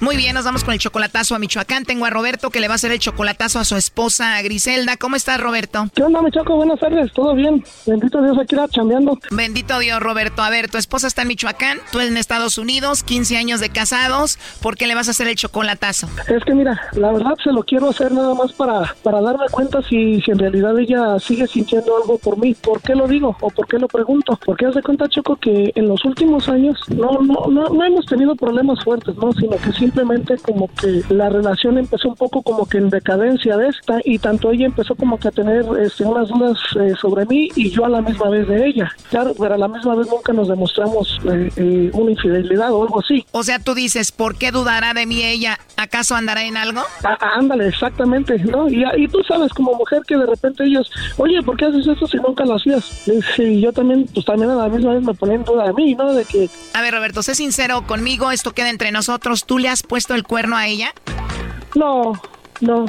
Muy bien, nos vamos con el chocolatazo a Michoacán. Tengo a Roberto que le va a hacer el chocolatazo a su esposa Griselda. ¿Cómo estás, Roberto? ¿Qué onda, Michoco? Buenas tardes, ¿todo bien? Bendito Dios, aquí chambeando. Bendito Dios, Roberto. A ver, tu esposa está en Michoacán, tú en Estados Unidos, 15 años de casados. ¿Por qué le vas a hacer el chocolatazo? Es que mira, la verdad se lo quiero hacer nada más para, para darme cuenta si, si en realidad ella sigue sintiendo algo por mí. ¿Por qué lo digo o por qué lo pregunto? Porque haz de cuenta, Choco, que en los últimos años no, no, no, no hemos tenido problemas fuertes, ¿no? Sino que simplemente como que la relación empezó un poco como que en decadencia de esta y tanto ella empezó como que a tener este, unas dudas eh, sobre mí y yo a la misma vez de ella. Claro, pero a la misma vez nunca nos demostramos eh, eh, una infidelidad o algo así. O sea, tú dices, ¿por qué dudará de mí ella? ¿Acaso andará en algo? Ah, ah, ándale, exactamente, ¿no? Y, y tú sabes como mujer que de repente ellos, oye, ¿por qué haces esto si nunca lo hacías? Y yo también, pues también a la misma vez me ponía en duda de mí, ¿no? De que... A ver, Roberto, sé sincero conmigo, esto queda entre nosotros. ¿Tú le has puesto el cuerno a ella? No, no.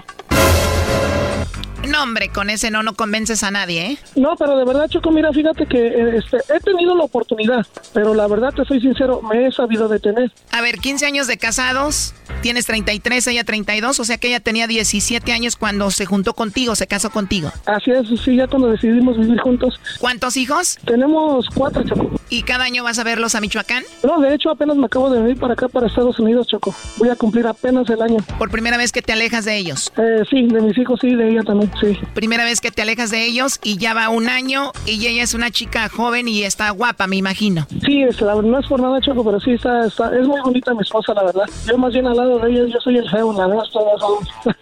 No, hombre, con ese no, no convences a nadie, ¿eh? No, pero de verdad, Choco, mira, fíjate que eh, este, he tenido la oportunidad, pero la verdad, te soy sincero, me he sabido detener. A ver, 15 años de casados, tienes 33, ella 32, o sea que ella tenía 17 años cuando se juntó contigo, se casó contigo. Así es, sí, ya cuando decidimos vivir juntos. ¿Cuántos hijos? Tenemos cuatro, Choco. ¿Y cada año vas a verlos a Michoacán? No, de hecho, apenas me acabo de venir para acá, para Estados Unidos, Choco. Voy a cumplir apenas el año. ¿Por primera vez que te alejas de ellos? Eh, sí, de mis hijos, sí, de ella también, sí. Primera vez que te alejas de ellos y ya va un año y ella es una chica joven y está guapa, me imagino. Sí, es, la, no es por nada, Choco, pero sí está, está, es muy bonita mi esposa, la verdad. Yo más bien al lado de ella, yo soy el feo, la verdad, todos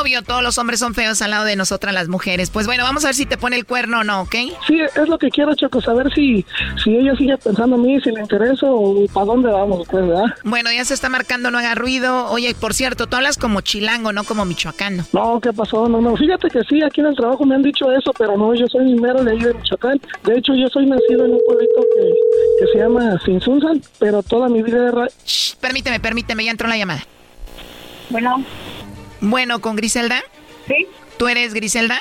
Obvio, todos los hombres son feos al lado de nosotras las mujeres. Pues bueno, vamos a ver si te pone el cuerno o no, ¿ok? Sí, es lo que quiero, Choco, saber si, si ella sigue pensando en mí, si le interesa o para dónde vamos, pues, ¿verdad? Bueno, ya se está marcando, no haga ruido. Oye, por cierto, tú hablas como chilango, no como michoacano. No, ¿qué pasó? No, no, fíjate que sí, aquí en el trabajo me han dicho eso, pero no, yo soy mero de ahí de Michoacán. De hecho, yo soy nacido en un pueblito que, que se llama Sinsunzan, pero toda mi vida era... Shh, permíteme, permíteme, ya entró la llamada. Bueno. Bueno, ¿con Griselda? Sí. ¿Tú eres Griselda?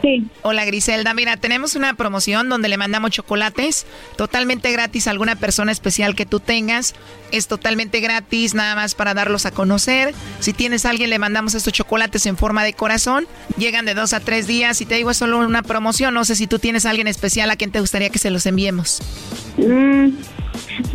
Sí. Hola Griselda, mira, tenemos una promoción donde le mandamos chocolates totalmente gratis a alguna persona especial que tú tengas. Es totalmente gratis, nada más para darlos a conocer. Si tienes a alguien, le mandamos estos chocolates en forma de corazón. Llegan de dos a tres días y te digo, es solo una promoción. No sé si tú tienes a alguien especial a quien te gustaría que se los enviemos. Mm,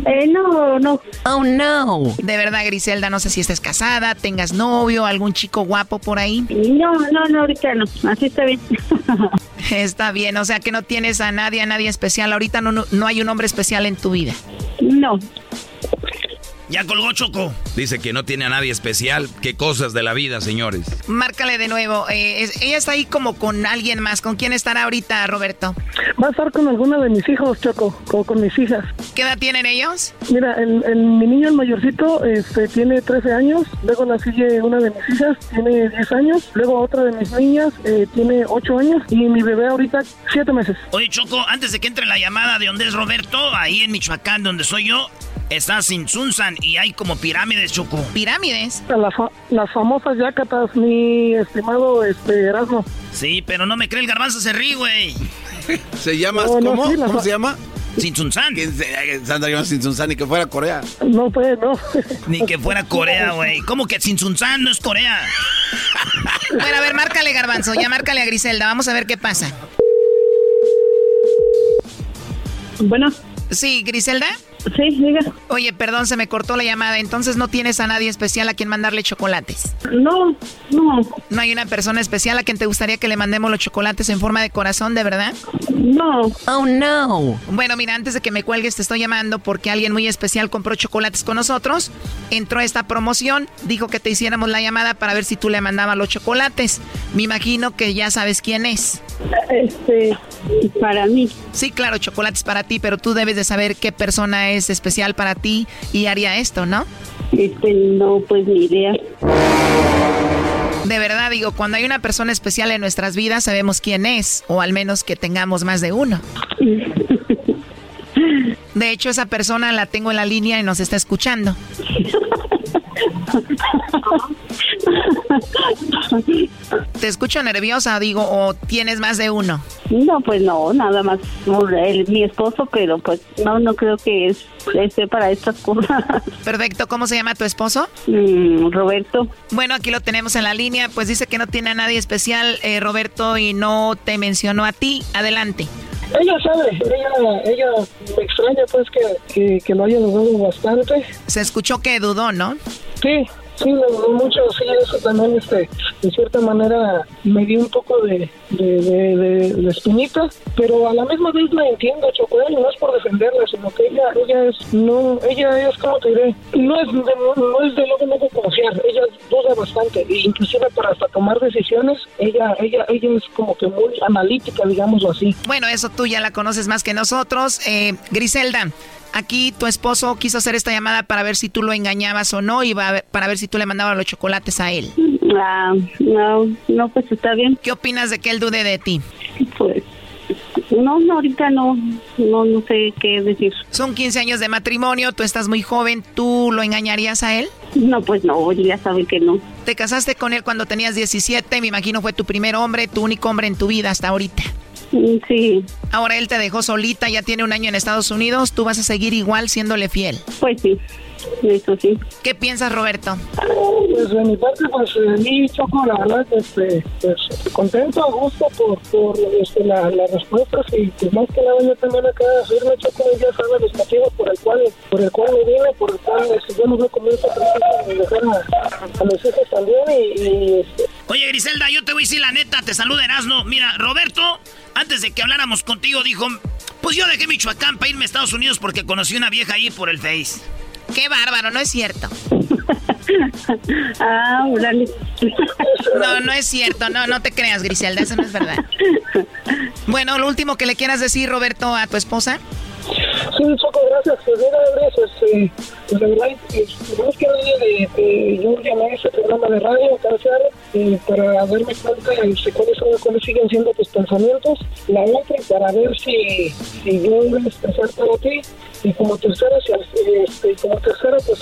eh, no, no. Oh, no. De verdad, Griselda, no sé si estés casada, tengas novio, algún chico guapo por ahí. No, no, no, ahorita no. Así está bien. Está bien, o sea que no tienes a nadie, a nadie especial. Ahorita no, no, no hay un hombre especial en tu vida. No. Ya colgó Choco. Dice que no tiene a nadie especial. Qué cosas de la vida, señores. Márcale de nuevo. Eh, es- ella está ahí como con alguien más. ¿Con quién estará ahorita, Roberto? Va a estar con alguna de mis hijos, Choco, o con mis hijas. ¿Qué edad tienen ellos? Mira, el, el- mi niño, el mayorcito, este, tiene 13 años. Luego la sigue una de mis hijas, tiene 10 años. Luego otra de mis niñas, eh, tiene 8 años. Y mi bebé ahorita, 7 meses. Oye, Choco, antes de que entre la llamada de donde es Roberto, ahí en Michoacán, donde soy yo, está Sinsunzan y hay como pirámides, Choco. ¿Pirámides? La fa- las famosas yacatas, mi estimado este, Erasmo. Sí, pero no me cree el garbanzo se ríe, güey. ¿Se llama? No, no, ¿Cómo? sí, ¿Cómo se llama? Sinsunzan. ¿Quién se Sandra llama Sinsunzan y que fuera Corea? No, pues, no. Ni que fuera Corea, güey. ¿Cómo que Sinsunzan no es Corea? Bueno, a ver, márcale, Garbanzo. Ya márcale a Griselda. Vamos a ver qué pasa. Bueno. Sí, Griselda. Sí, diga. Oye, perdón, se me cortó la llamada. Entonces no tienes a nadie especial a quien mandarle chocolates. No, no. ¿No hay una persona especial a quien te gustaría que le mandemos los chocolates en forma de corazón, de verdad? No. Oh, no. Bueno, mira, antes de que me cuelgues, te estoy llamando porque alguien muy especial compró chocolates con nosotros. Entró esta promoción, dijo que te hiciéramos la llamada para ver si tú le mandabas los chocolates. Me imagino que ya sabes quién es. Este, para mí. Sí, claro, chocolates para ti, pero tú debes de saber qué persona es especial para ti y haría esto, ¿no? Este, no, pues ni idea. De verdad digo, cuando hay una persona especial en nuestras vidas sabemos quién es, o al menos que tengamos más de uno. De hecho, esa persona la tengo en la línea y nos está escuchando. Te escucho nerviosa, digo, o tienes más de uno. No, pues no, nada más el, mi esposo, pero pues no, no creo que es, esté para estas cosas. Perfecto, ¿cómo se llama tu esposo? Mm, Roberto. Bueno, aquí lo tenemos en la línea, pues dice que no tiene a nadie especial, eh, Roberto, y no te mencionó a ti. Adelante. Ella sabe, ella, ella me extraña pues que, que, que lo haya dudado bastante. Se escuchó que dudó, ¿no? Sí, Sí, mucho, sí, eso también, este, de cierta manera, me dio un poco de, de, de, espinita, pero a la misma vez la entiendo, Choco, y no es por defenderla, sino que ella, ella es, no, ella es, como te diré, no es de, no, es de luego, luego confiar, ella duda bastante, e inclusive para hasta tomar decisiones, ella, ella, ella es como que muy analítica, digámoslo así. Bueno, eso tú ya la conoces más que nosotros. Eh, Griselda, Aquí tu esposo quiso hacer esta llamada para ver si tú lo engañabas o no y para ver si tú le mandabas los chocolates a él. Ah, no, no, pues está bien. ¿Qué opinas de que él dude de ti? Pues no, no, ahorita no, no, no sé qué decir. Son 15 años de matrimonio, tú estás muy joven, ¿tú lo engañarías a él? No, pues no, ya sabe que no. Te casaste con él cuando tenías 17, me imagino fue tu primer hombre, tu único hombre en tu vida hasta ahorita. Sí. Ahora él te dejó solita, ya tiene un año en Estados Unidos, ¿tú vas a seguir igual siéndole fiel? Pues sí. Eso sí. ¿Qué piensas, Roberto? Pues de mi parte, pues a mí, Choco, la verdad, este, pues contento, a gusto por, por este, la, las respuestas y pues más que nada yo también acá decirme, Choco, ya sabe los motivos por el cual, por el cual me vine, por el cual este, yo no veo como esta de dejar a, a, mis hijos también y, y este, Oye, Griselda, yo te voy a decir la neta, te saluda Erasno. Mira, Roberto, antes de que habláramos contigo, dijo, pues yo dejé Michoacán para irme a Estados Unidos porque conocí una vieja ahí por el Face. Qué bárbaro, no es cierto. ah, No, no es cierto, no, no te creas, Griselda, eso no es verdad. Bueno, lo último que le quieras decir, Roberto, a tu esposa. Sí, Choco, gracias. Pues mira, Andrés, este, pues la verdad, más que nada de, de, yo llamé a ese programa de radio, eh, para darme cuenta de cuáles, son, cuáles siguen siendo tus pensamientos. La otra, para ver si, si yo iba a expresar para ti. Y como tercera, si, este, como tercera, pues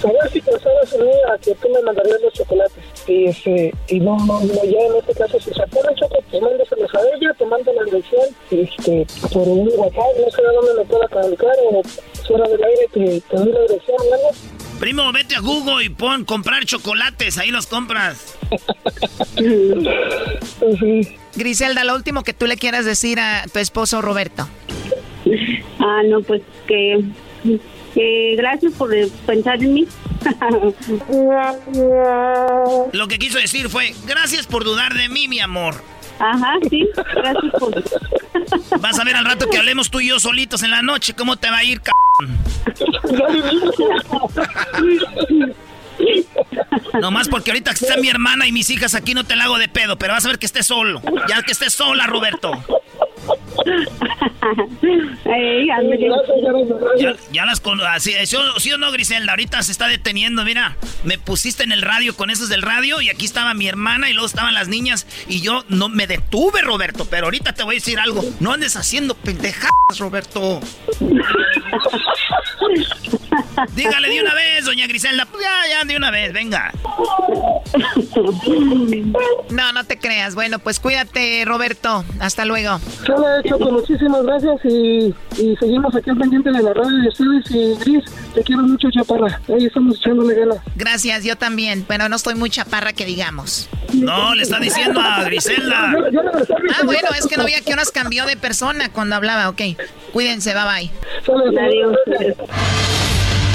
saber si pensaras en mí a que tú me mandarías los chocolates. Y, este, y no, no, no, ya en este caso, si se acuerdan chocolate, te mándaselos a ella, te mando la dirección, este, por un WhatsApp, no sé a dónde me pueda comunicar, o fuera del aire te, te doy la dirección, ¿no? Primo, vete a Google y pon comprar chocolates, ahí los compras. Griselda, lo último que tú le quieras decir a tu esposo Roberto. Ah, no, pues que, que gracias por pensar en mí. Lo que quiso decir fue, gracias por dudar de mí, mi amor. Ajá, sí, gracias por... Vas a ver al rato que hablemos tú y yo solitos en la noche, ¿cómo te va a ir, c No más porque ahorita está mi hermana y mis hijas aquí no te la hago de pedo, pero vas a ver que estés solo. Ya que estés sola, Roberto. ya, ya, las con así, ¿sí, ¿sí, o no, Griselda? Ahorita se está deteniendo, mira. Me pusiste en el radio con esos del radio y aquí estaba mi hermana y luego estaban las niñas y yo no me detuve, Roberto. Pero ahorita te voy a decir algo. No andes haciendo pendejadas, Roberto. Dígale de una vez, doña Griselda. ya, de una vez, venga. No, no te creas. Bueno, pues cuídate, Roberto. Hasta luego. Sale, Choco, muchísimas gracias y, y seguimos aquí al pendiente de la radio de ustedes y Gris, te quiero mucho, Chaparra. Ahí estamos echándole ganas. Gracias, yo también. Bueno, no estoy muy chaparra que digamos. No, le está diciendo a Griselda. Ah, bueno, es que no veía que horas cambió de persona cuando hablaba. Ok, cuídense, bye bye. Adiós.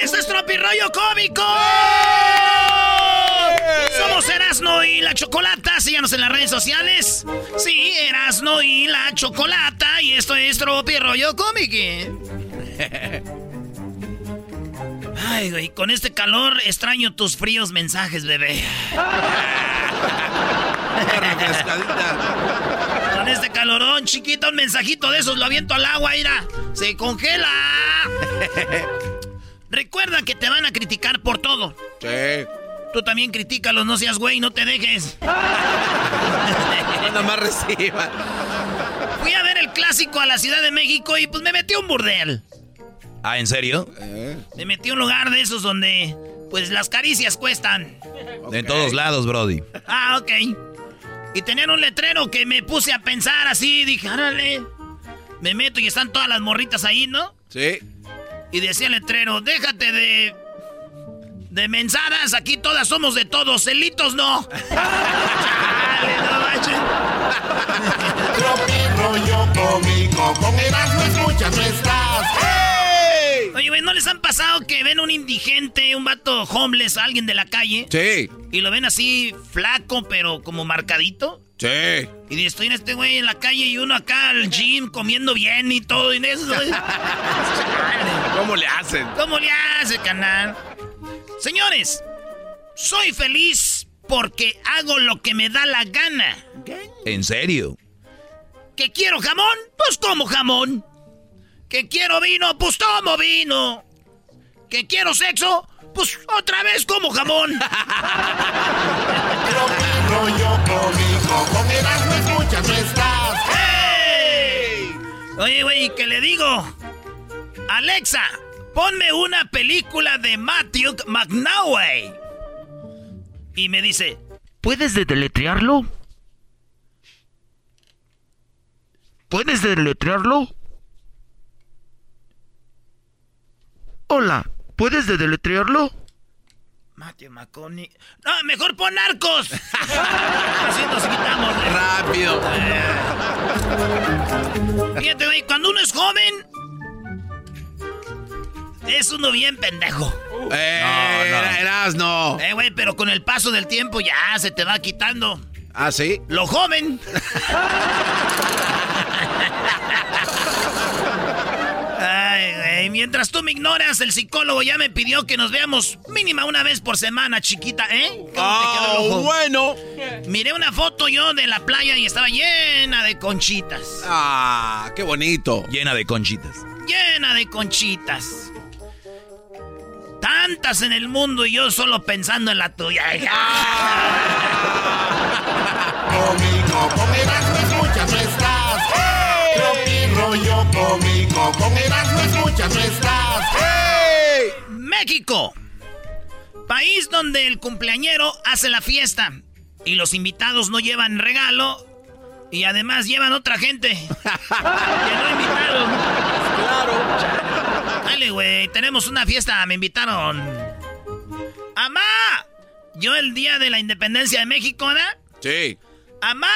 ¡Esto es Tropirollo Cómico! Somos Erasno y la Chocolata. Síganos en las redes sociales. Sí, Erasno y la Chocolata. Y esto es Tropirollo Cómico. Ay, güey, con este calor extraño tus fríos mensajes, bebé. Con este calorón, chiquito, un mensajito de esos lo aviento al agua, mira. Se congela. Recuerda que te van a criticar por todo. Sí. Tú también critícalos, no seas güey, no te dejes. Nada más reciba. Fui a ver el clásico a la Ciudad de México y pues me metí a un burdel. Ah, ¿en serio? Me metí a un lugar de esos donde pues las caricias cuestan. En todos lados, Brody. Ah, ok. Y tenían un letrero que me puse a pensar así, dije, árale. Me meto y están todas las morritas ahí, ¿no? Sí. Y decía el letrero, déjate de... De mensadas, aquí todas somos de todos, celitos no. No rollo cómico. Con Erasmo escuchas no estás. Oye, güey, ¿no les han pasado que ven un indigente, un vato homeless, alguien de la calle? Sí. Y lo ven así flaco, pero como marcadito. Sí. Y estoy en este güey en la calle y uno acá al gym comiendo bien y todo. Y eso, ¿Cómo le hacen? ¿Cómo le hace, canal? Señores, soy feliz porque hago lo que me da la gana. ¿En serio? ¿Que quiero jamón? Pues como jamón. ¿Que quiero vino? Pues tomo vino. ¿Que quiero sexo? Pues otra vez como jamón. Rollo Con Erasmo escuchas no estás. Oye, güey, ¿qué le digo? Alexa, ponme una película de Matthew McNaughey. Y me dice, ¿puedes deletrearlo? ¿Puedes deletrearlo? Hola, ¿puedes deletrearlo? Matthew McConaughey. No, mejor pon narcos. Así Fíjate, güey, cuando uno es joven, es uno bien pendejo. Eh, era- eras no. Eh, güey, pero con el paso del tiempo ya se te va quitando. ¿Ah, sí? Lo joven. Ay, mientras tú me ignoras, el psicólogo ya me pidió que nos veamos mínima una vez por semana, chiquita, ¿eh? ¿Cómo te quedó el ojo? Oh, bueno. Miré una foto yo de la playa y estaba llena de conchitas. Ah, qué bonito. Llena de conchitas. Llena de conchitas. Tantas en el mundo y yo solo pensando en la tuya. Cómico. Con Erasmo escuchas no estás. Tropi rollo cómico. Con Erasmo escuchas no estás. México. País donde el cumpleañero hace la fiesta y los invitados no llevan regalo y además llevan otra gente. que no invitaron. Claro. Dale, güey, tenemos una fiesta, me invitaron. ¡Amá! Yo el día de la independencia de México, ¿verdad? Sí. ¡Amá!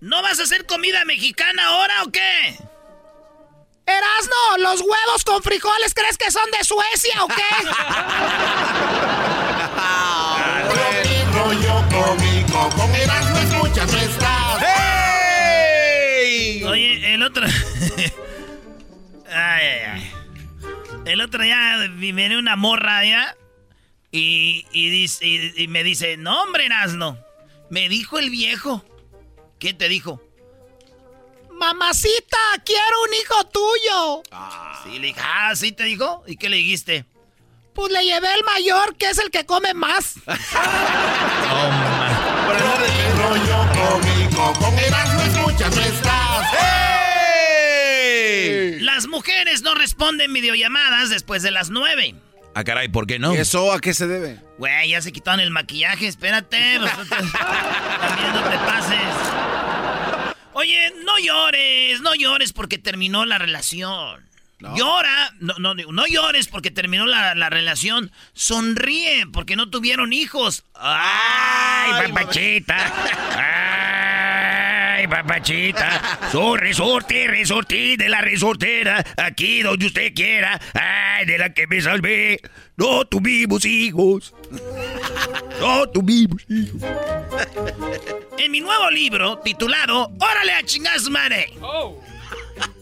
¿No vas a hacer comida mexicana ahora o qué? Erasno, ¿los huevos con frijoles crees que son de Suecia o qué? rollo cómico, con Erasmo escuchas nuestras. ¡Hey! Oye, el otro. ay, ay, ay. El otro día viene una morra ya. Y, y, dice, y, y me dice: No, hombre, Erasno. Me dijo el viejo. ¿Qué te dijo? Mamacita, quiero un hijo tuyo. Sí, le dije, ah, ¿sí te dijo? ¿Y qué le dijiste? Pues le llevé el mayor, que es el que come más. rollo cómico, con Erasmo escuchas nuestras. Las mujeres no responden videollamadas después de las nueve. Ah, caray, ¿por qué no? ¿Y eso a qué se debe? Güey, ya se quitaron el maquillaje, espérate. También no te pases. Oye, no llores, no llores porque terminó la relación. Llora, no, no, no llores porque terminó la, la relación. Sonríe porque no tuvieron hijos. ¡Ay, papachita! ¡Ay, papachita! Soy resorte, resorte de la resortera. Aquí donde usted quiera. ¡Ay, de la que me salvé! No tuvimos hijos. No tuvimos hijos. En mi nuevo libro, titulado ¡Órale a chingar su madre!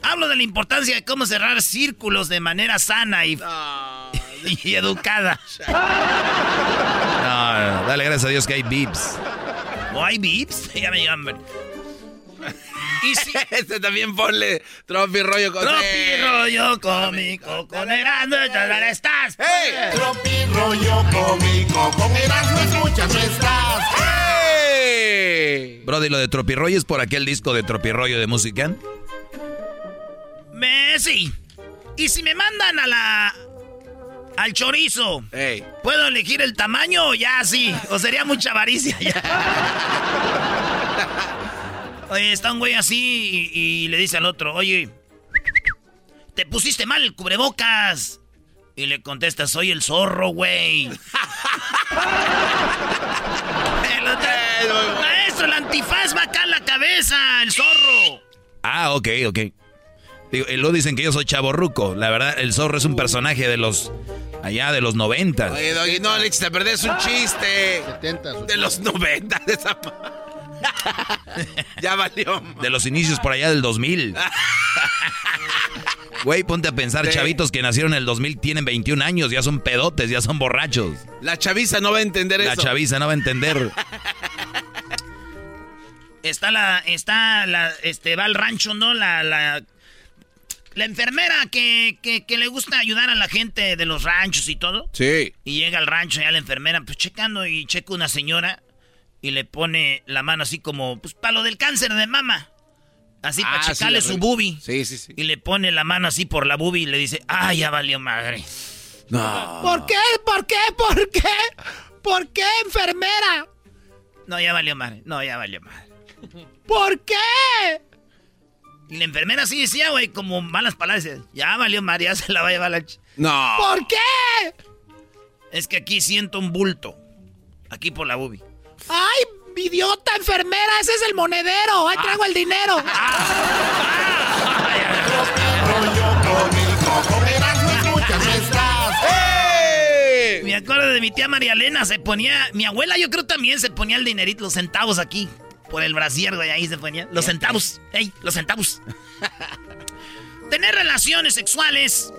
Hablo de la importancia de cómo cerrar círculos de manera sana y, y educada. No, no, dale gracias a Dios que hay beeps. ¿O hay beeps? Ya me hambre. Y si... este también ponle Tropi rollo con Tropi rollo cómico con Erasmo ¿dónde estás? ¡Hey! Tropi rollo cómico, con Erasmo escuchas nuestras. Brody, lo de Tropirroyo es por aquel disco de Tropirroyo de música. Me, sí. Y si me mandan a la... Al chorizo. ¿puedo elegir el tamaño o ya sí? ¿O sería mucha avaricia ya? Oye, está un güey así y, y le dice al otro, oye, te pusiste mal el cubrebocas. Y le contesta, soy el zorro, güey. El otro, Maestro, el antifaz va acá en la cabeza, el zorro. Ah, ok, ok. Digo, y luego dicen que yo soy chaborruco. La verdad, el zorro es un personaje de los. allá de los 90. Oye, Doggy, no le eches a perder, es un chiste. De los 90 de esa. ya valió. De los inicios por allá del 2000. Güey, ponte a pensar, Sí. chavitos que nacieron en el 2000 tienen 21 años, ya son pedotes, ya son borrachos. La chaviza no va a entender La eso. chaviza no va a entender. Está la, está la, este, va al rancho, ¿no? La, la, la enfermera que, que, que le gusta ayudar a la gente de los ranchos y todo. Sí. Y llega al rancho ya la enfermera, pues checando y checa una señora y le pone la mano así como, pues para lo del cáncer de mama. Así para Ah, sí, checarle su bubi. Sí, sí, sí. Y le pone la mano así por la bubi y le dice, ah, ya valió madre. No. ¿Por qué? ¿Por qué? ¿Por qué? ¿Por qué, enfermera? No, ya valió madre. No, ya valió madre. ¿Por qué? Y la enfermera sí decía, güey, como malas palabras. Ya valió madre, ya se la va a llevar la... ch-". No. ¿Por qué? Es que aquí siento un bulto. Aquí por la bubi. ¡Ay, idiota enfermera! ¡Ese es el monedero! ¡Ahí traigo el dinero! Me acuerdo de mi tía María Elena, se ponía, mi abuela yo creo también se ponía el dinerito, los centavos aquí, por el brasier, güey, ahí se ponía. Los centavos, ey, los centavos. Tener relaciones sexuales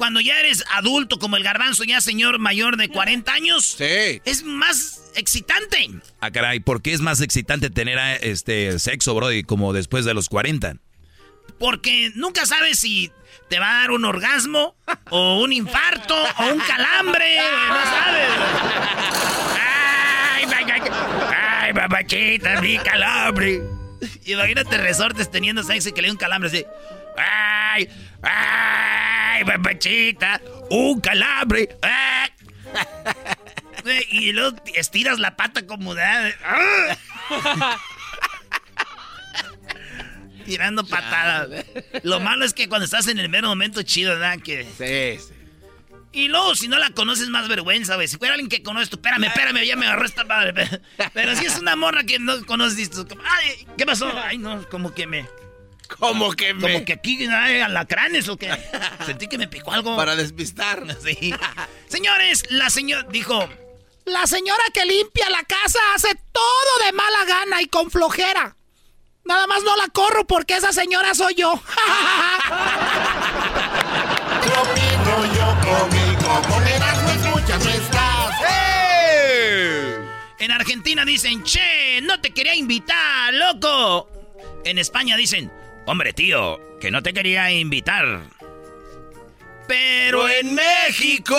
cuando ya eres adulto, como el garbanzo, ya señor mayor de 40 años, Sí. es más excitante. Ah, caray, ¿por qué es más excitante tener ah, este sexo, Brody, como después de los 40? Porque nunca sabes si te va a dar un orgasmo, o un infarto, o un calambre, no sabes. Ay, ay, ay, ay, papachita, mi calambre. Imagínate resortes teniendo sexo y que le dé un calambre así. Ay, ay, papachita, un calambre. ay. Y luego estiras la pata como de... Tirando patadas. Lo malo es que cuando estás en el mero momento chido, ¿verdad? Que Sí, sí. Y luego, si no la conoces, más vergüenza, güey. Si fuera alguien que conoces tú, espérame, espérame, ya me agarró esta madre. Pero si es una morra que no conoces, ay, ¿qué pasó? Ay, no, como que me... Como que me... Como que aquí hay alacranes o que... Sentí que me picó algo. Para despistar. Sí. Señores, la señora dijo... La señora que limpia la casa hace todo de mala gana y con flojera. Nada más no la corro porque esa señora soy yo. En Argentina dicen, che, no te quería invitar, loco. En España dicen, hombre, tío, que no te quería invitar. Pero en México...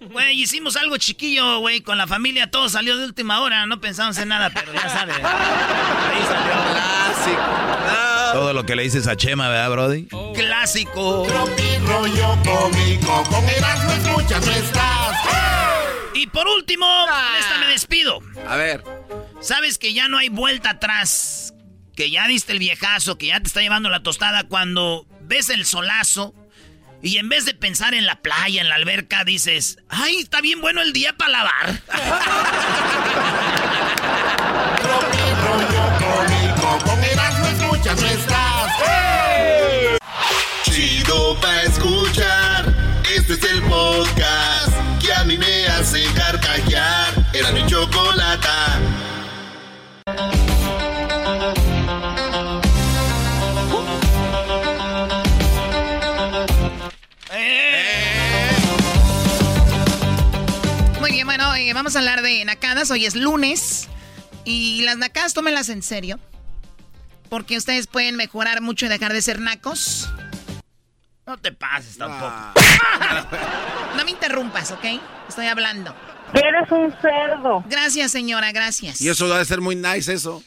Güey, hicimos algo chiquillo, güey, con la familia, todo salió de última hora, no pensamos en nada, pero ya sabes. Ahí salió. Clásico. Todo lo que le dices a Chema, ¿verdad, Brody? Clásico. Tropi rollo cómico, con Erasmo escuchas no estás. Y por último, esta me despido. A ver. Sabes que ya no hay vuelta atrás, que ya diste el viejazo, que ya te está llevando la tostada cuando ves el solazo y en vez de pensar en la playa, en la alberca, dices, ay, está bien bueno el día para lavar. Chido pa' escuchar. Este es el podcast que a mí me hace carcajear. Era mi chocolata. Bueno, eh, vamos a hablar de nacadas. Hoy es lunes. Y las nacadas, tómenlas en serio. Porque ustedes pueden mejorar mucho y dejar de ser nacos. No te pases tampoco. No me interrumpas, ¿ok? Estoy hablando. Eres un cerdo. Gracias, señora, gracias. Y eso debe ser muy nice, eso.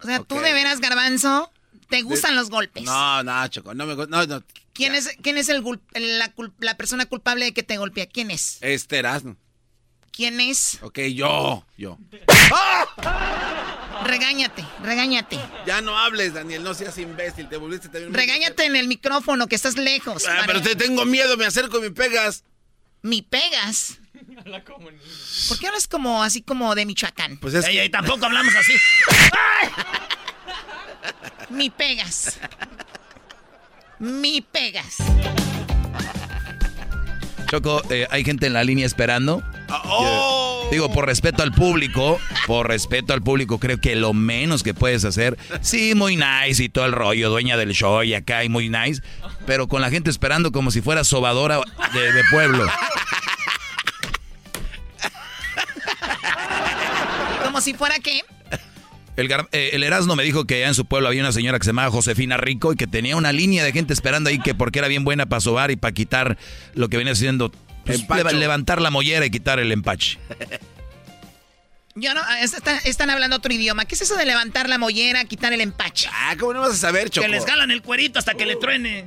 O sea, tú de veras, garbanzo, te gustan los golpes. No, no, Choco, no me No, no. ¿Quién es, quién es el, la, la persona culpable de que te golpea? ¿Quién es? Este Erasmo. ¿Quién es? Ok, yo, yo. Regáñate, regáñate. Ya no hables, Daniel, no seas imbécil, te volviste también... Regáñate en el micrófono, que estás lejos. Ah, pero te tengo miedo, me acerco y me pegas. ¿Mi pegas? ¿Por qué hablas como así como de Michoacán? Pues es Ey, que- ey, tampoco hablamos así. Mi pegas. Mi pegas. Choco, eh, hay gente en la línea esperando. ¡Oh! Digo, por respeto al público, por respeto al público, creo que lo menos que puedes hacer, sí, muy nice y todo el rollo, dueña del show y acá y muy nice, pero con la gente esperando como si fuera sobadora de, de pueblo. Como si fuera que... El, gar- eh, el Erasmo me dijo que allá en su pueblo había una señora que se llamaba Josefina Rico y que tenía una línea de gente esperando ahí que porque era bien buena para sobar y para quitar lo que venía haciendo, pues, levantar la mollera y quitar el empache. Yo no, es- están, están hablando otro idioma. ¿Qué es eso de levantar la mollera, quitar el empache? Ah, ¿cómo no vas a saber, Choco? Que les jalan el cuerito hasta que le truene.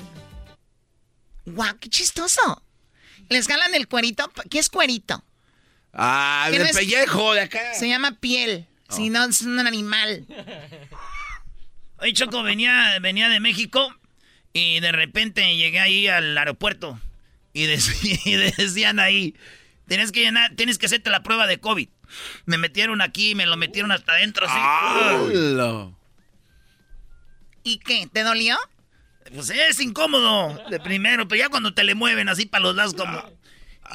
Guau, qué chistoso. Les jalan el cuerito. ¿Qué es cuerito? Ah, ¿Qué del no es- pellejo de acá. Se llama piel. Si no, es un animal. Oye, Choco, venía, venía de México y de repente llegué ahí al aeropuerto y, dec- y decían ahí, tienes que llenar, tienes que hacerte la prueba de COVID. Me metieron aquí, me lo metieron hasta adentro, así. ¡Halo! ¿Y qué? ¿Te dolió? Pues es incómodo de primero, pero ya cuando te le mueven así para los lados como...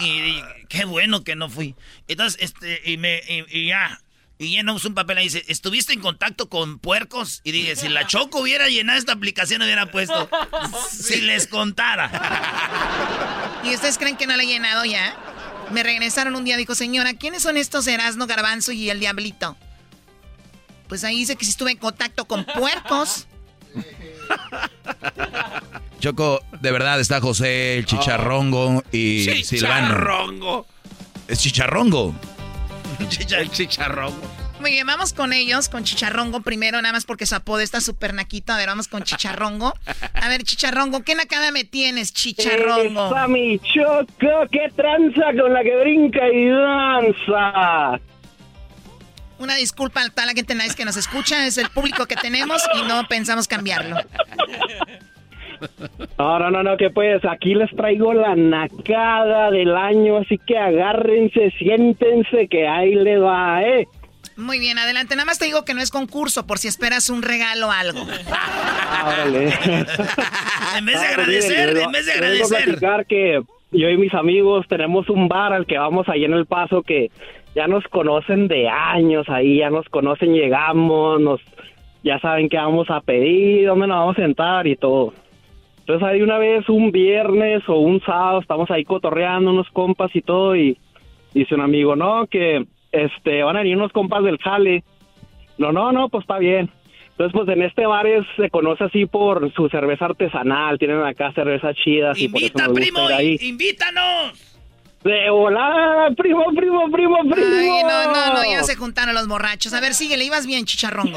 Y, y qué bueno que no fui. Entonces, este, y me, y, y ya, y llenamos un papel ahí, dice, ¿estuviste en contacto con puercos? Y dije, si la Choco hubiera llenado esta aplicación, hubiera puesto, si les contara. ¿Y ustedes creen que no la he llenado ya? Me regresaron un día, dijo, señora, ¿quiénes son estos Erasmo, Garbanzo y el Diablito? Pues ahí dice que si estuve en contacto con puercos. Choco, de verdad está José, el Chicharrongo y Silvano. Chicharrongo. Es Chicharrongo. El chicharrongo. Muy bien, vamos con ellos, con Chicharrongo primero, nada más porque su apodo está súper naquito. A ver, vamos con Chicharrongo. A ver, Chicharrongo, ¿qué nacada me tienes, Chicharrongo? Esa mi choco, qué tranza con la que brinca y danza. Una disculpa a toda la gente nice que nos escucha, es el público que tenemos y no pensamos cambiarlo. No, no, no, no, que pues aquí les traigo la nacada del año, así que agárrense, siéntense, que ahí le va, ¿eh? Muy bien, adelante. Nada más te digo que no es concurso, por si esperas un regalo o algo. en vez de agradecer, en vez de agradecer. que yo y mis amigos tenemos un bar al que vamos ahí en El Paso que ya nos conocen de años ahí, ya nos conocen, llegamos, nos ya saben qué vamos a pedir, dónde nos vamos a sentar y todo. Entonces ahí una vez, un viernes o un sábado, estamos ahí cotorreando unos compas y todo y dice un amigo, no, que este van a venir unos compas del jale. No, no, no, pues está bien. Entonces, pues en este bar se conoce así por su cerveza artesanal, tienen acá cerveza chidas. Invita, y primo, invítanos. De hola, primo, primo, primo, primo. Ay, no, no, no, ya se juntaron los borrachos. A ver, síguele, ibas bien, chicharrongo.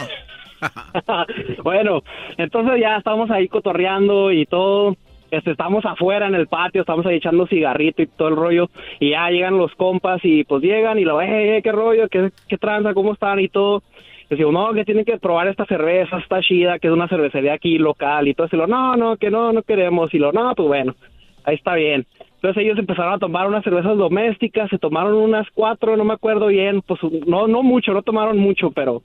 bueno, entonces ya estamos ahí cotorreando y todo. Este, estamos afuera en el patio, estamos ahí echando cigarrito y todo el rollo. Y ya llegan los compas y pues llegan y lo, eh, qué rollo, qué, qué tranza, cómo están y todo. Y digo, no, que tienen que probar esta cerveza, está chida, que es una cervecería aquí local y todo. Y lo, no, no, que no, no queremos. Y lo, no, pues bueno, ahí está bien. Entonces ellos empezaron a tomar unas cervezas domésticas, se tomaron unas cuatro, no me acuerdo bien, pues no, no mucho, no tomaron mucho, pero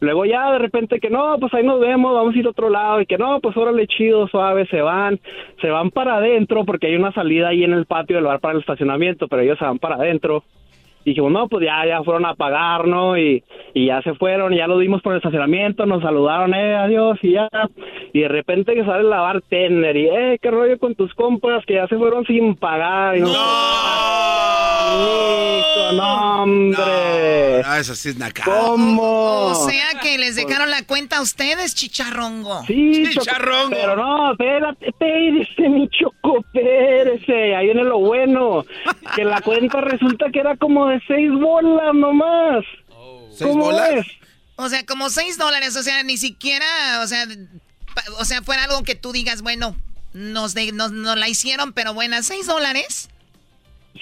Luego ya de repente que no, pues ahí nos vemos, vamos a ir a otro lado y que no, pues órale chido, suave, se van, se van para adentro porque hay una salida ahí en el patio del bar para el estacionamiento, pero ellos se van para adentro. Dijimos, no, pues ya, ya fueron a pagar, ¿no? Y, y ya se fueron, ya lo dimos por el estacionamiento, nos saludaron, eh, adiós, y ya. Y de repente que sale la bartender y, eh, qué rollo con tus compras que ya se fueron sin pagar. Y ¡No! ¡No, hombre! No, eso sí es naca. ¿Cómo? O sea que les dejaron la cuenta a ustedes, chicharrongo. Sí, chicharrongo. pero no, espérate, espérate, mi choco, espérese. Ahí viene lo bueno. Que la cuenta resulta que era como de seis bolas nomás. ¿Seis bolas? O sea, como seis dólares, o sea, ni siquiera, o sea, o sea, fuera algo que tú digas, bueno, nos, nos, la hicieron, pero buenas, seis dólares.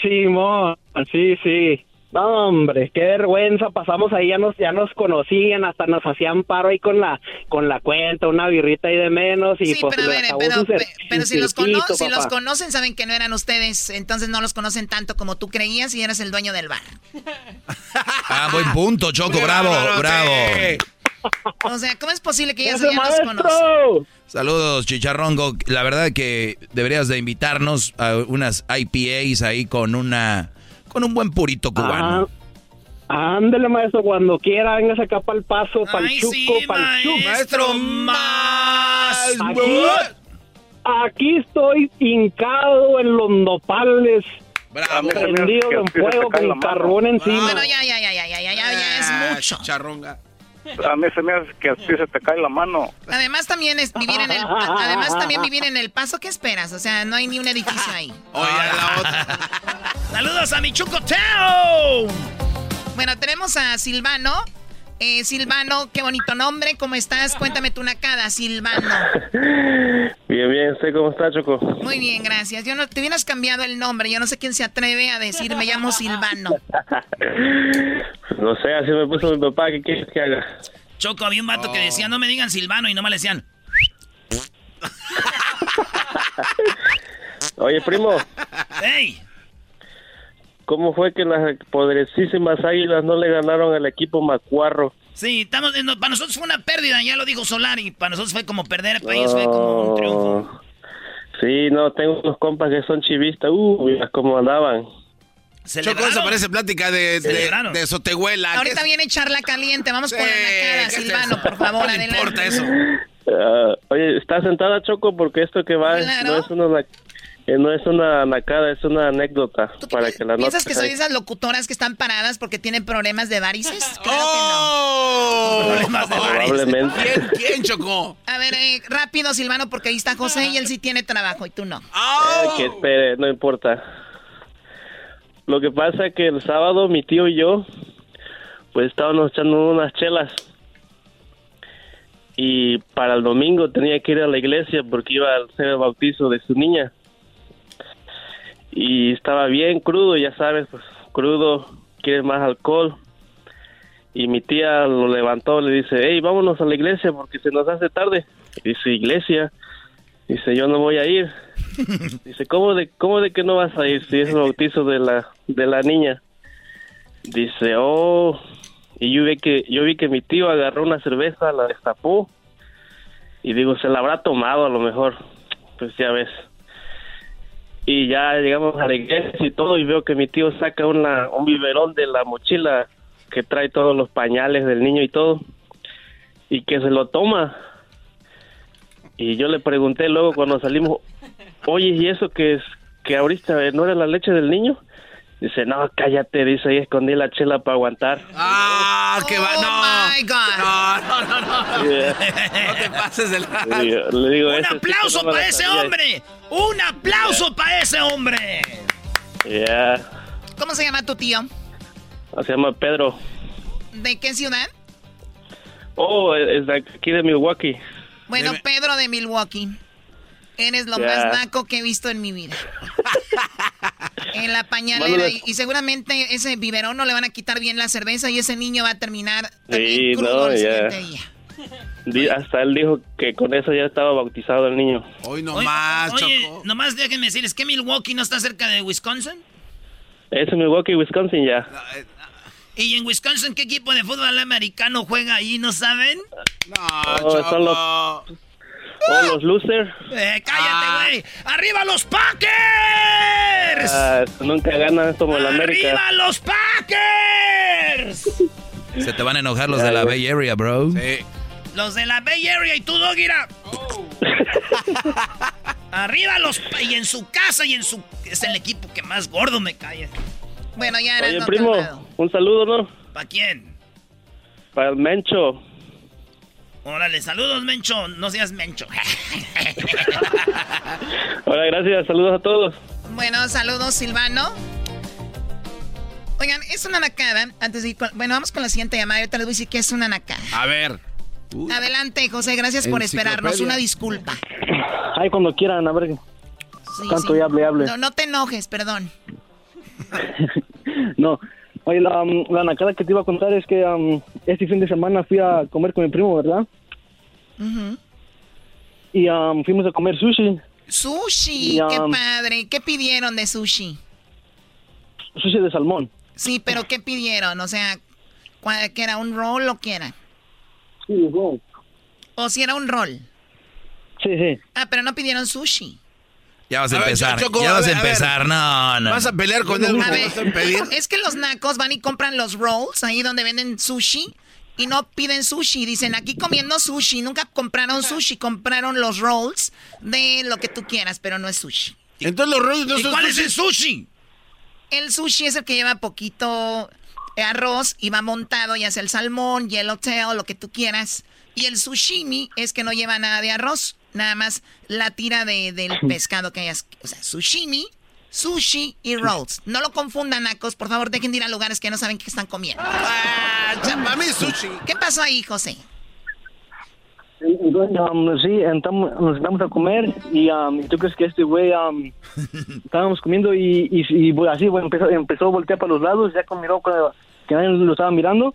Sí, mo, sí, sí. No, hombre, qué vergüenza. Pasamos ahí, ya nos, ya nos conocían, hasta nos hacían paro ahí con la, con la cuenta, una birrita ahí de menos. Y sí, pues, pero, pero, si, los si los conocen, saben que no eran ustedes, entonces no los conocen tanto como tú creías y eres el dueño del bar. ah, buen punto, Choco, bravo, bravo. O sea, ¿cómo es posible que ya, ya nos conocen? Saludos, Chicharrongo. La verdad que deberías de invitarnos a unas IPAs ahí con una con un buen purito cubano. Ándele, maestro, cuando quiera, véngase acá para el paso, para el chuco, sí, para el chuco. Maestro, más. Aquí, estoy hincado en los nopales. Bravo. Prendido en fuego con carrón encima. Ya, ya, ya, ya, ya, ya, ya. Ah, Charronga. A mí se me hace que así se te cae la mano. Además también es vivir en el además también vivir en el paso, ¿qué esperas? O sea, no hay ni un edificio ahí. Oye, la otra. Saludos a mi Town. Bueno, tenemos a Silvano. Eh, Silvano, qué bonito nombre. ¿Cómo estás? Cuéntame tu nacada, Silvano. Bien, bien. ¿Usted cómo está, Choco? Muy bien, gracias. Yo no te hubieras cambiado el nombre. Yo no sé quién se atreve a decir me llamo Silvano. No sé, así me puso mi papá. ¿Qué quieres que haga? Choco, había un vato que decía, no me digan Silvano y no me le decían. Oye, primo. ¡Ey! ¿Cómo fue que las poderosísimas águilas no le ganaron al equipo Macuarro? Sí, estamos, no, para nosotros fue una pérdida, ya lo dijo Solari. Para nosotros fue como perder, para ellos fue como un triunfo. Sí, no, tengo unos compas que son chivistas. Uh, mira cómo andaban. Choco, eso parece plática de, de, de Sotehuela. Ahorita ¿Qué- viene charla caliente. Vamos con la Sí, ¿qué es Silvano, eso? por favor, No adelante. importa eso. Ah, oye, ¿está sentada Choco? Porque esto que va Claro. no es una na- no es una nacada, es una anécdota para que la ¿Piensas notes que soy esas locutoras que están paradas porque tienen problemas de varices? Claro ¡Oh! Problemas de varices. Probablemente. ¿Quién, quién, que no. A ver, eh, rápido, Silvano, porque ahí está José y él sí tiene trabajo y tú no. Ay, que espere, no importa. Lo que pasa es que el sábado mi tío y yo, pues estábamos echando unas chelas. Y para el domingo tenía que ir a la iglesia porque iba a hacer el bautizo de su niña. Y estaba bien crudo, ya sabes, pues crudo, quiere más alcohol. Y mi tía lo levantó, le dice, hey, vámonos a la iglesia porque se nos hace tarde. Y dice, iglesia. Dice, yo no voy a ir. Dice, ¿cómo de, cómo de que no vas a ir si es el bautizo de la, de la niña? Dice, oh, y yo vi que, yo vi que mi tío agarró una cerveza, la destapó, y digo, se la habrá tomado a lo mejor, pues ya ves. Y ya llegamos a la iglesia y todo, y veo que mi tío saca una, un biberón de la mochila que trae todos los pañales del niño y todo, y que se lo toma. Y yo le pregunté luego cuando salimos, oye, ¿y eso que es que ahorita no era la leche del niño? Dice, no, cállate, dice, ahí escondí la chela para aguantar. ¡Ah, qué va! Oh ¡No! my God. No, no, no, no. Yeah. No te pases de la... Le digo, le digo, ¡Un "Ese aplauso para ese sabía". hombre! ¡Un aplauso para ese hombre! Ya, ¿Cómo se llama tu tío? se llama Pedro. ¿De qué ciudad? Oh, es de aquí de Milwaukee. Bueno, Pedro de Milwaukee. Eres lo más naco que he visto en mi vida. en la pañalera. Y, y seguramente ese biberón no le van a quitar bien la cerveza y ese niño va a terminar Sí, no, el ya. siguiente día. Hasta él dijo que con eso ya estaba bautizado el niño. Hoy no Oye, más, oye, Choco. nomás déjenme decirles que Milwaukee no está cerca de Wisconsin. Es Milwaukee, Wisconsin ya. ¿Y en Wisconsin qué equipo de fútbol americano juega ahí, no saben? Oh, son los, oh, los losers. Eh, cállate, güey. ¡Arriba los Packers! Ah, nunca ganan como el América. ¡Arriba los Packers! Se te van a enojar los de la Bay Area, bro. Sí. Los de la Bay Area y tú, Dogira. Arriba los... Y en su casa y en su... Es el equipo que más gordo me cae. Bueno, ya eres Oye, no primo, calmado. un saludo, ¿no? ¿Para quién? Para el Mencho. Órale, saludos, Mencho. No seas Mencho. Hola, gracias. Saludos a todos. Bueno, saludos, Silvano. Oigan, es una nacada. Antes de ir con- Bueno, vamos con la siguiente llamada. Ahorita les voy a decir que es una nacada. A ver. Adelante, José. Gracias por esperarnos. Una disculpa. Ay, cuando quieran, a ver. Sí, Tanto sí. y hable, hable. No, no te enojes, perdón. No. Oye, la, um, la nacada que te iba a contar es que um, este fin de semana fui a comer con mi primo, ¿verdad? Ujú. Y um, fuimos a comer sushi. Sushi, Y, qué um, padre. ¿Qué pidieron de sushi? Sushi de salmón. Sí, pero ¿qué pidieron? O sea, ¿cuál- ¿qué era? ¿Un roll o qué era? Sí, roll. ¿O si era un roll? Sí, sí. Ah, pero no pidieron sushi. Ya vas a, A ver, empezar. Choco, ya vas a ver, a ver. empezar. No, no. ¿Vas a pelear con él? A ver, ¿Vas a pedir? es que los nacos van y compran los rolls ahí donde venden sushi y no piden sushi. Dicen aquí comiendo sushi. Nunca compraron sushi, compraron los rolls de lo que tú quieras, pero no es sushi. Entonces los rollos no ¿Y son cuál es el sushi? El sushi es el que lleva poquito eh, arroz y va montado, ya sea el salmón, yellowtail, lo que tú quieras. Y el sushimi es que no lleva nada de arroz, nada más la tira de, del pescado que hayas. O sea, sushimi, sushi y rolls. No lo confundan, nacos. Por favor, dejen de ir a lugares que no saben qué están comiendo. Ah, es sushi. ¿Qué pasó ahí, José? Um, sí, entramos, nos sentamos a comer y um, tú crees que este güey um, estábamos comiendo y, y, y, bueno, así bueno, empezó, empezó a voltear para los lados, ya con miró que, que nadie lo estaba mirando,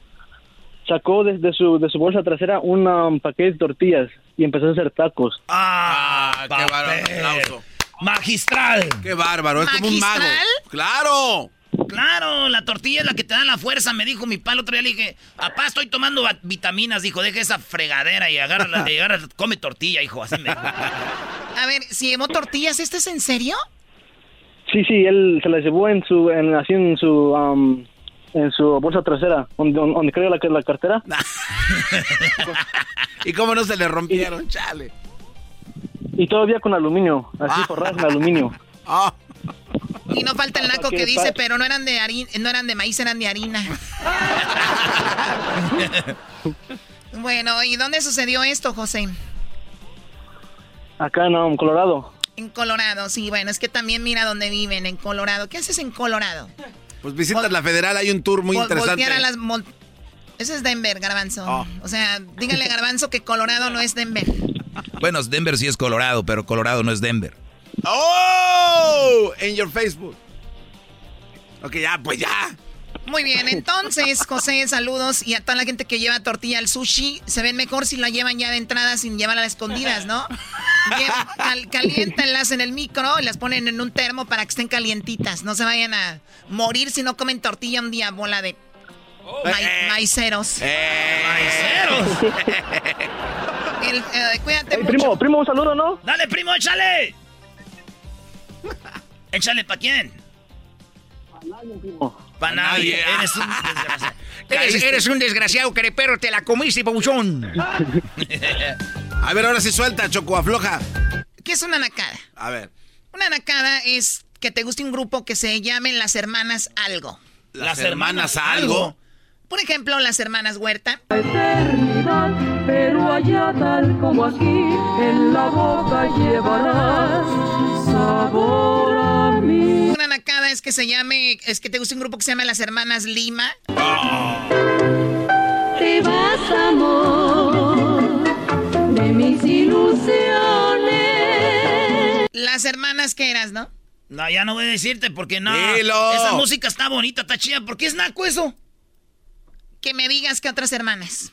sacó desde su, de su bolsa trasera un um, paquete de tortillas y empezó a hacer tacos. ¡Ah! qué aplauso. ¡Magistral! Qué bárbaro, es como un mago. ¿Magistral? ¡Claro! Claro, la tortilla es la que te da la fuerza, me dijo mi palo otro día. Le dije, papá, estoy tomando vitaminas. Dijo, deja esa fregadera y agarra, y agarra come tortilla, hijo. Así me dijo. A ver, si llevó tortillas, ¿esto es en serio? Sí, sí, él se las llevó en su, en, así en su, um, en su bolsa trasera, donde, donde creo la, la cartera. ¿Y cómo no se le rompieron? Chale. Y todavía con aluminio, así forradas en aluminio. Ah. Y no falta el naco que dice, pero no eran de harina, no eran de maíz, eran de harina. bueno, ¿y dónde sucedió esto, José? Acá en um, Colorado. En Colorado, sí, bueno, es que también mira dónde viven, en Colorado. ¿Qué haces en Colorado? Pues visitas la federal, hay un tour muy Vol- interesante. a las Ese es Denver, Garbanzo. Oh. O sea, díganle a Garbanzo que Colorado no es Denver. Bueno, Denver sí es Colorado, pero Colorado no es Denver. ¡Oh! En your Facebook. Ok, ya, pues ya. Muy bien, entonces, José, saludos. Y a toda la gente que lleva tortilla al sushi, se ven mejor si la llevan ya de entrada sin llevarla a las escondidas, ¿no? Cal caliéntalas en el micro y las ponen en un termo para que estén calientitas. No se vayan a morir si no comen tortilla un día, bola de oh. eh. maiceros. Eh. Maiceros. Eh, cuídate mucho. Primo, primo, un saludo, ¿no? Dale, primo, échale. échale, ¿pa' quién? Para nadie, primo. Para nadie. Eres un desgraciado. Eres, eres, un desgraciado, perro te la comiste, pabuchón. A ver, ahora sí suelta, Choco, afloja. ¿Qué es una nacada? A ver. Una nacada es que te guste un grupo que se llamen las hermanas algo. ¿Las, hermanas, algo? Por ejemplo, las hermanas Huerta. Pero allá tal como aquí, en la boca llevarás sabor a mí. Una nacada es que se llame, es que te guste un grupo que se llame las hermanas Lima. Te vas, amor mis ilusiones. Las hermanas que eras, ¿no? No, ya no voy a decirte porque no. Esa música está bonita, está chida. ¿Por qué es naco eso? Que me digas que otras hermanas.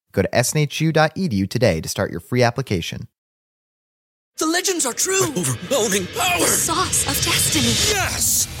Go to snhu.edu today to start your free application. The legends are true. overwhelming power! The sauce of destiny. Yes!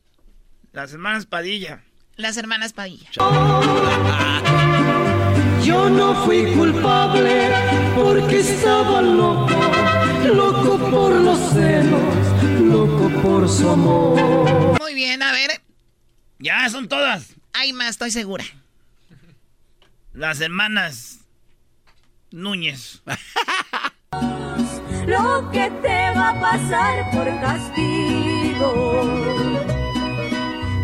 Las hermanas Padilla. Las hermanas Padilla. Yo no fui culpable porque estaba loco, loco por los celos, loco por su amor. Muy bien, a ver. Ya son todas. Hay más, estoy segura. Las hermanas Núñez. Lo que te va a pasar por castigo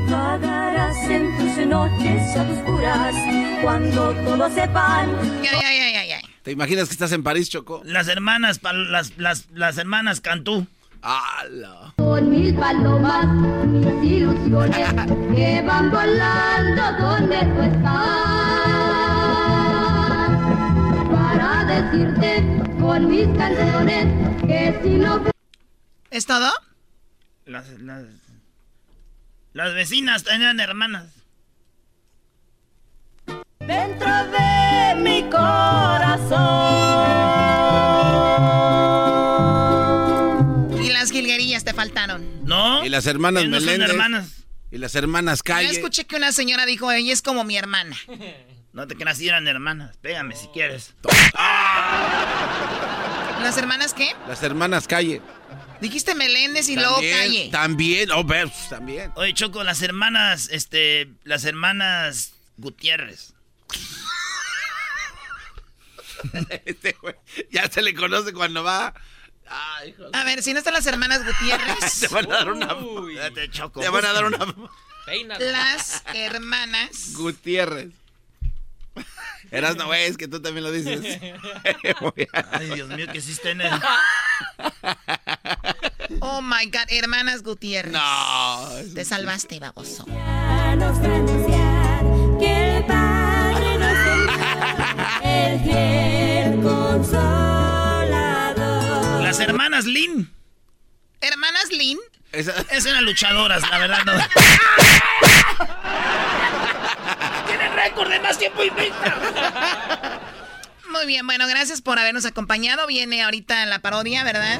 pagarás en tus noches oscuras cuando todos sepan. Ya, ya, ya, ¿Te imaginas que estás en París, Choco? Las hermanas, las, las, las hermanas Cantú. ¡Hala! Con mil palomas, mis ilusiones que van volando donde tú estás. Para decirte con mis canciones que si no. ¿Es todo? Las, las, las vecinas tenían hermanas. Dentro de mi corazón. Y las jilguerillas te faltaron. No. Y las hermanas no Meléndez. hermanas. Y las hermanas Calle. Yo escuché que una señora dijo, ella es como mi hermana. No te creas, eran hermanas. Pégame si quieres. ¿Las hermanas qué? Las hermanas Calle. Dijiste Meléndez y luego Calle. También, oh, pues, también. Oye, Choco, las hermanas, este, las hermanas Gutiérrez. este güey, ya se le conoce cuando va. Ay, a ver, si no están las hermanas Gutiérrez. te van a dar una. Uy, Choco, te van a dar una. Las hermanas Gutiérrez. Eras no, es que tú también lo dices. Ay, Dios mío, que hiciste en él. Oh my God, hermanas Gutiérrez. No. Te salvaste, baboso. Las hermanas Lin. ¿Hermanas Lin? Esa... Esas luchadoras, la verdad no. Tienen récord de más tiempo invicta. Muy bien, bueno, gracias por habernos acompañado. Viene ahorita la parodia, ¿verdad?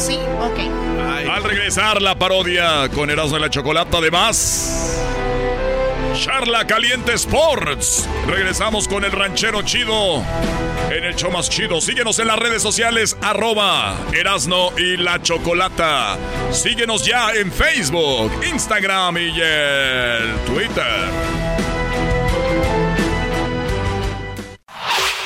Sí, ok. Al regresar la parodia con Erasmo de la Chocolata, además. Charla Caliente Sports. Regresamos con el ranchero chido. En el show más chido. Síguenos en las redes sociales, arroba Erasno y la Chocolata. Síguenos ya en Facebook, Instagram y el Twitter.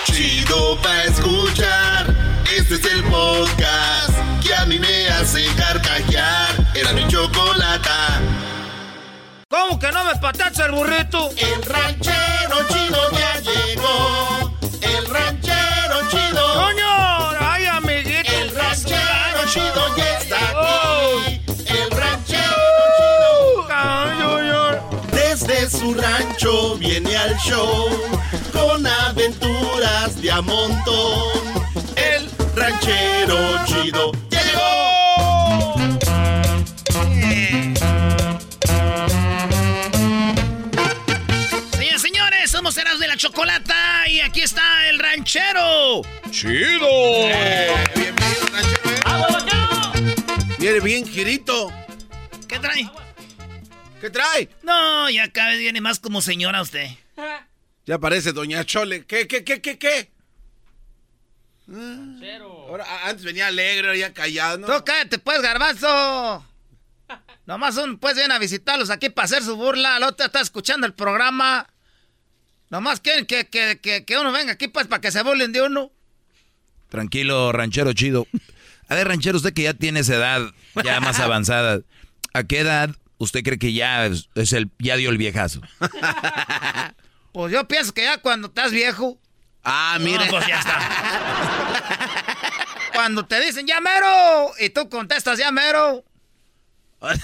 Chido pa' escuchar. Este es el podcast que a mí me hace carcajear. Era mi chocolata. ¿Cómo que no me patacha el burrito? El ranchero chido ya llegó. El ranchero chido. ¡Coño! ¡Ay, amiguito! El ranchero chido ya está aquí. El ranchero chido. Desde su rancho viene al show con aventuras de a montón. Ranchero chido ya llegó. Señores, señores, somos Eras de la Chocolata y aquí está el ranchero. ¡Chido! bienvenido, ranchero. ¿eh? Viene bien girito. ¿Qué trae? ¿Qué trae? No, ya cada vez viene más como señora usted. Ya parece Doña Chole. ¿Qué, qué, qué, qué, qué? Ahora, antes venía alegre, ahora ya callado. ¿no? Tú cállate, pues, garbanzo. Nomás un, pues, viene a visitarlos aquí para hacer su burla. La otra está escuchando el programa. Nomás quieren que, que, que, que uno venga aquí, pues, para que se burlen de uno. Tranquilo, ranchero chido. A ver, ranchero, usted que ya tiene esa edad ya más avanzada, ¿a qué edad usted cree que ya es, es el ya dio el viejazo? Pues yo pienso que ya cuando estás viejo. Ah, mire. pues ya está. Cuando te dicen ya mero y tú contestas ya mero.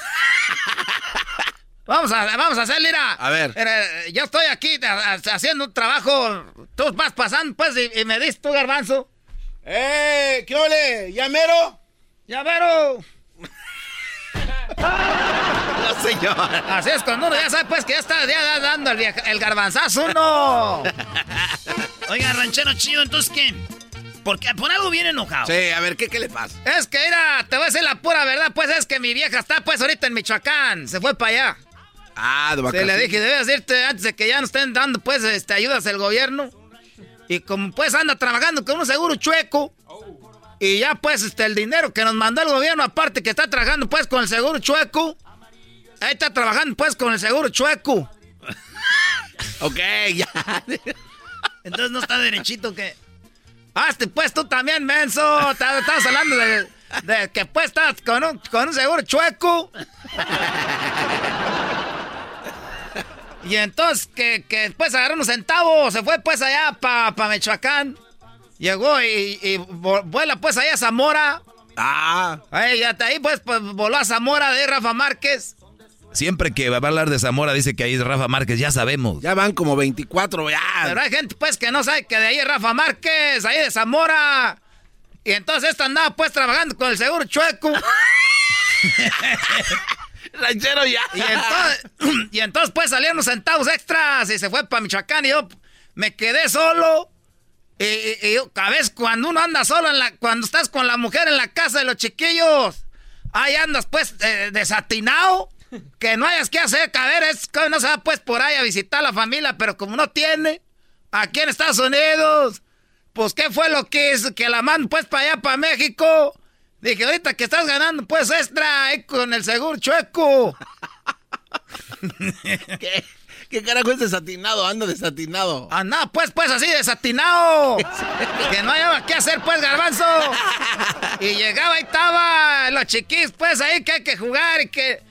Vamos a, vamos a hacer, Lira. A ver. Mira, yo estoy aquí a- a- haciendo un trabajo. Tú vas pasando, pues, y, y me dices tú, garbanzo. ¡Eh! ¿Qué ole? ¿Ya mero? ¡Ya mero! No, señor. Así es cuando uno ya sabe, pues, que ya está ya dando el, el garbanzazo uno. Oiga, ranchero chido, entonces ¿qué? Porque por algo viene enojado. Sí, a ver, ¿qué, qué le pasa? Es que, mira, te voy a decir la pura verdad, pues, es que mi vieja está, pues, ahorita en Michoacán. Se fue para allá. Ah, de vacaciones. le dije, debes irte antes de que ya nos estén dando, pues, este, ayudas el gobierno. Y como, pues, anda trabajando con un seguro chueco. Y ya, pues, este, el dinero que nos mandó el gobierno, aparte que está trabajando, pues, con el seguro chueco. Ahí está trabajando, pues, con el seguro chueco. ok, ya. Entonces no está derechito que... Hazte, pues, tú también, menso. Ta- Estás hablando de, de que, pues, estás con un, con un seguro chueco. Y entonces que, que después agarró unos centavos, se fue pues allá para pa Michoacán. Llegó y, vuela pues allá a Zamora. Ah. Ahí, hasta ahí pues, pues voló a Zamora de Rafa Márquez. Siempre que va a hablar de Zamora dice que ahí es Rafa Márquez, ya sabemos. Ya van como 24, ya. Pero hay gente pues que no sabe que de ahí es Rafa Márquez, ahí de Zamora. Y entonces esta andaba pues trabajando con el seguro chueco. Ranchero ya. Y entonces, y entonces pues salieron unos centavos extras y se fue para Michoacán y yo me quedé solo. Y, y- y yo, a veces cuando uno anda solo, en la, cuando estás con la mujer en la casa de los chiquillos, ahí andas pues eh, desatinado, que no hayas que hacer, ver, es que no se va pues por ahí a visitar a la familia, pero como no tiene, aquí en Estados Unidos, pues qué fue lo que hizo, que la mandan pues para allá, para México. Dije, ahorita que estás ganando pues extra ahí con el seguro chueco. ¿Qué? ¿Qué carajo es desatinado? Ando desatinado. Anda, pues, pues así desatinado. que no había qué hacer, pues, garbanzo. Y llegaba y estaba los chiquillos, pues, ahí que hay que jugar y que.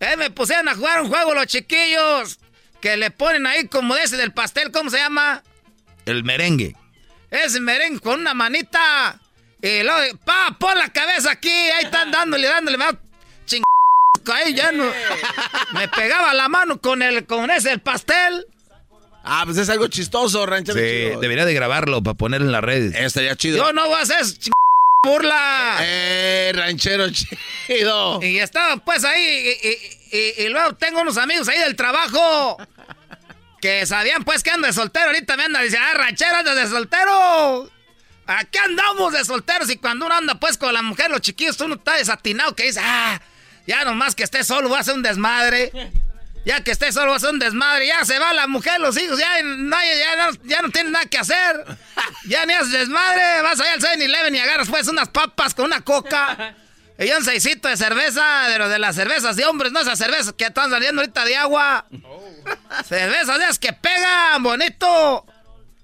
Eh, me pusieron a jugar un juego los chiquillos. Que le ponen ahí como ese del pastel, ¿cómo se llama? El merengue. Ese merengue con una manita. Y luego, pa, pon la cabeza aquí. Ahí están dándole, dándole. Me da ching... Ahí ya no. Me pegaba la mano con el, con ese el pastel. Ah, pues es algo chistoso, ranchero Sí, chido. debería de grabarlo para ponerlo en las redes. Estaría chido. Yo no voy a hacer ching... burla. Eh, ranchero chido. Y estaban pues ahí, y, y- y- y luego tengo unos amigos ahí del trabajo que sabían pues que ando de soltero. Ahorita me andan diciendo, ah, ranchero, andas de soltero. Aquí andamos de solteros y cuando uno anda pues con la mujer, los chiquillos, uno está desatinado que dice, ah, ya nomás que esté solo, voy a hacer un desmadre. Ya que estés solo a un desmadre, ya se va la mujer, los hijos, ya, no, ya, ya, no tienen nada que hacer. Ya ni haces desmadre, vas allá al 7-Eleven y agarras pues unas papas con una coca. Y un seisito de cerveza, de, de las cervezas de hombres, no esas cervezas que están saliendo ahorita de agua. Cervezas de esas que pegan, bonito.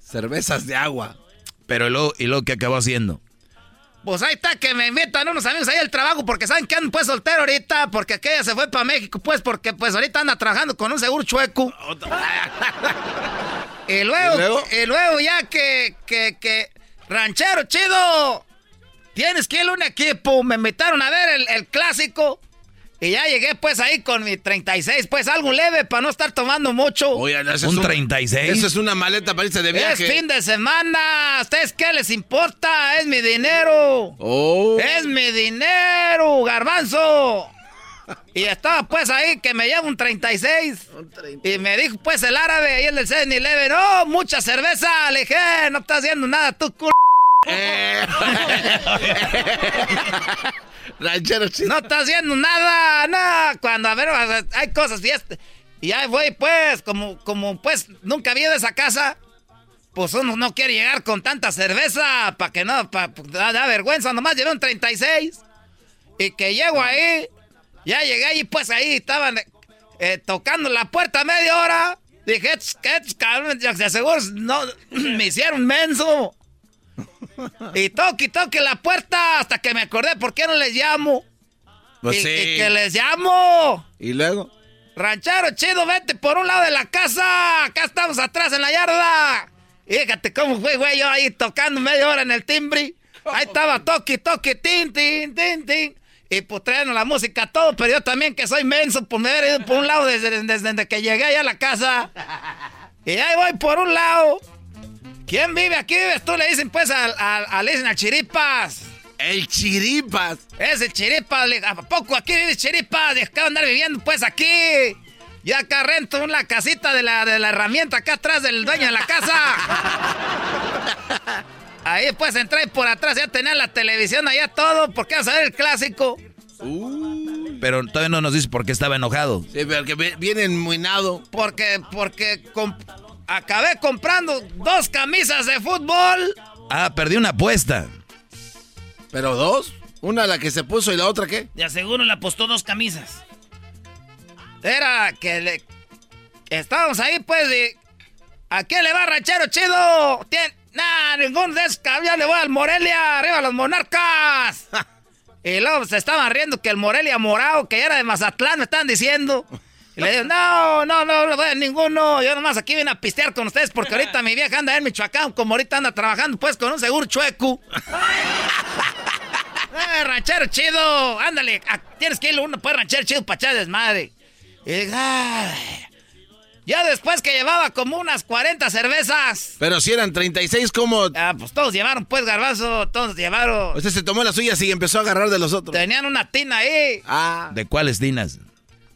Cervezas de agua. Pero luego, ¿y lo que acabó haciendo? Pues ahí está que me invitan unos amigos ahí al trabajo porque saben que ando pues soltero ahorita, porque aquella se fue para México, pues porque pues ahorita anda trabajando con un seguro chueco. y, luego, ¿Y luego, ya que, que, que, ranchero chido, tienes que ir a un equipo, me invitaron a ver el, el clásico. Y ya llegué pues ahí con mi 36, pues algo leve para no estar tomando mucho. Oye, ¿Un 36? Eso es una maleta para irse de viaje. Es fin de semana. ¿A ustedes qué les importa? Es mi dinero. Oh. Es mi dinero, garbanzo. Y estaba pues ahí que me lleva un 36. Y me dijo pues el árabe ahí el del 7-Eleven, oh, mucha cerveza. Le dije, eh, no estás haciendo nada, tú culo. Eh. Ranchero No está haciendo nada, nada. Cuando, a ver, hay cosas, fiesta. Y ahí voy, pues, como, como, pues, nunca había de esa casa. Pues uno no quiere llegar con tanta cerveza, para que no, para, da, vergüenza. Nomás llevé un 36. Y que llego ahí, ya llegué ahí, pues ahí estaban eh, tocando la puerta media hora. Dije, ¿qué cabrón? Seguro no, me hicieron menso. Y toque, toque la puerta hasta que me acordé por qué no les llamo. Pues y, sí. y que les llamo. ¿Y luego? Ranchero chido, vete por un lado de la casa. Acá estamos atrás en la yarda. Y fíjate cómo fue, güey, yo ahí tocando media hora en el timbre. Ahí estaba toque, toque, tin, tin, tin, tin. Y pues trayendo la música todo, pero yo también que soy menso, pues me haber ido por un lado desde, desde, que llegué allá a la casa. Y ahí voy por un lado. ¿Quién vive aquí? Vives tú, le dicen pues al, al, dicen al Chiripas. El Chiripas. Es el Chiripas. ¿A poco aquí vive Chiripas? Acabo de andar viviendo pues aquí. Yo acá rento una casita de la, de la herramienta acá atrás del dueño de la casa. Ahí pues entré por atrás, ya tenía la televisión allá todo, porque vas a ver el clásico. Uh, pero todavía no nos dice por qué estaba enojado. Sí, pero que viene enmuinado. Porque, porque acabé comprando dos camisas de fútbol. Ah, perdí una apuesta. ¿Pero dos? ¿Una la que se puso y la otra qué? De aseguro le apostó dos camisas. Era que le... Estábamos ahí pues. ¿A quién le va ranchero chido? ¿Tien... Nah, ninguno de esos ya le voy al Morelia, arriba los monarcas. y luego se estaban riendo que el Morelia morado, que era de Mazatlán, me estaban diciendo. Y le digo, no, no, no, no voy a ninguno. Yo nomás aquí vine a pistear con ustedes porque ahorita mi vieja anda en Michoacán, como ahorita anda trabajando pues con un seguro chueco. eh, ranchero chido, ándale, tienes que ir uno pues ranchero chido para echar desmadre. Y digo, ay. Ya después que llevaba como unas 40 cervezas. Pero si eran 36, ¿cómo? Ah, pues todos llevaron, pues, garbazo, todos llevaron. Usted se tomó las suyas y empezó a agarrar de los otros. Tenían una tina ahí. Ah. ¿De cuáles tinas?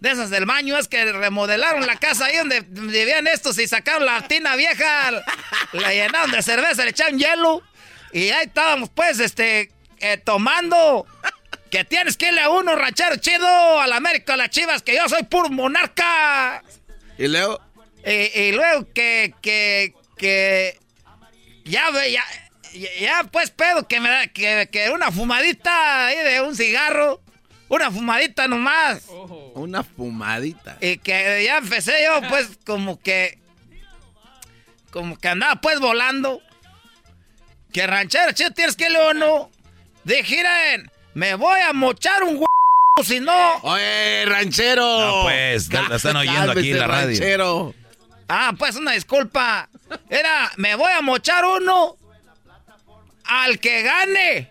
De esas del baño, es que remodelaron la casa ahí donde vivían estos y sacaron la tina vieja, la llenaron de cerveza, le echaron hielo. Y ahí estábamos, pues, este, eh, tomando. Que tienes que irle a uno, ranchero chido, a la América, a las chivas, que yo soy puro monarca. ¿Y luego? Y, luego que, que, que, ya, ya, ya, pues pedo que me da, que, que una fumadita ahí de un cigarro, una fumadita nomás. Una fumadita. Y que ya empecé yo pues como que, como que andaba pues volando. Que ranchero, chido, tienes que leer no. Dije, me voy a mochar un si no. Oye, ranchero. No, pues, la están oyendo aquí en la radio. Ranchero. Ah, pues una disculpa. Era, me voy a mochar uno al que gane.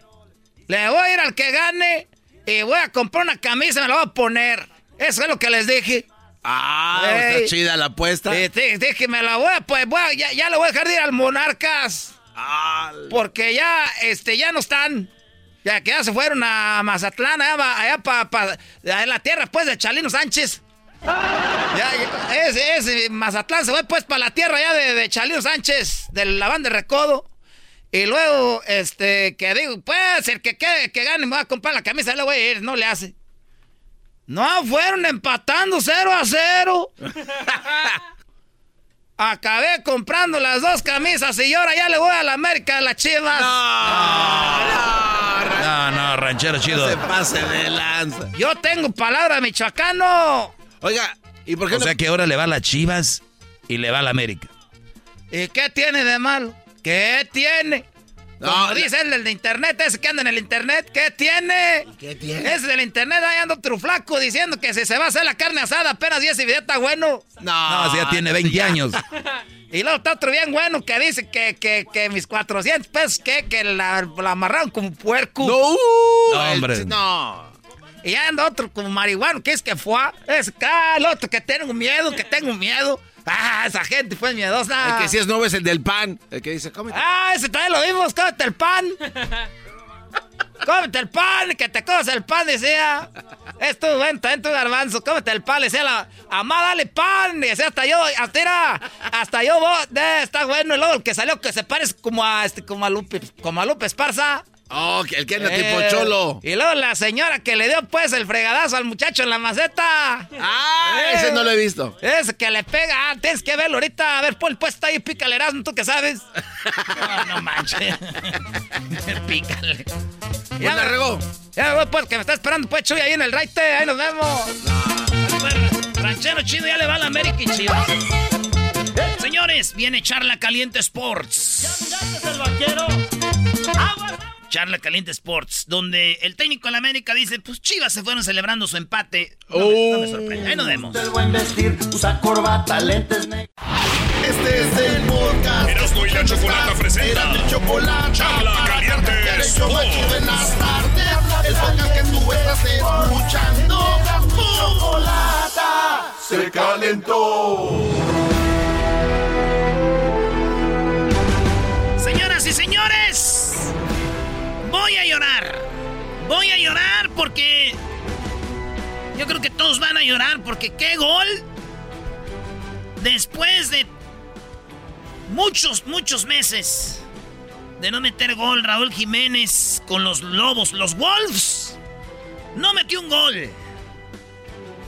Le voy a ir al que gane y voy a comprar una camisa y me la voy a poner. Eso es lo que les dije. Ah, está chida la apuesta. Dije, me la voy a, pues, voy a, ya, le voy a dejar de ir al Monarcas. Ah. Porque ya, este, ya no están. Ya que ya se fueron a Mazatlán, allá, allá para en la tierra, pues, de Chalino Sánchez. Ya, ese, ese Mazatlán se fue pues para la tierra ya de, de Chalino Sánchez, de la banda de Recodo. Y luego, este, que digo, pues, el que, que, que gane me va a comprar la camisa, le voy a ir, no le hace. No, fueron empatando 0 a 0. Acabé comprando las dos camisas y ahora ya le voy a la América a las chivas. No, no, ranchero chido. se pase de lanza. Yo tengo palabra michoacano. Oiga, ¿y por qué O no? sea que ahora le va a las chivas y le va a la América. ¿Y qué tiene de malo? ¿Qué tiene? No, Como dice el del internet, ese que anda en el internet, ¿qué tiene? ¿Qué tiene? Ese del internet ahí anda otro flaco diciendo que si se va a hacer la carne asada apenas 10 y video está bueno. No, No, si ya tiene 20 años. Y luego está otro bien bueno que dice que, que, que mis 400 pesos, que, que la, la amarraron como puerco. No, No, hombre. el- no. Y ya anda otro como marihuano, que es que fue. Es acá, el otro que tengo miedo, que tengo miedo. Ah, esa gente fue miedosa. El que sí es nuevo es el del pan. El que dice, cómete. Ah, ese también lo vimos, cómete el pan. cómete el pan, que te comes el pan, decía. Esto, ven, también tu garbanzo, cómete el pan, le decía la amá, dale pan. Y decía hasta yo, hasta era, hasta yo, vos, eh, está bueno. Y luego el que salió que se parece como a este, como a Lupe, como a Lupe Esparza. Oh, el que anda Eh, tipo cholo. Y luego la señora que le dio pues el fregadazo al muchacho en la maceta. Ah, Eh, ese no lo he visto. Ese que le pega, ah, tienes que verlo ahorita. A ver, pon el puesto ahí, pícale Erasmo, tú que sabes. no, no manches. pícale. Ya la regó. Ya me voy, pues, que me está esperando, pues, Chuy, ahí en el raite. Ahí nos vemos. Ranchero chido, ya le va a la América y chido. Señores, viene Charla Caliente Sports. Charla Caliente Sports, donde el técnico de la América dice, pues Chivas se fueron celebrando su empate. No, me, no me sorprende. Ahí nos vemos. Este es el podcast. Erasmo y la Chocolata presenta Era mi chocolate. Charla Caliente Sports. en las tardes. El podcast que tú estás escuchando. Chocolata. Se calentó. Señoras y señores, voy a llorar. Voy a llorar porque... Yo creo que todos van a llorar porque qué gol. Después de muchos, muchos meses de no meter gol, Raúl Jiménez con los Lobos, los Wolves, no metió un gol.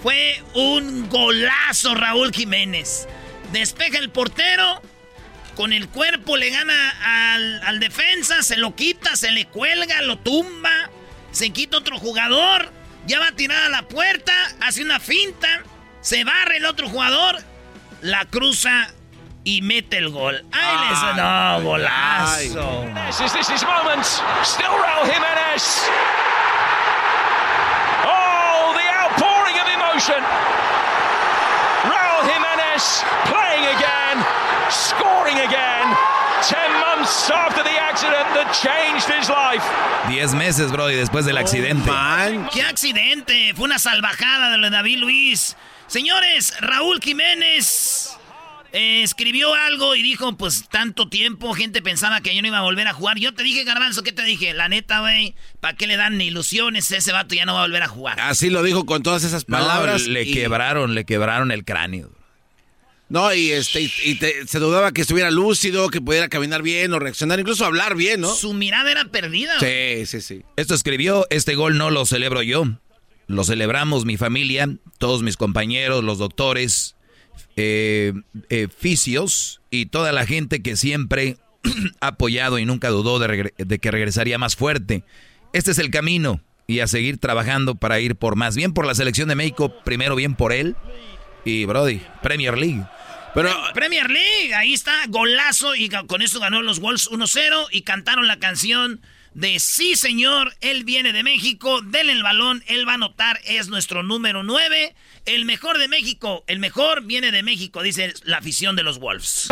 Fue un golazo Raúl Jiménez. Despeja el portero, con el cuerpo le gana al, al defensa, se lo quita, se le cuelga, lo tumba, se quita otro jugador, ya va a tirar a la puerta, hace una finta, se barre el otro jugador, la cruza y mete el gol. ¡Ay, les- no, golazo! This is his moment. Still Raul Jimenez. Oh, the outpouring of emotion. Raul Jimenez playing again, scoring again. Ten months after the accident that changed his life. 10 meses, bro, y después del accidente. ¡Qué accidente! Fue una salvajada de lo de David Luis. Señores, Raúl Jiménez eh, escribió algo y dijo, pues tanto tiempo, gente pensaba que yo no iba a volver a jugar. Yo te dije, Garbanzo, ¿qué te dije? La neta, güey, ¿para qué le dan ilusiones? Ese vato ya no va a volver a jugar. Así lo dijo con todas esas No, palabras. le y- quebraron, le quebraron el cráneo. No, y este, y, y te- se dudaba que estuviera lúcido, que pudiera caminar bien o reaccionar, incluso hablar bien, ¿no? Su mirada era perdida. Sí, sí, sí. Esto escribió, este gol no lo celebro yo. Lo celebramos mi familia, todos mis compañeros, los doctores, eh, eh, fisios y toda la gente que siempre ha apoyado y nunca dudó de que regresaría más fuerte. Este es el camino y a seguir trabajando para ir por más. Bien por la selección de México, primero bien por él. Y Brody, Premier League. Pero Premier League, ahí está, golazo y con eso ganó los Wolves 1-0 y cantaron la canción de Sí señor, él viene de México, denle el balón, él va a anotar, es nuestro número 9, el mejor de México, el mejor viene de México, dice la afición de los Wolves.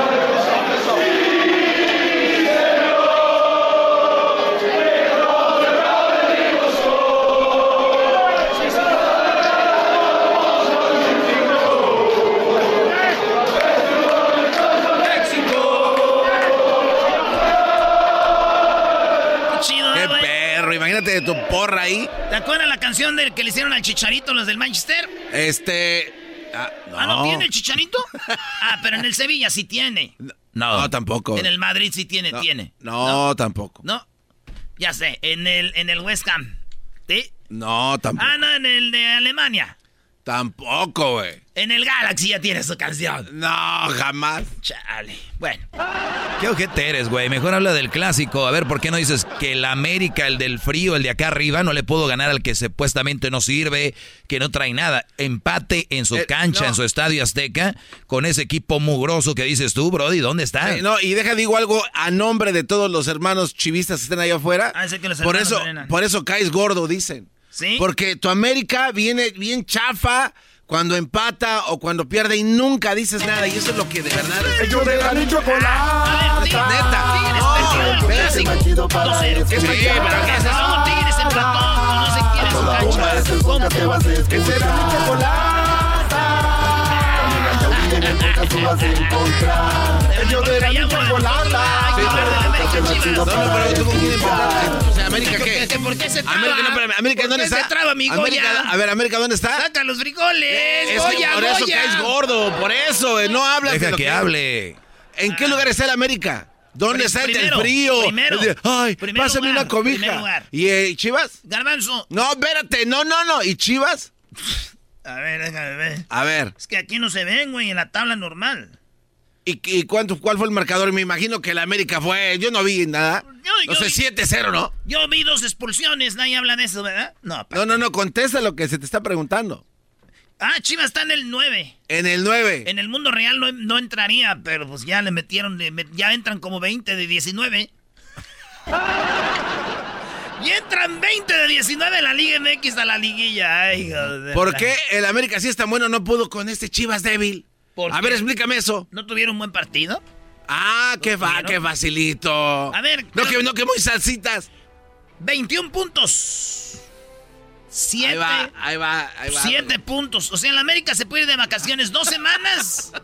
Tu porra ahí. ¿Te acuerdas la canción del que le hicieron al Chicharito los del Manchester? Este. Ah, no. Ah, ¿no tiene el Chicharito? Ah, pero en el Sevilla sí tiene. No, No, tampoco. En el Madrid sí tiene, No, tiene. No, tampoco. No. Ya sé, en el, en el West Ham. ¿Sí? No, tampoco. Ah, no, en el de Alemania. Tampoco, güey. En el Galaxy ya tiene su canción. No, jamás. Chale. Bueno. Qué ojete eres, güey. Mejor habla del clásico. A ver, ¿por qué no dices que el América, el del frío, el de acá arriba, no le puedo ganar al que supuestamente no sirve, que no trae nada? Empate en su Eh, cancha, no. en su estadio Azteca, con ese equipo mugroso que dices tú, Brody. ¿Dónde está? Eh, no, y deja digo algo a nombre de todos los hermanos chivistas que están allá afuera. Ah, sé que los por eso, por eso caes gordo, dicen. ¿Sí? Porque tu América viene bien chafa cuando empata o cuando pierde y nunca dices nada. Y eso es lo que de verdad es. Ellos de la ni chocolate. Neta. Tigres No, perdió el espérate. clásico 2-0. Sí, pero ¿qué es eso? Son Tigres empató, no sé quién es su cancha. Nunca te vas a escuchar. En el podcast tú vas a encontrar. Ellos de la ni chocolate. No, no, pero con quién empataste. O sea, ¿América qué? ¿Que ¿Por qué se traba? América, no, ¿América ¿Por dónde está? se traba, mi Goya? a ver, ¿América dónde está? Saca los frijoles, Goya, por eso caes gordo, por eso, no hablas Deja de lo que hable. ¿En qué lugar está el América? ¿Dónde está el primero, frío? primero, Ay, primer pásame lugar, una cobija. ¿Y eh, Chivas? Garbanzo. No, espérate, no, no, no. ¿Y Chivas? A ver, déjame ver. A ver. Es que aquí no se ven, güey, en la tabla normal. ¿Y, y cuánto, cuál fue el marcador? Me imagino que el América fue. Yo no vi nada. Yo- no yo- sé, 7-0, ¿no? Yo vi dos expulsiones, nadie habla de eso, ¿verdad? No. No, no, no, contesta lo que se te está preguntando. Ah, Chivas está en el 9. En el 9. En el mundo real no, no entraría, pero pues ya le metieron, le met- ya entran como 20 de 19. y entran 20 de 19 en la Liga MX a la liguilla. Ay, hijo de ¿Por qué el América sí es tan bueno no pudo con este Chivas débil? ¿Por A qué? ver, explícame eso. ¿No tuvieron un buen partido? Ah, qué, fa qué facilito. A ver, No que, no que muy salsitas. 21 puntos. 7 Ahí va, ahí va, ahí va. 7 puntos. O sea, en la América se puede ir de vacaciones dos semanas.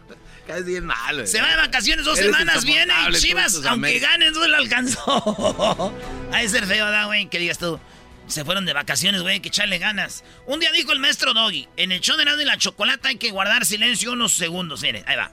Caes bien mal, güey. Se va de vacaciones dos Eres semanas, viene y Chivas, aunque ganes, no le alcanzó. Ha de ser feo, ¿verdad, güey? Que digas tú. Se fueron de vacaciones, güey, que echarle ganas. Un día dijo el maestro Doggy, en el show de Erasmo y la Chocolata hay que guardar silencio unos segundos. Mire, ahí va.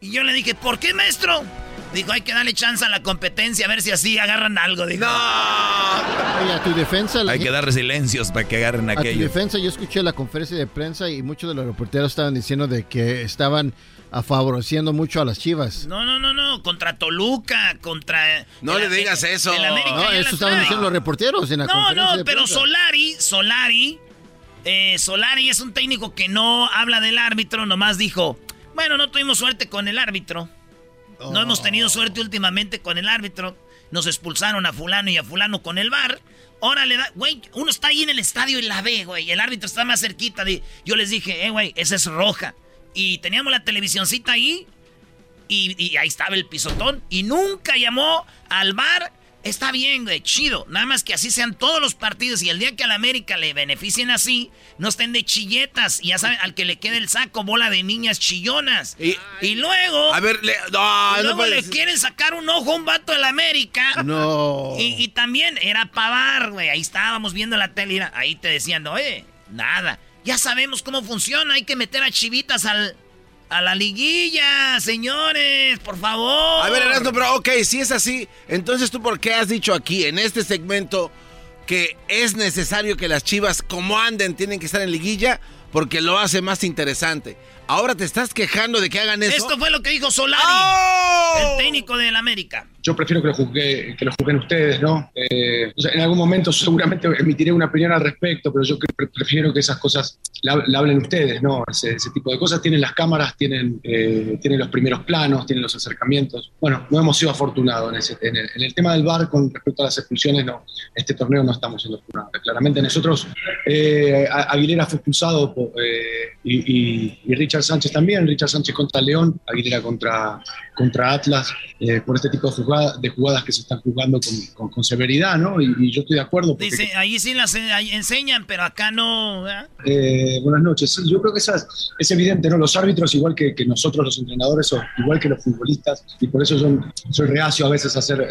Y yo le dije, ¿por qué, maestro? Dijo, hay que darle chance a la competencia, a ver si así agarran algo. Dijo. Oye, a tu defensa... la Hay que dar silencios para que agarren A tu aquello. defensa, yo escuché la conferencia de prensa y muchos de los reporteros estaban diciendo de que estaban a favoreciendo mucho a las Chivas. No, no, no, no, contra Toluca, contra... No el- le digas eso. No, eso estaban diciendo los reporteros en la No, conferencia no, de pero prensa. Solari, Solari, eh, Solari es un técnico que no habla del árbitro, nomás dijo, bueno, no tuvimos suerte con el árbitro. No hemos tenido suerte últimamente con el árbitro. Nos expulsaron a fulano y a fulano con el bar. Ahora le da, güey, uno está ahí en el estadio y la ve, güey. El árbitro está más cerquita. De, yo les dije, eh, güey, esa es roja. Y teníamos la televisioncita ahí y, y ahí estaba el pisotón. Y nunca llamó al bar. Está bien, güey, chido. Nada más que así sean todos los partidos. Y el día que a la América le beneficien así, no estén de chilletas. Y ya saben, al que le quede el saco, bola de niñas chillonas. Y, luego. A ver, le, no, y luego le quieren sacar un ojo a un vato de la América. No. Y, y también era pavar, güey. Ahí estábamos viendo la tele. Ahí te decían, oye, nada. Ya sabemos cómo funciona. Hay que meter a chivitas al, a la liguilla, señores. Por favor. A ver, Erasmo, pero ok, si es así, entonces tú por qué has dicho aquí, en este segmento, que es necesario que las chivas, como anden, tienen que estar en liguilla, porque lo hace más interesante. Ahora te estás quejando de que hagan eso. Esto fue lo que dijo Solari, ¡Oh! el técnico del América. Yo prefiero que lo, juzguen ustedes, ¿no? Eh, en algún momento seguramente emitiré una opinión al respecto, pero yo pre- prefiero que esas cosas la, hablen ustedes, ¿no? Ese, tipo de cosas. Tienen las cámaras, tienen, eh, tienen los primeros planos, tienen los acercamientos. Bueno, no hemos sido afortunados en, el, tema del VAR con respecto a las expulsiones, no. Este torneo no estamos siendo afortunados. Claramente nosotros, eh, Aguilera fue expulsado eh, y, Richard Sánchez también. Richard Sánchez contra León, Aguilera contra, contra Atlas, eh, por este tipo de jugadas, de jugadas que se están jugando con, con- con severidad, ¿no? Y, y yo estoy de acuerdo. Porque, Dice, ahí sí las enseñan, pero acá no. eh, buenas noches. Sí, yo creo que esa- es evidente, ¿no? Los árbitros, igual que, que nosotros los entrenadores, o igual que los futbolistas, y por eso yo soy reacio a veces a hacer eh,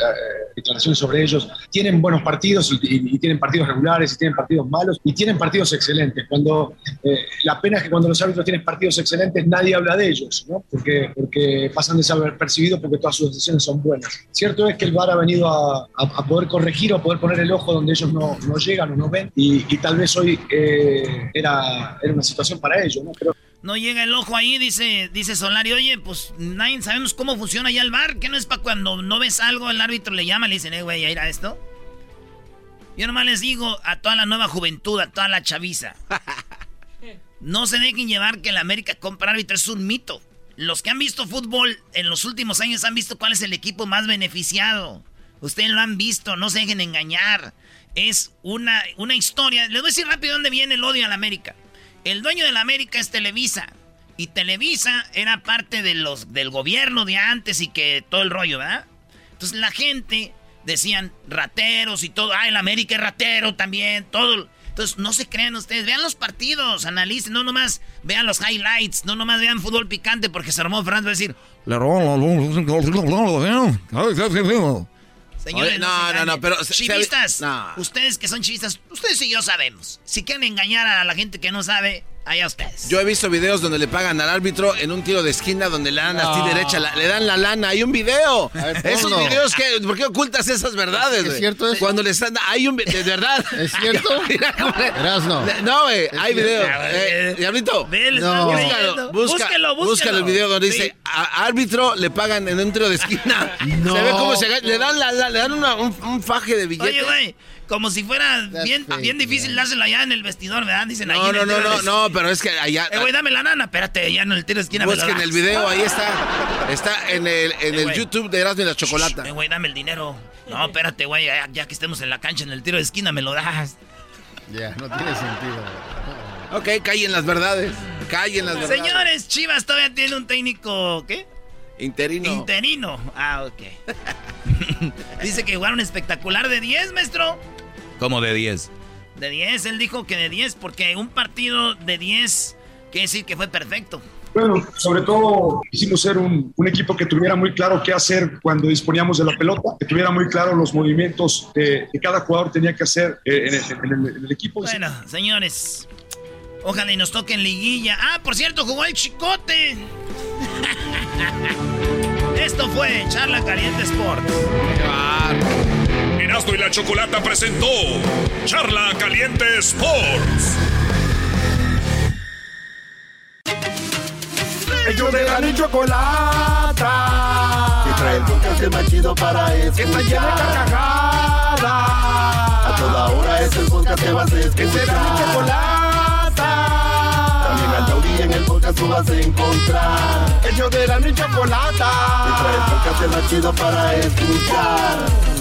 declaraciones sobre ellos, tienen buenos partidos y, y- y tienen partidos regulares y tienen partidos malos y tienen partidos excelentes. Cuando eh, La pena es que cuando los árbitros tienen partidos excelentes nadie habla de ellos, ¿no? Porque, porque pasan desapercibidos porque todas sus decisiones son buenas. Cierto es que el VAR ha venido a, a- a poder corregir o a poder poner el ojo donde ellos no, no llegan o no ven y, y tal vez hoy eh, era, era una situación para ellos, ¿no? Pero No llega el ojo ahí, dice, dice Solari, oye, pues nadie sabemos cómo funciona ya el bar, que no es para cuando no ves algo, el árbitro le llama y le dicen, eh, güey, ¿ya irá esto? Yo nomás les digo a toda la nueva juventud, a toda la chaviza, no se dejen llevar que el América compra árbitro, es un mito. Los que han visto fútbol en los últimos años han visto cuál es el equipo más beneficiado. Ustedes lo han visto, no se dejen engañar. Es una, una historia. Les voy a decir rápido dónde viene el odio al América. El dueño de la América es Televisa. Y Televisa era parte de los, del gobierno de antes y que todo el rollo, ¿verdad? Entonces la gente decían rateros y todo. Ah, el América es ratero también, todo. Entonces no se crean ustedes. Vean los partidos, analicen. No nomás vean los highlights. No nomás vean fútbol picante porque se armó Fernando va a decir. Le Señores, Oye, no, no, no, engañen. pero se- se- Chivistas, no. ustedes que son chivistas, ustedes y yo sabemos. Si quieren engañar a la gente que no sabe, allá ustedes. Yo he visto videos donde le pagan al árbitro en un tiro de esquina donde le dan así No. derecha, la- le dan la lana. Hay un video. ver, Esos videos que, ¿por qué ocultas esas verdades? ¿Es güey? cierto eso? Cuando le están, hay un, de verdad. ¿Es cierto? Erasno. No, güey, ¿Es hay video. Eh, Diablito, No. búscalo, busca- búscalo búsquelo. el video donde Sí. dice a- árbitro le pagan en un tiro de esquina. No. Se ve cómo se le dan la, la- le dan una- un, un faje de billetes. Oye, güey, como si fuera bien, fake, bien difícil dárselo allá en el vestidor, ¿verdad? Dicen ahí no, en no, el no, no, no, pero es que allá Eh, güey, dame la nana. Espérate, ya en el tiro de esquina me lo busquen das. el video, ahí está. Está en el, en Eh, el. YouTube de Erasmo y la Chocolata. Eh, güey, dame el dinero. No, espérate, güey, ya, ya que estemos en la cancha, en el tiro de esquina, me lo das. Ya, no tiene sentido. Ok, callen las verdades. Callen las verdades. Señores, Chivas todavía tiene un técnico, ¿qué? Interino. Interino. Ah, ok. Dice que jugaron espectacular de 10, maestro. Como de 10. De 10, él dijo que de 10, porque un partido de 10 quiere decir que fue perfecto. Bueno, sobre todo quisimos ser un, un equipo que tuviera muy claro qué hacer cuando disponíamos de la pelota, que tuviera muy claro los movimientos que, que cada jugador tenía que hacer eh, en, el, en el- en el equipo. Bueno, señores, ojalá y nos toquen liguilla. Ah, por cierto, jugó el chicote. Esto fue Charla Caliente Sports. Erasmo y la Chocolata presentó Charla Caliente Sports. Ellos de la y chocolata. Que trae el podcast más chido para escuchar. Que está llena de carcajadas. A toda hora es el podcast que vas a escuchar. Que será mi chocolata. También al taurí en el podcast tú vas a encontrar. Ellos de la chocolata. Que trae el podcast más chido para escuchar.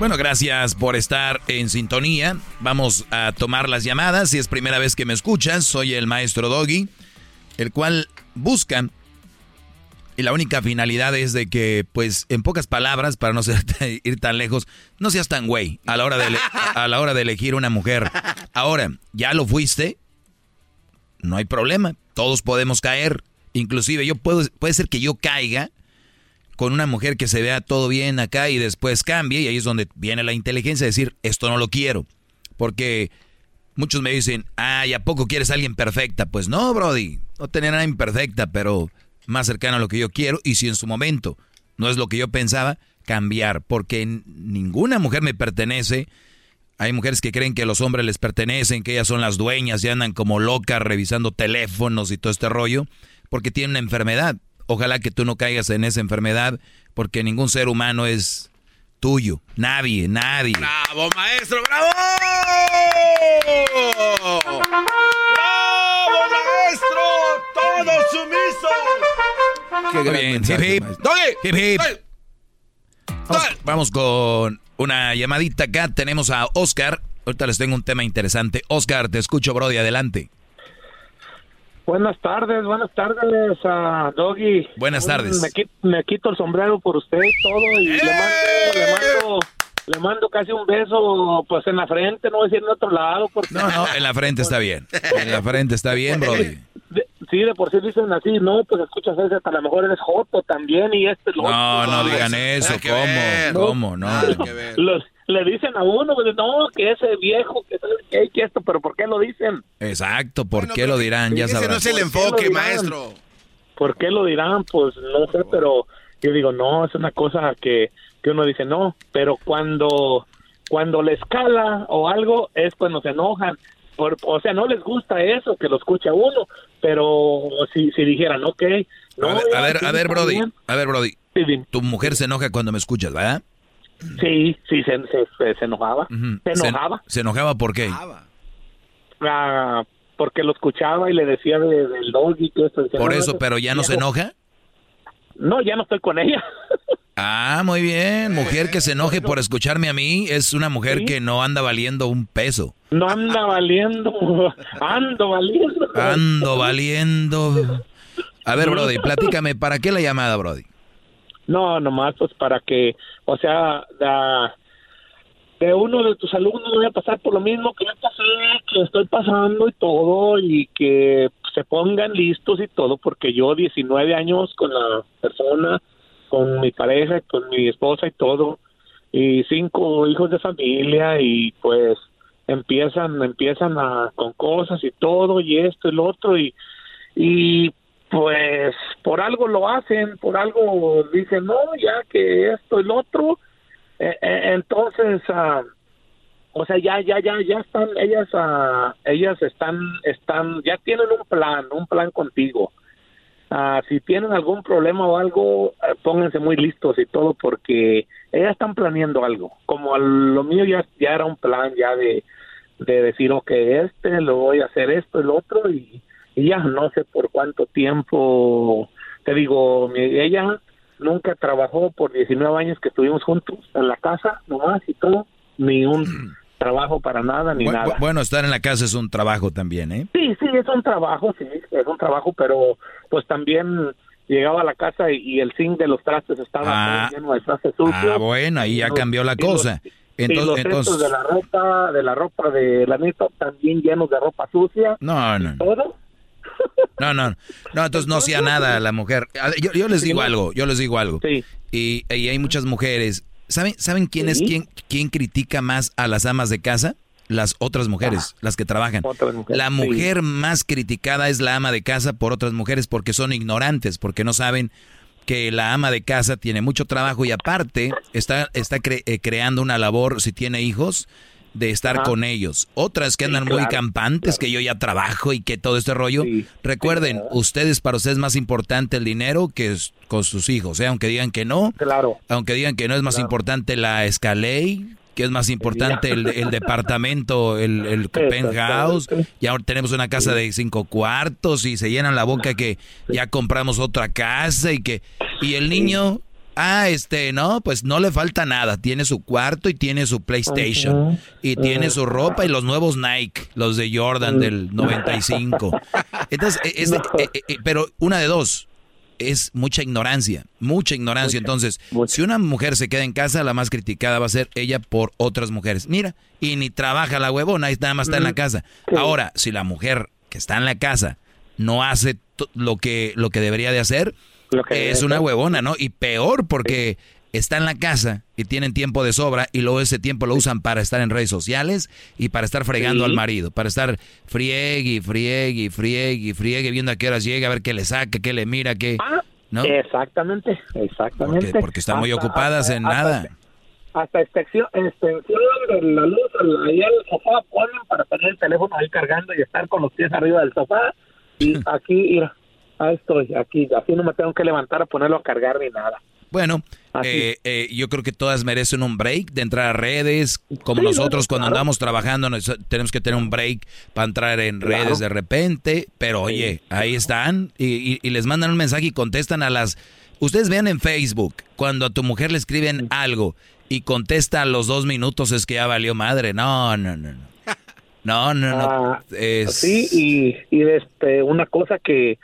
Bueno, gracias por estar en sintonía. Vamos a tomar las llamadas. Si es primera vez que me escuchas, soy el maestro Doggy, el cual busca y la única finalidad es de que, pues, en pocas palabras, para no ir tan lejos, no seas tan güey a la hora de a la hora de elegir una mujer. Ahora, ya lo fuiste, no hay problema. Todos podemos caer. Inclusive yo puedo, puede ser que yo caiga con una mujer que se vea todo bien acá y después cambie y ahí es donde viene la inteligencia de decir esto no lo quiero. Porque muchos me dicen, ay, ¿a poco quieres a alguien perfecta? Pues no, Brody, no tener nada imperfecta, pero más cercana a lo que yo quiero y si en su momento no es lo que yo pensaba, cambiar. Porque ninguna mujer me pertenece. Hay mujeres que creen que los hombres les pertenecen, que ellas son las dueñas y andan como locas revisando teléfonos y todo este rollo, porque tienen una enfermedad. Ojalá que tú no caigas en esa enfermedad, porque ningún ser humano es tuyo. Nadie, nadie. ¡Bravo, maestro! ¡Bravo! ¡Bravo, maestro! ¡Todo sumiso! Muy bien. Hip, hip. Hip, hip. Vamos, vamos con una llamadita acá. Tenemos a Oscar. Ahorita les tengo un tema interesante. Oscar, te escucho, Brody. Adelante. Buenas tardes, buenas tardes a Doggy. Buenas tardes. Me, qui- me quito el sombrero por usted y todo y le mando, le mando, le mando casi un beso pues en la frente, no voy a decir en otro lado porque No, no, en la frente está bien. En la frente está bien, Brody. Sí, de por sí dicen así, no, pues escuchas ese, a lo mejor eres joto también y este lo No, otro. no digan eso. ¿Cómo? ¿Cómo? No. Los- le dicen a uno, pues, no, que ese viejo, que sabe qué, que esto, pero ¿por qué lo dicen? Exacto, ¿por qué lo dirán? Ya ese sabrán. no es el enfoque, enfoque, maestro. ¿Por qué lo dirán? Pues no sé, pero yo digo, no, es una cosa que, que uno dice, no, pero cuando, cuando le escala o algo es cuando se enojan. Por- o sea, no les gusta eso, que lo escucha uno, pero si, si dijeran, ok, no, A ver, a ver, a Brody. bien. A ver, Brody. Tu mujer se enoja cuando me escuchas, ¿verdad? Sí, sí, se, se, se- se enojaba. Se Se- enojaba. ¿Se enojaba por qué? ah, porque lo escuchaba y le decía de- del doggy y todo eso. Por eso, pero ya no se enoja. No, ya no estoy con ella. Ah, muy bien. Mujer que se enoje por escucharme a mí es una mujer que no anda valiendo un peso. No anda valiendo, ando valiendo. Ando valiendo. A ver, Brody, platícame, ¿para qué la llamada, Brody? No, nomás pues para que, o sea, de uno de tus alumnos voy a pasar por lo mismo que yo pasé, que estoy pasando y todo, y que se pongan listos y todo, porque yo 19 años con la persona, con mi pareja, con mi esposa y todo, y cinco hijos de familia, y pues empiezan, empiezan a, con cosas y todo, y esto y lo otro, y, y pues por algo lo hacen, por algo dicen, no, ya que esto y lo otro, eh, eh, entonces, ah, o sea, ya, ya, ya, ya están, ellas, ah, ellas están, están, ya tienen un plan, un plan contigo. Ah, si tienen algún problema o algo, eh, pónganse muy listos y todo porque ellas están planeando algo. Como al- lo mío ya, ya era un plan ya de, de decir, ok, este, lo voy a hacer esto lo otro y, ya no sé por cuánto tiempo, te digo, mi- ella nunca trabajó por 19 años que estuvimos juntos en la casa, nomás y todo, ni un trabajo para nada, ni Bu- nada. bu- bueno, estar en la casa es un trabajo también, ¿eh? Sí, sí, es un trabajo, sí, es un trabajo, pero pues también llegaba a la casa y, y el zinc de los trastes estaba Ah. lleno de trastes sucios. Ah, bueno, ahí ya Los- cambió la y los- cosa. y los Entonces, entonces, de la ropa, de la ropa de la neta, también llenos de ropa sucia. no, no, no, Todo. no, no, no, entonces no hacía nada la mujer. Yo, yo les digo algo, yo les digo algo. Y, y hay muchas mujeres. ¿Saben, ¿saben quién es quién, quién critica más a las amas de casa? Las otras mujeres, las que trabajan. La sí. mujer más criticada es la ama de casa por otras mujeres porque son ignorantes, porque no saben que la ama de casa tiene mucho trabajo y aparte está, está cre- eh, creando una labor, si tiene hijos, de estar Ajá. con ellos. Otras que Sí, andan muy claro, campantes, que yo ya trabajo y que todo este rollo. Recuerden, ustedes, para ustedes es más importante el dinero que es con sus hijos. ¿eh? Aunque digan que no, Claro. aunque digan que no es más importante la Escalade, que es más importante el, el departamento, el, el penthouse. Y ahora tenemos una casa de cinco cuartos y se llenan la boca que ya compramos otra casa y que y el niño Ah, este, no, pues no le falta nada. Tiene su cuarto y tiene su PlayStation. Y tiene su ropa y los nuevos Nike, los de Jordan del 95. Entonces, e- es de- e- e- e- pero una de dos, es mucha ignorancia, mucha ignorancia. Entonces, si una mujer se queda en casa, la más criticada va a ser ella por otras mujeres. Mira, y ni trabaja la huevona, nada más está en la casa. Ahora, si la mujer que está en la casa no hace lo que, lo que debería de hacer, que es una huevona, ¿no? Y peor porque está en la casa y tienen tiempo de sobra y luego ese tiempo lo usan para estar en redes sociales y para estar fregando Sí. al marido, para estar friegue, friegue, friegue, friegue, viendo a qué horas llega, a ver qué le saca, qué le mira, qué... ¿no? Exactamente, exactamente. Porque, porque están muy ocupadas hasta- en hasta- nada. Hasta extensión, extensión de la luz, ahí al sofá ponen para tener el teléfono ahí cargando y estar con los pies arriba del sofá. Y aquí, mira, ahí estoy, aquí, así no me tengo que levantar a ponerlo a cargar ni nada. Bueno, eh, eh, yo creo que todas merecen un break de entrar a redes, como Sí, nosotros no, cuando claro. andamos trabajando tenemos que tener un break para entrar en Claro. redes de repente, pero oye, ahí están y, y- y les mandan un mensaje y contestan a las... Ustedes vean en Facebook, cuando a tu mujer le escriben algo y contesta a los dos minutos es que ya valió madre, no, no, no, no. No, no, no. Ah, es... Sí, y, y este, una cosa que,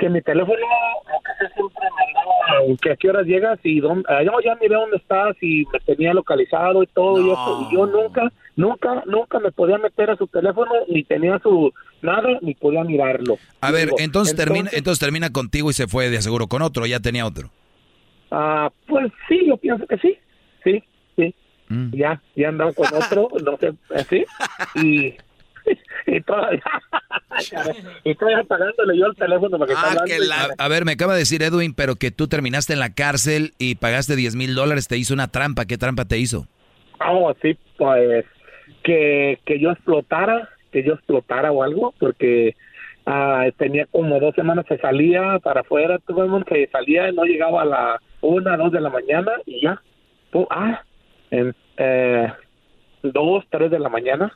que mi teléfono, lo que sé siempre me andaba, que a qué horas llegas y dónde, ah, yo ya miré dónde estás y me tenía localizado y todo y eso, y yo nunca, nunca, nunca me podía meter a su teléfono, ni tenía su nada, ni podía mirarlo. A ver, Digo, entonces, termina, entonces termina contigo y se fue de seguro con otro, ya tenía otro. Ah, pues sí, yo pienso que sí, sí, sí. Mm. Ya, ya andaba con otro, no sé, eh, sí, y, y todavía, y todavía pagándole yo el teléfono para que Ah, está A, ver, me acaba de decir Edwin, pero que tú terminaste en la cárcel y pagaste 10 mil dólares, te hizo una trampa. ¿Qué trampa te hizo? Oh, sí, pues que, que yo explotara, que yo explotara o algo, porque ah, tenía como dos semanas que salía para afuera, todo el mundo que salía y no llegaba a la una, dos de la mañana y ya. Ah, en eh, dos, tres de la mañana.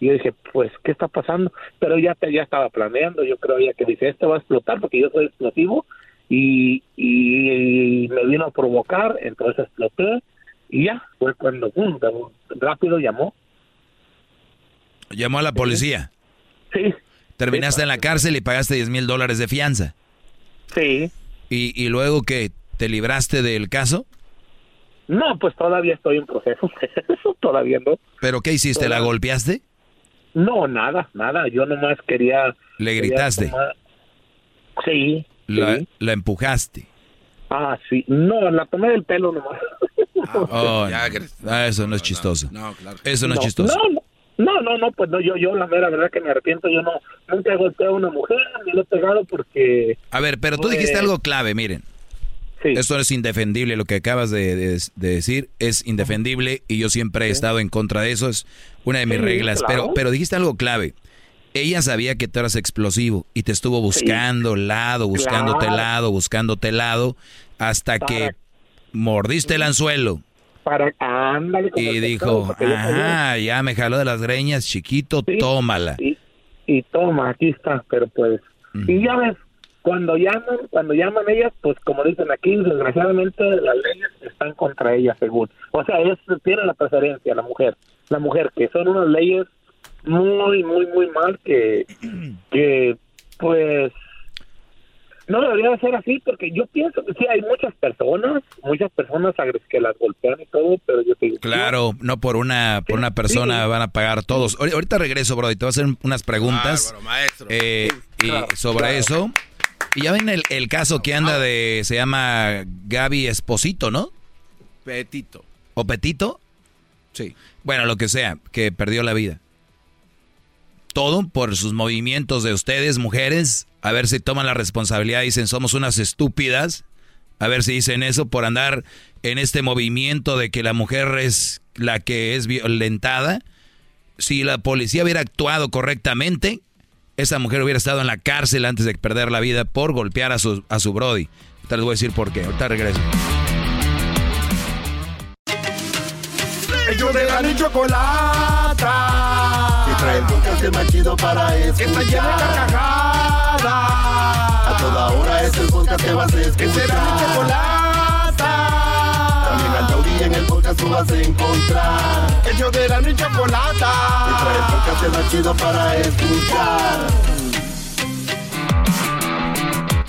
Y yo dije, pues, ¿qué está pasando? Pero ya, ya estaba planeando, yo creo ya que dice, este va a explotar porque yo soy explosivo y, y, y me vino a provocar, entonces exploté y ya, fue cuando pum, rápido llamó. Llamó a la policía. Sí. Terminaste en la cárcel y pagaste 10 mil dólares de fianza. Sí. ¿Y, y luego que te libraste del caso? No, pues todavía estoy en proceso, todavía no. ¿Pero qué hiciste? ¿La golpeaste? No, nada, nada, yo nomás quería... ¿Le quería gritaste? tomar- Sí, La, sí. la empujaste. Ah, sí, no, la tomé del pelo nomás. Oh, ah, eso no es chistoso. Eso no, es chistoso. No, no, no, no, pues no, yo, yo la mera verdad que me arrepiento, yo no, nunca he golpeado a una mujer, ni lo he pegado porque... A ver, pero tú Pues- dijiste algo clave, miren. Esto es indefendible, lo que acabas de, de- de decir es indefendible y yo siempre he estado en contra de eso, es una de mis Sí, reglas. claro. Pero, pero dijiste algo clave. Ella sabía que tú eras explosivo y te estuvo buscando lado, buscándote Claro. lado, buscándote lado, hasta que mordiste el anzuelo Para, ándale. y dijo, ajá, ya me jaló de las greñas, chiquito, tómala. y toma, aquí está, pero pues, y ya ves, cuando llaman, cuando llaman ellas, pues como dicen aquí, desgraciadamente las leyes están contra ellas, según. O sea, ellos tienen la preferencia, la mujer, la mujer, que son unas leyes muy, muy, muy mal que, que pues, no debería de ser así, porque yo pienso que sí, hay muchas personas, muchas personas que las golpean y todo, pero yo digo, Claro, no por una por una persona van a pagar todos. Ahori- Ahorita regreso, bro, y te voy a hacer unas preguntas eh, y sobre claro. eso. Y ya ven el, el caso que anda de, se llama Gaby Esposito, ¿no? Petito. ¿O Petito? Sí. Bueno, lo que sea, que perdió la vida. Todo por sus movimientos de ustedes, mujeres. A ver si toman la responsabilidad y dicen, somos unas estúpidas. A ver si dicen eso por andar en este movimiento de que la mujer es la que es violentada. Si la policía hubiera actuado correctamente, esa mujer hubiera estado en la cárcel antes de perder la vida por golpear a su, a su Brody. Ahorita les voy a decir por qué. Ahorita regreso. Ellos de la ni chocolata. Que trae el podcast más chido para escuchar. Que está llena de carcajadas. A toda hora es el podcast que vas a escuchar. Que será mi chocolata. Taurí en el podcast tú vas a encontrar. Ellos de la ni chocolata. Trae el podcast más chido para escuchar.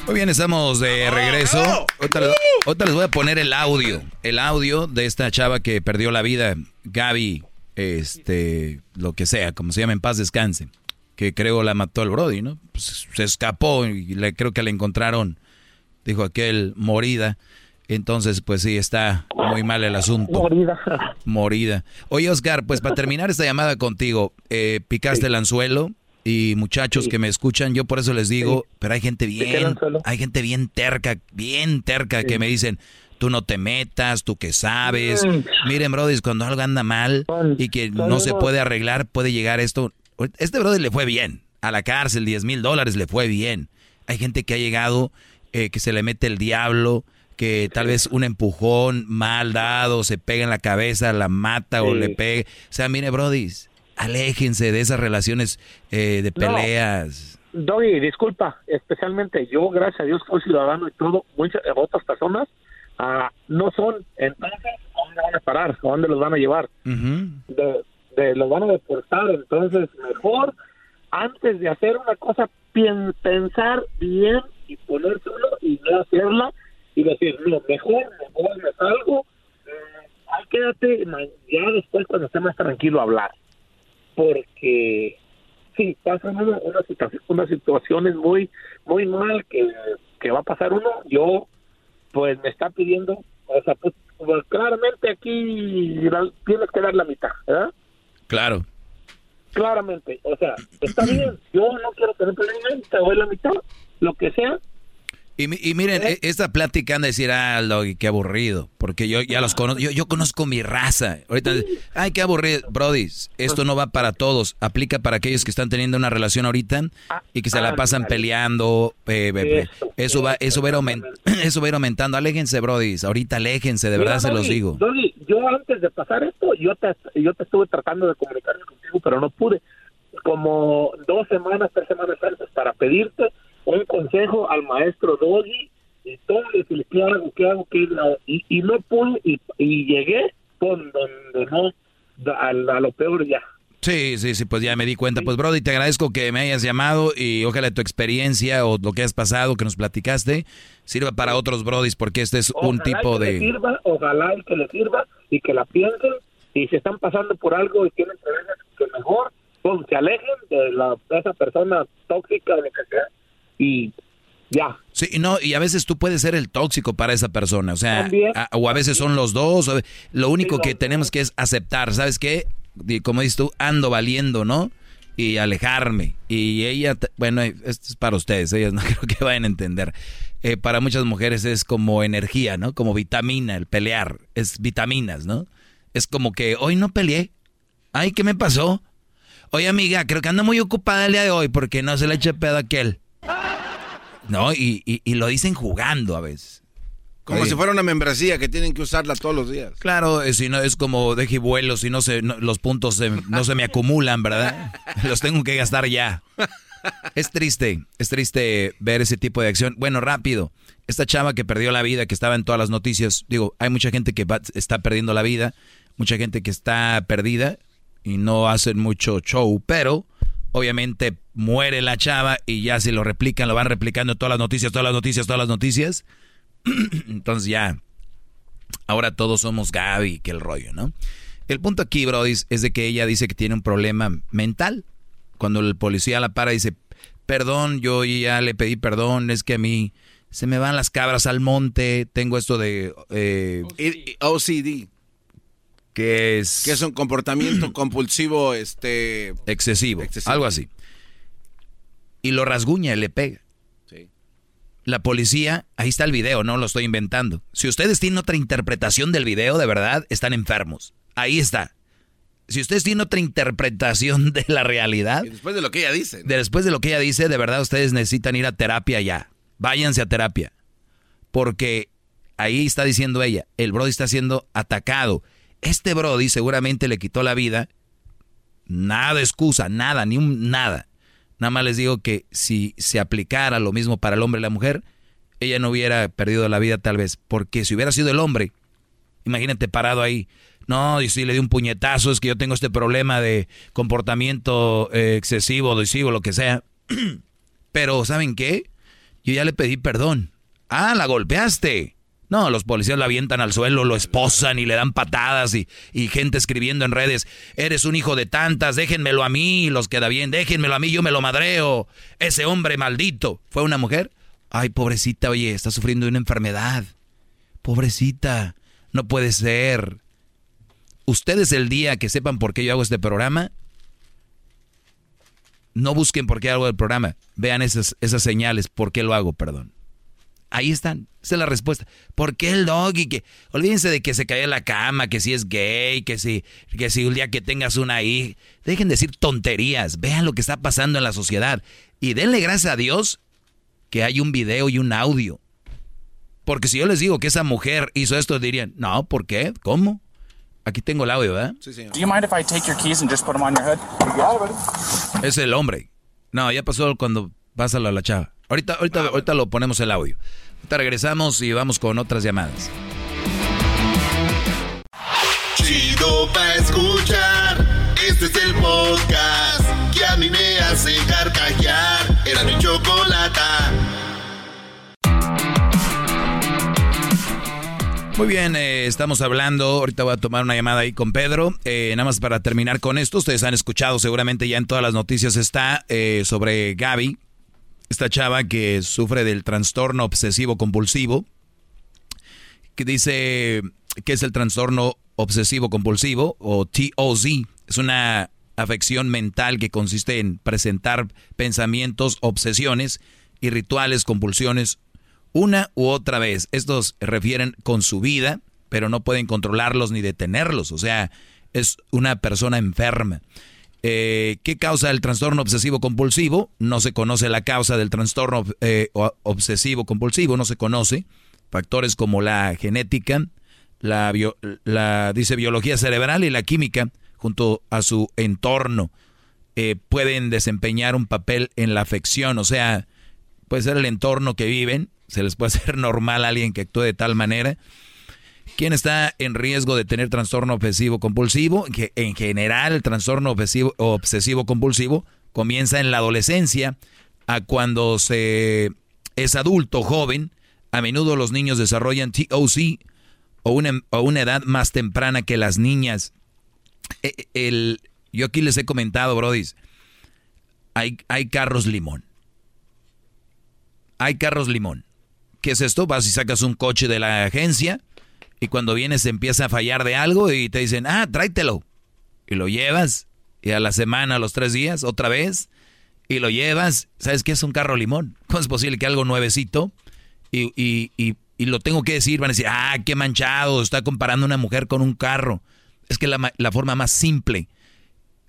Muy bien, estamos de regreso. Ahorita les, ahorita les voy a poner el audio. El audio de esta chava que perdió la vida, Gaby, este, lo que sea, como se llama, en paz descanse. Que creo la mató el Brody, ¿no? Pues se escapó y le, creo que le encontraron, dijo aquel, morida. Entonces, pues sí, está muy mal el asunto. Morida. Morida. Oye, Oscar, pues para terminar esta llamada contigo, eh, picaste el anzuelo y muchachos que me escuchan, yo por eso les digo, pero hay gente bien, hay gente bien terca, bien terca que me dicen, tú no te metas, tú que sabes. Mm. Miren, Brody, cuando algo anda mal y que no se puede arreglar, puede llegar esto. Este Brody le fue bien, a la cárcel, 10 mil dólares le fue bien. Hay gente que ha llegado, eh, que se le mete el diablo, que tal vez un empujón mal dado, se pega en la cabeza, la mata o le pega. O sea, mire, Brody, aléjense de esas relaciones eh, de No. peleas. Doggy, disculpa, especialmente yo, gracias a Dios, soy ciudadano y todo, muchas otras personas ah, no son. Entonces, ¿a dónde van a parar? ¿A dónde los van a llevar? De- de- lo van a deportar, entonces mejor antes de hacer una cosa pensar bien y ponérselo y no hacerla y decir, no, mejor me voy, me salgo, mm, ahí quédate, ya después cuando esté más tranquilo hablar, porque sí, pasan una, una situación, unas situaciones muy, muy mal que, que va a pasar uno, yo pues me está pidiendo, o sea, pues, pues, claramente aquí tienes que dar la mitad, ¿verdad? Claro. Claramente, o sea, está bien, yo no quiero tener problemas, te doy la mitad, lo que sea, Y, y miren, e- esta plática anda a decir, ah, Doggy, qué aburrido, porque yo ya los conozco, yo, yo conozco mi raza. Ahorita, ay, qué aburrido. Brody, esto no va para todos, aplica para aquellos que están teniendo una relación ahorita y que se la pasan peleando. eh, eh, eh. Eso va, eso va, a ir aument- eso va a ir aumentando. Aléjense, Brody, ahorita aléjense, de verdad Mira, se los digo. Doggy, yo antes de pasar esto, yo te, yo te estuve tratando de comunicarme contigo, pero no pude. Como dos semanas, tres semanas antes, para pedirte un consejo al maestro Doggy y todo, y decirle, ¿qué hago? ¿Qué hago? ¿Qué hago? Y, y no pude, y, y llegué con donde no, a, a lo peor ya. Sí, sí, sí, pues ya me di cuenta. Pues, Brody, te agradezco que me hayas llamado y ojalá tu experiencia o lo que has pasado, que nos platicaste, sirva para otros Brodis, porque este es un Ojalá tipo que le de... sirva, ojalá y que le sirva y que la piensen y si están pasando por algo y tienen problemas que mejor pues, se alejen de, la, de esa persona tóxica o lo que sea y ya Sí, no, y a veces tú puedes ser el tóxico para esa persona, o sea, También. a- o a veces son los dos, o- lo único Sí, que tenemos que es aceptar, ¿sabes qué? Como dices tú, ando valiendo, ¿no? Y alejarme. Y ella, bueno, esto es para ustedes, ellas no creo que vayan a entender. Eh, para muchas mujeres es como energía, ¿no? Como vitamina, el pelear, es vitaminas, ¿no? Es como que hoy no peleé. Ay, ¿qué me pasó? Oye, amiga, creo que ando muy ocupada el día de hoy porque no se le eche pedo a aquel. No, y, y- y lo dicen jugando a veces. Como Oye, si fuera una membresía que tienen que usarla todos los días. Claro, eh, si no es como deje vuelo, si no se, no- los puntos se- no se me acumulan, ¿verdad? Los tengo que gastar ya. Es triste, es triste ver ese tipo de acción. Bueno, rápido, esta chava que perdió la vida, que estaba en todas las noticias, digo, hay mucha gente que va- está perdiendo la vida, mucha gente que está perdida y no hacen mucho show, pero obviamente muere la chava y ya si lo replican, lo van replicando todas las noticias, todas las noticias, todas las noticias. Entonces ya, ahora todos somos Gaby, que el rollo, ¿no? El punto aquí, Brody, es de que ella dice que tiene un problema mental. Cuando el policía la para, dice, perdón, yo ya le pedí perdón, es que a mí se me van las cabras al monte, tengo esto de... eh, OCD. Que es... Que es un comportamiento compulsivo, este... excesivo, Excesivo. algo así. Y lo rasguña y le pega. La policía, ahí está el video, no lo estoy inventando. Si ustedes tienen otra interpretación del video, de verdad, están enfermos. Ahí está. Si ustedes tienen otra interpretación de la realidad, Y después de lo que ella dice. de- después de lo que ella dice, de verdad ustedes necesitan ir a terapia ya. Váyanse a terapia. Porque ahí está diciendo ella, el Brody está siendo atacado. Este Brody seguramente le quitó la vida. Nada de excusa, nada, ni un nada. Nada más les digo que si se aplicara lo mismo para el hombre y la mujer, ella no hubiera perdido la vida tal vez. Porque si hubiera sido el hombre, imagínate parado ahí. No, y si le di un puñetazo, es que yo tengo este problema de comportamiento eh, excesivo, adhesivo, lo que sea. Pero, ¿saben qué? Yo ya le pedí perdón. Ah, la golpeaste. No, los policías la avientan al suelo, lo esposan y le dan patadas y, y gente escribiendo en redes, eres un hijo de tantas, déjenmelo a mí, los queda bien, déjenmelo a mí, yo me lo madreo. Ese hombre maldito. ¿Fue una mujer? Ay, pobrecita, oye, está sufriendo de una enfermedad. Pobrecita, no puede ser. Ustedes el día que sepan por qué yo hago este programa, no busquen por qué hago el programa. Vean esas, esas señales, por qué lo hago, perdón. Ahí están. Esa es la respuesta. ¿Por qué el doggy? Que, olvídense de que se cayó en la cama, que si es gay, que si, que si un día que tengas una hija. Dejen de decir tonterías. Vean lo que está pasando en la sociedad. Y denle gracias a Dios que hay un video y un audio. Porque si yo les digo que esa mujer hizo esto, dirían, no, ¿por qué? ¿Cómo? Aquí tengo el audio, ¿verdad? Sí, señor. Do you mind if I take your keys and just put them on your hood? Yeah, buddy. Es el hombre. No, ya pasó cuando pásalo a la chava. Ahorita, ahorita, ahorita lo ponemos el audio. Ahorita regresamos y vamos con otras llamadas. Chido pa' escuchar. Este es el podcast que a mí me hace carcajear. Era mi chocolata. Muy bien, eh, estamos hablando, ahorita voy a tomar una llamada ahí con Pedro, eh, nada más para terminar con esto, ustedes han escuchado seguramente ya en todas las noticias está eh, sobre Gaby, esta chava que sufre del trastorno obsesivo compulsivo, que dice que es el trastorno obsesivo compulsivo o TOZ, es una afección mental que consiste en presentar pensamientos, obsesiones y rituales, compulsiones una u otra vez. Estos refieren con su vida, pero no pueden controlarlos ni detenerlos. O sea, es una persona enferma. Eh, ¿Qué causa el trastorno obsesivo compulsivo? No se conoce la causa del trastorno eh, obsesivo compulsivo, no se conoce. Factores como la genética, la, la dice biología cerebral y la química, junto a su entorno, eh, pueden desempeñar un papel en la afección. O sea, puede ser el entorno que viven, se les puede hacer normal a alguien que actúe de tal manera. ¿Quién está en riesgo de tener trastorno obsesivo compulsivo? Que en general el trastorno obsesivo, compulsivo comienza en la adolescencia, a cuando se es adulto joven. A menudo los niños desarrollan TOC o una, o una edad más temprana que las niñas. E, yo aquí les he comentado, brodis, hay, hay carros limón. Hay carros limón. ¿Qué es esto? Vas y sacas un coche de la agencia y cuando vienes empieza a fallar de algo y te dicen, ah, tráetelo. Y lo llevas y a la semana, a los tres días, otra vez, y lo llevas. ¿Sabes qué es un carro limón? ¿Cómo es posible que algo nuevecito y, y, y, y lo tengo que decir? Van a decir, ah, qué manchado, está comparando una mujer con un carro. Es que la, la forma más simple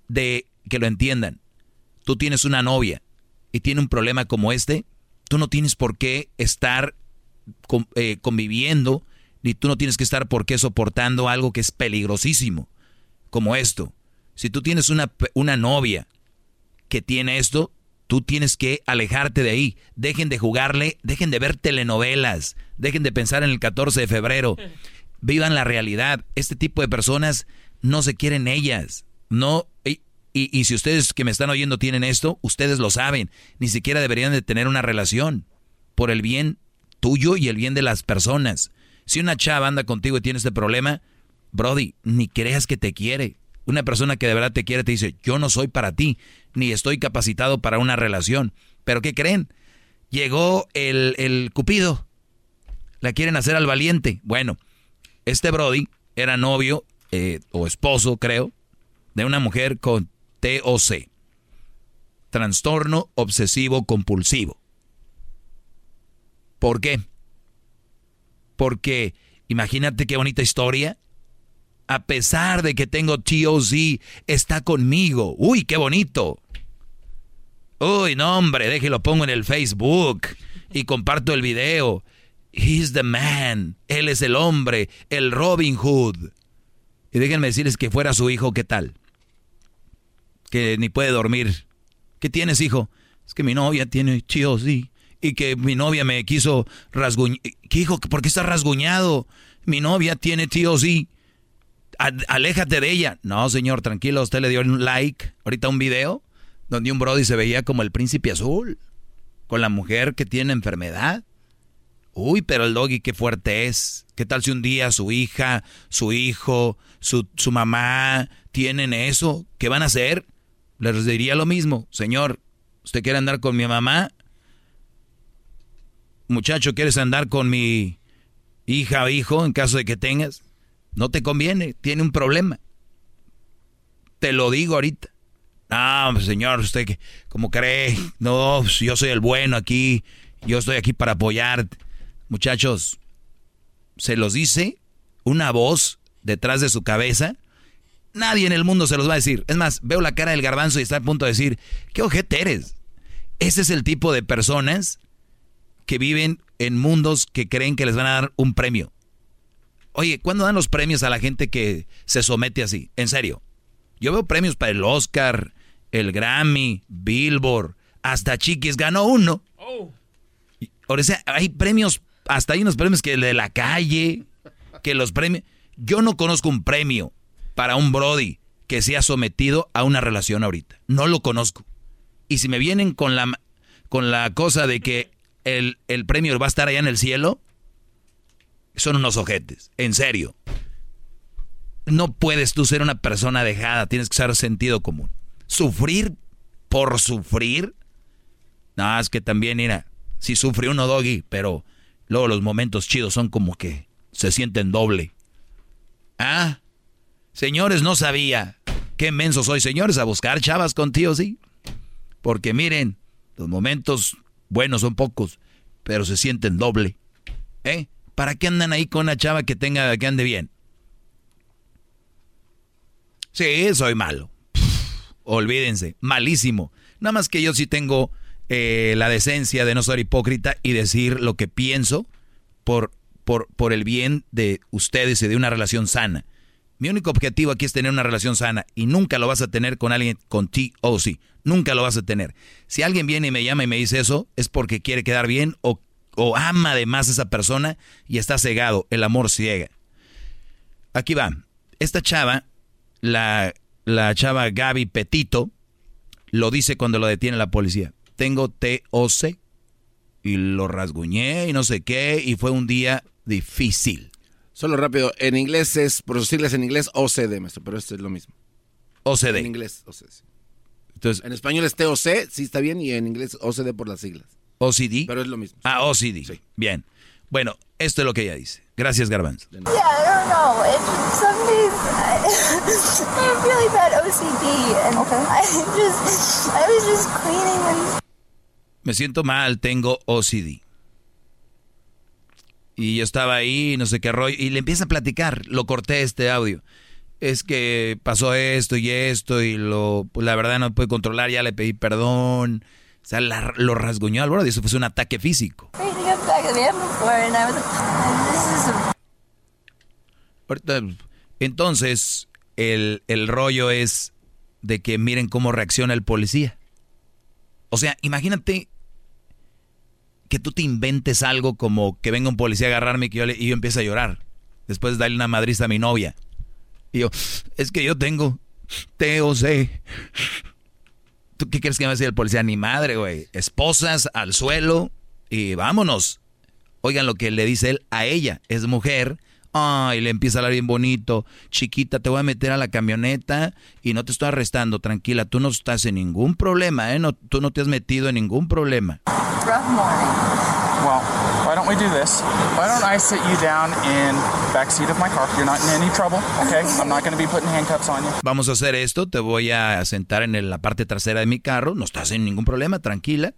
de que lo entiendan. Tú tienes una novia y tiene un problema como este, tú no tienes por qué estar eh, conviviendo, ni tú no tienes que estar por qué soportando algo que es peligrosísimo, como esto. Si tú tienes una, una novia que tiene esto, tú tienes que alejarte de ahí. Dejen de jugarle, dejen de ver telenovelas, dejen de pensar en el 14 de febrero. Vivan la realidad. Este tipo de personas no se quieren ellas. No, y, y, si ustedes que me están oyendo tienen esto, ustedes lo saben. Ni siquiera deberían de tener una relación por el bien tuyo y el bien de las personas. Si una chava anda contigo y tiene este problema, Brody, ni creas que te quiere. Una persona que de verdad te quiere te dice, yo no soy para ti, ni estoy capacitado para una relación. Pero ¿qué creen? Llegó el, el Cupido. La quieren hacer al valiente. Bueno, este Brody era novio eh, o esposo, creo, de una mujer con TOC. Trastorno obsesivo compulsivo. ¿Por qué? Porque imagínate qué bonita historia. A pesar de que tengo TOC, está conmigo. Uy, qué bonito. Uy, no, hombre, déjelo, pongo en el Facebook y comparto el video. He's the man. Él es el hombre, el Robin Hood. Y déjenme decirles que fuera su hijo, ¿qué tal? Que ni puede dormir. ¿Qué tienes, hijo? Es que mi novia tiene TOC y que mi novia me quiso rasguñar. ¿Qué hijo? ¿Por qué está rasguñado? Mi novia tiene tío sí. Aléjate de ella. No, señor, tranquilo. Usted le dio un like, ahorita un video, donde un Brody se veía como el príncipe azul, con la mujer que tiene enfermedad. Uy, pero el doggy qué fuerte es. ¿Qué tal si un día su hija, su hijo, su, su mamá tienen eso? ¿Qué van a hacer? Les diría lo mismo. Señor, ¿usted quiere andar con mi mamá? Muchacho, ¿quieres andar con mi hija o hijo en caso de que tengas? No te conviene, tiene un problema. Te lo digo ahorita. Pues, señor, usted como cree, no, pues, yo soy el bueno aquí, yo estoy aquí para apoyar. Muchachos, se los dice una voz detrás de su cabeza. Nadie en el mundo se los va a decir. Es más, veo la cara del garbanzo y está a punto de decir, ¿qué ojete eres? Ese es el tipo de personas que viven en mundos que creen que les van a dar un premio. Oye, ¿cuándo dan los premios a la gente que se somete así? En serio. Yo veo premios para el Oscar, el Grammy, Billboard, hasta Chiquis ganó uno. Oh. O sea, hay premios, hasta hay unos premios que de la calle, que los premios... Yo no conozco un premio para un Brody que se ha sometido a una relación ahorita. No lo conozco. Y si me vienen con la, con la cosa de que el, el premio va a estar allá en el cielo, son unos ojetes. En serio. No puedes tú ser una persona dejada, tienes que ser sentido común. Sufrir por sufrir. No, es que también, mira, si sufre uno doggy, pero luego los momentos chidos son como que se sienten doble. Ah, señores, no sabía. Qué menso soy, señores, a buscar chavas contigo, sí. Porque miren, los momentos buenos son pocos, pero se sienten doble. ¿Eh? ¿Para qué andan ahí con una chava que tenga, que ande bien? Sí, soy malo. olvídense, malísimo. Nada más que yo sí tengo eh, la decencia de no ser hipócrita y decir lo que pienso por, por, por el bien de ustedes y de una relación sana. Mi único objetivo aquí es tener una relación sana y nunca lo vas a tener con alguien con sí. Nunca lo vas a tener. Si alguien viene y me llama y me dice eso, es porque quiere quedar bien o, o ama además a esa persona y está cegado. El amor ciega. Aquí va. Esta chava la, la chava Gaby Petito lo dice cuando lo detiene la policía. Tengo TOC y lo rasguñé y no sé qué y fue un día difícil. Solo rápido, en inglés es, por sus siglas en inglés, OCD, maestro, pero esto es lo mismo. OCD. En inglés, OCD. Entonces, en español es TOC, sí está bien, y en inglés OCD por las siglas. OCD. Pero es lo mismo. Ah, OCD. Sí. Bien. Bueno, esto es lo que ella dice. Gracias, Garbanzo. Yeah, I don't know. It, some days I, I have really bad OCD, and I just I was just cleaning and. Me siento mal, tengo OCD. Y yo estaba ahí, no sé qué rollo, y le empieza a platicar. Lo corté este audio. Es que pasó esto y esto, y lo, pues la verdad no pude controlar, ya le pedí perdón. O sea, la, lo rasguñó al borde y eso fue un ataque físico. Entonces, el, el rollo es de que miren cómo reacciona el policía. O sea, imagínate que tú te inventes algo como que venga un policía a agarrarme y, que yo, le, y yo empiece a llorar. Después de darle una madriza a mi novia. Y yo, es que yo tengo TOC. ¿Tú qué crees que me va a decir el policía? Ni madre, güey. Esposas al suelo y vámonos. Oigan lo que le dice él a ella. Es mujer. Ay, le empieza a hablar bien bonito. Chiquita, te voy a meter a la camioneta y no te estoy arrestando. Tranquila, tú no estás en ningún problema, ¿eh? No, tú no te has metido en ningún problema. Rough morning. Well, why don't we do this? Why don't I sit you down in the back seat of my car? You're not in any trouble, okay? I'm not going to be putting handcuffs on you. Vamos a hacer esto. Te voy a sentar en la parte trasera de mi carro. No estás en ningún problema, tranquila.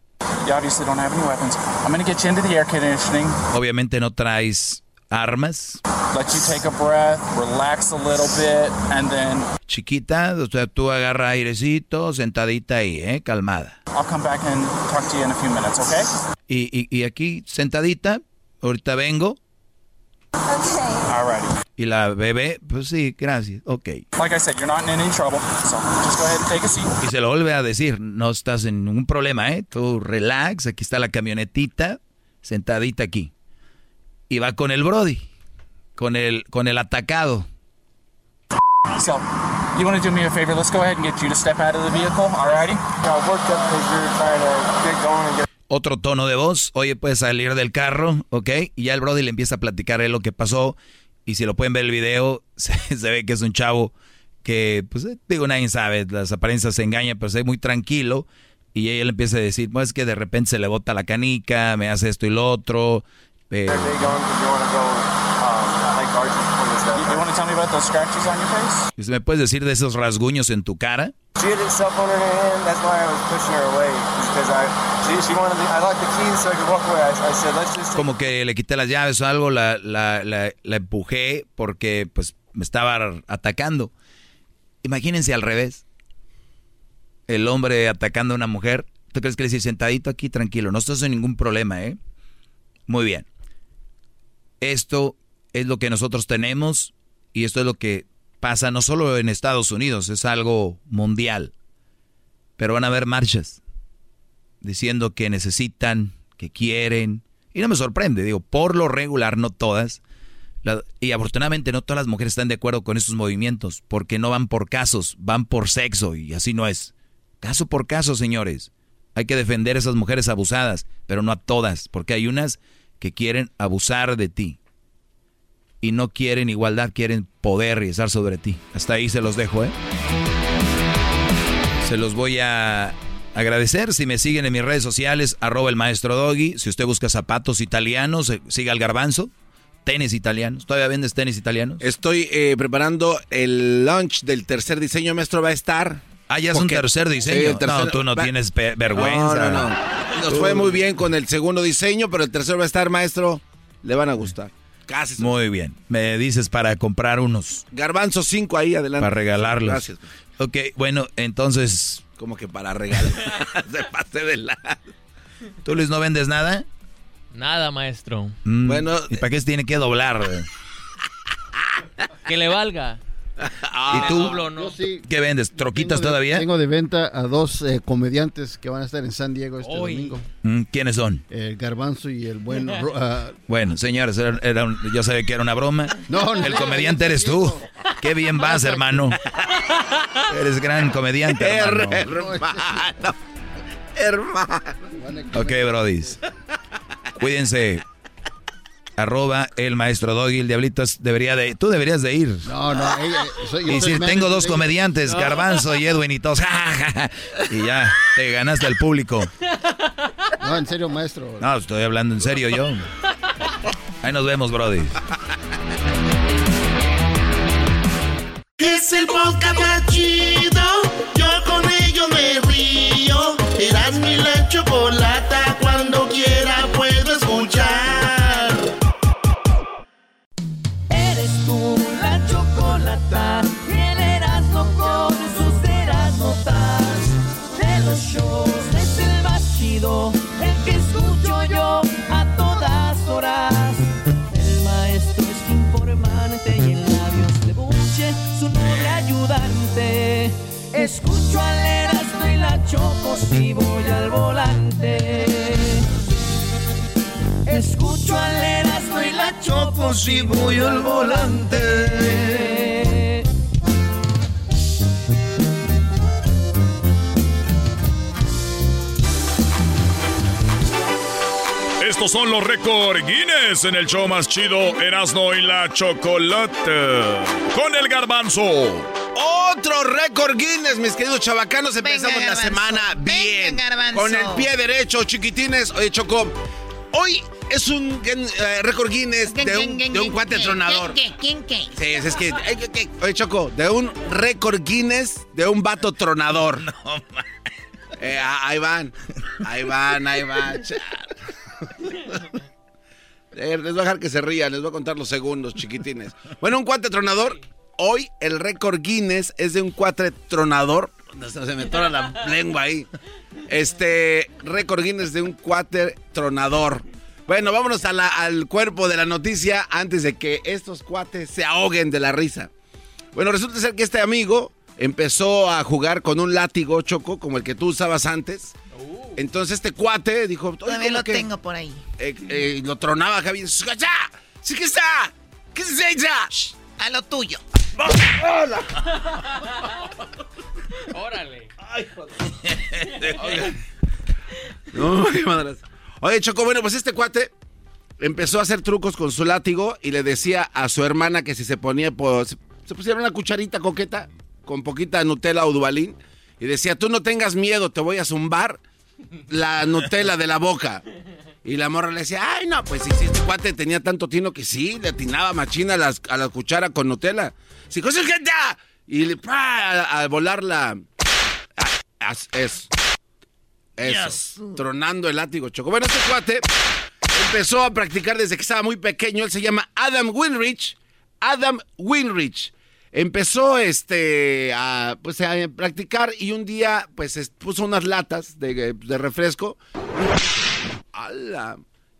You obviously don't have any weapons. I'm going to get you into the air conditioning. Obviamente no traes armas. Let you take a breath, relax a little bit, and then Chiquita, o sea, tú agarra airecito, sentadita ahí, ¿eh? Calmada. I'll come back and talk to you in a few minutes, okay? Y, y, y aquí, sentadita, ahorita vengo. Alrighty. Y la bebé, pues sí, gracias, ok. Like I said, you're not in any trouble, so just go ahead and take a seat. Y se lo vuelve a decir, no estás en ningún problema, ¿eh? Tú relax, aquí está la camionetita, sentadita aquí. Y va con el Brody, con el, con el atacado. So, you want to do me a favor? Let's go ahead and get you to step out of the vehicle, alrighty? Yeah, worked up because you're trying to get going and get Otro tono de voz, oye, puedes salir del carro, ¿ok? Y ya el Brody le empieza a platicar él lo que pasó. Y si lo pueden ver el video, se, se ve que es un chavo que, pues, eh, digo, nadie sabe, las apariencias se engañan, pero se ve muy tranquilo. Y ella le empieza a decir, pues es que de repente se le bota la canica, me hace esto y lo otro. You, you want to tell me about those scratches on your face? Dice, ¿Me puedes decir de esos rasguños en tu cara? She had her cell phone in her hand. That's why I was pushing her away. Because I, she, she wanted. Me, I locked the keys so I could walk away. I, I said, let's just. Como que le quité las llaves o algo, la, la, la, la empujé porque pues me estaba atacando. Imagínense al revés. El hombre atacando a una mujer. ¿Tú crees que le dice sentadito aquí, tranquilo? No estás en ningún problema, ¿eh? Muy bien. Esto es lo que nosotros tenemos y esto es lo que pasa no solo en Estados Unidos, es algo mundial. Pero van a haber marchas diciendo que necesitan, que quieren. Y no me sorprende, digo, por lo regular, no todas. y afortunadamente no todas las mujeres están de acuerdo con estos movimientos, porque no van por casos, van por sexo y así no es. Caso por caso, señores. Hay que defender a esas mujeres abusadas, pero no a todas, porque hay unas que quieren abusar de ti y no quieren igualdad, quieren poder y estar sobre ti. Hasta ahí se los dejo, ¿eh? Se los voy a agradecer si me siguen en mis redes sociales, arroba el maestro Doggy. Si usted busca zapatos italianos, eh, siga al garbanzo. Tenis italianos. ¿Todavía vendes tenis italianos? Estoy eh, preparando el launch del tercer diseño, maestro. Va a estar. Ah, ya es un tercer diseño. No, tú no tienes vergüenza. No, no, no. Nos fue muy bien con el segundo diseño, pero el tercero va a estar, maestro. Le van a gustar. Casi. Muy bien. Me dices para comprar unos. Garbanzo 5 ahí adelante. Para regalarlos. Gracias. Ok, bueno, entonces. Como que para regalar. Se pase de lado. ¿Tú, Luis, no vendes nada? Nada, maestro. Mm, bueno. ¿Y para qué se tiene que doblar? que le valga. ¿Y tú? ¿Qué vendes? ¿Troquitas todavía? Tengo de venta a dos eh, comediantes que van a estar en San Diego este domingo. Mm, ¿Quiénes son? El Garbanzo y el buen... Ah, bueno, señores, era, yo sabía que era una broma. No, El comediante eres tú. Qué bien vas, hermano. Eres gran comediante, hermano. hermano. hermano. Ok, brodis. Cuídense arroba el maestro Doggy, el diablito debería de, tú deberías de ir. No, no, y decir, tengo dos comediantes, Garbanzo y Edwin y todos, y ya, te ganaste al público. No, en serio, maestro. No, estoy hablando en serio yo. Ahí nos vemos, Brody. Es el podcast más chido, yo con ello me río. Eras mi la chocolata, choco Si voy al volante Estos son los récords Guinness en el show más chido Erasmo y la Chocolate. Con el garbanzo. Otro récord Guinness, mis queridos chavacanos. Empezamos la semana bien. con el pie derecho, chiquitines. Oye, Choco, hoy es un eh, récord Guinness de un, de un cuate tronador. ¿Quién qué? Sí, es que. Oye, Choco, de un récord Guinness de un vato tronador. No, eh, ahí van. Ahí van, ahí van. Eh, les voy a dejar que se rían, les voy a contar los segundos, chiquitines. Bueno, un cuate tronador. Hoy el récord Guinness es de un cuate tronador. Se me tora la lengua ahí. Este récord Guinness de un cuate tronador. Bueno, vámonos al cuerpo de la noticia antes de que estos cuates se ahoguen de la risa. Bueno, resulta ser que este amigo empezó a jugar con un látigo choco como el que tú usabas antes. Entonces este cuate dijo... Todavía lo tengo por ahí. Eh, eh, lo tronaba Javier. ¡Sí que está! ¿Qué es ella? A lo tuyo. ¡Hola! ¡Órale! ¡Ay, joder! no, madre. Oye, Choco, bueno, pues este cuate empezó a hacer trucos con su látigo y le decía a su hermana que si se ponía, pues, se pusiera una cucharita coqueta con poquita Nutella o Dubalín y decía, tú no tengas miedo, te voy a zumbar la Nutella de la boca. Y la morra le decía, ay, no, pues si este cuate tenía tanto tino que sí, le atinaba machina a, las, a la cuchara con Nutella. Ya. Y le, a, volar la... Es, eso. Tronando el látigo, Choco. Bueno, este cuate empezó a practicar desde que estaba muy pequeño. Él se llama Adam Winrich. Adam Winrich empezó este a, pues, a practicar y un día pues puso unas latas de, refresco.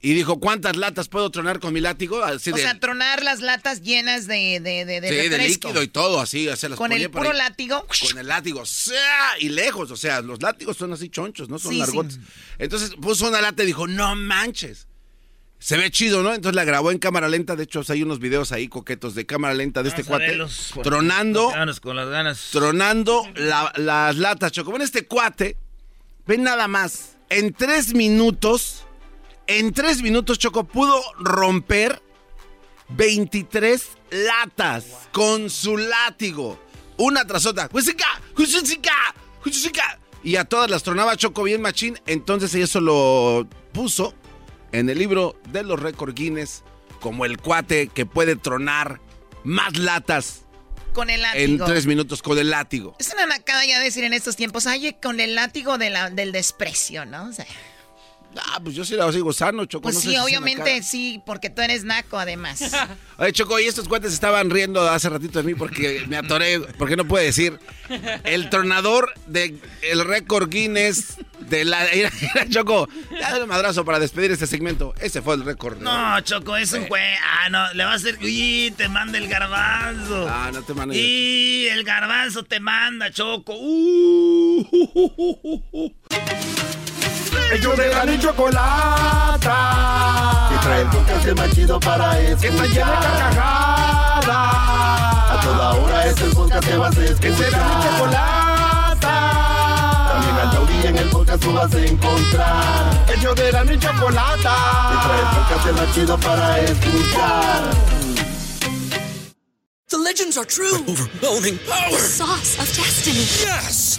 Y dijo, ¿cuántas latas puedo tronar con mi látigo? o sea, tronar las latas llenas de, de, de, sí, de líquido y todo, así. ¿Con el puro látigo? Con el látigo, y lejos. O sea, los látigos son así chonchos, no son largotes. Entonces puso una lata y dijo, no manches. se ve chido, ¿no? Entonces la grabó en cámara lenta. De hecho, hay unos videos ahí coquetos de cámara lenta de este Vamos cuate. verlos, tronando, con ganas, con las ganas. tronando la- las latas, Choco. Bueno, este cuate, ven nada más. En tres minutos, en tres minutos, Choco, pudo romper 23 latas con su látigo. Una tras otra. Y a todas las tronaba Choco bien machín. Entonces eso lo puso en el libro de los récord Guinness como el cuate que puede tronar más latas Con el en látigo. tres minutos con el látigo. Es una nacada ya decir en estos tiempos, ay, con el látigo de la- del desprecio, ¿no? O sea, Ah, pues yo sí la sigo sano, Choco. pues no sé sí, obviamente sí, porque tú eres naco además. Oye, Choco, y estos cuates estaban riendo hace ratito de mí porque me atoré, porque no puede decir. El tronador del el récord Guinness de la. Choco, dale madrazo para despedir este segmento. Ese fue el récord. No, Choco, es un juez. Ah, no, le va a hacer. Uy, te manda el garbanzo. Ah, no te mando. Y el garbanzo te manda, Choco. Uh, uh, uh, uh, uh. Ellos de la ni chocolata. Que trae el podcast más chido para escuchar. Que está llena de carcajadas. A toda hora es el podcast que vas a escuchar. Que será mi chocolata. También al taurí en el podcast tú vas a encontrar. Ellos de la ni chocolata. Que trae el podcast más chido para escuchar. The legends are true. Overwhelming power! The sauce of destiny. Yes!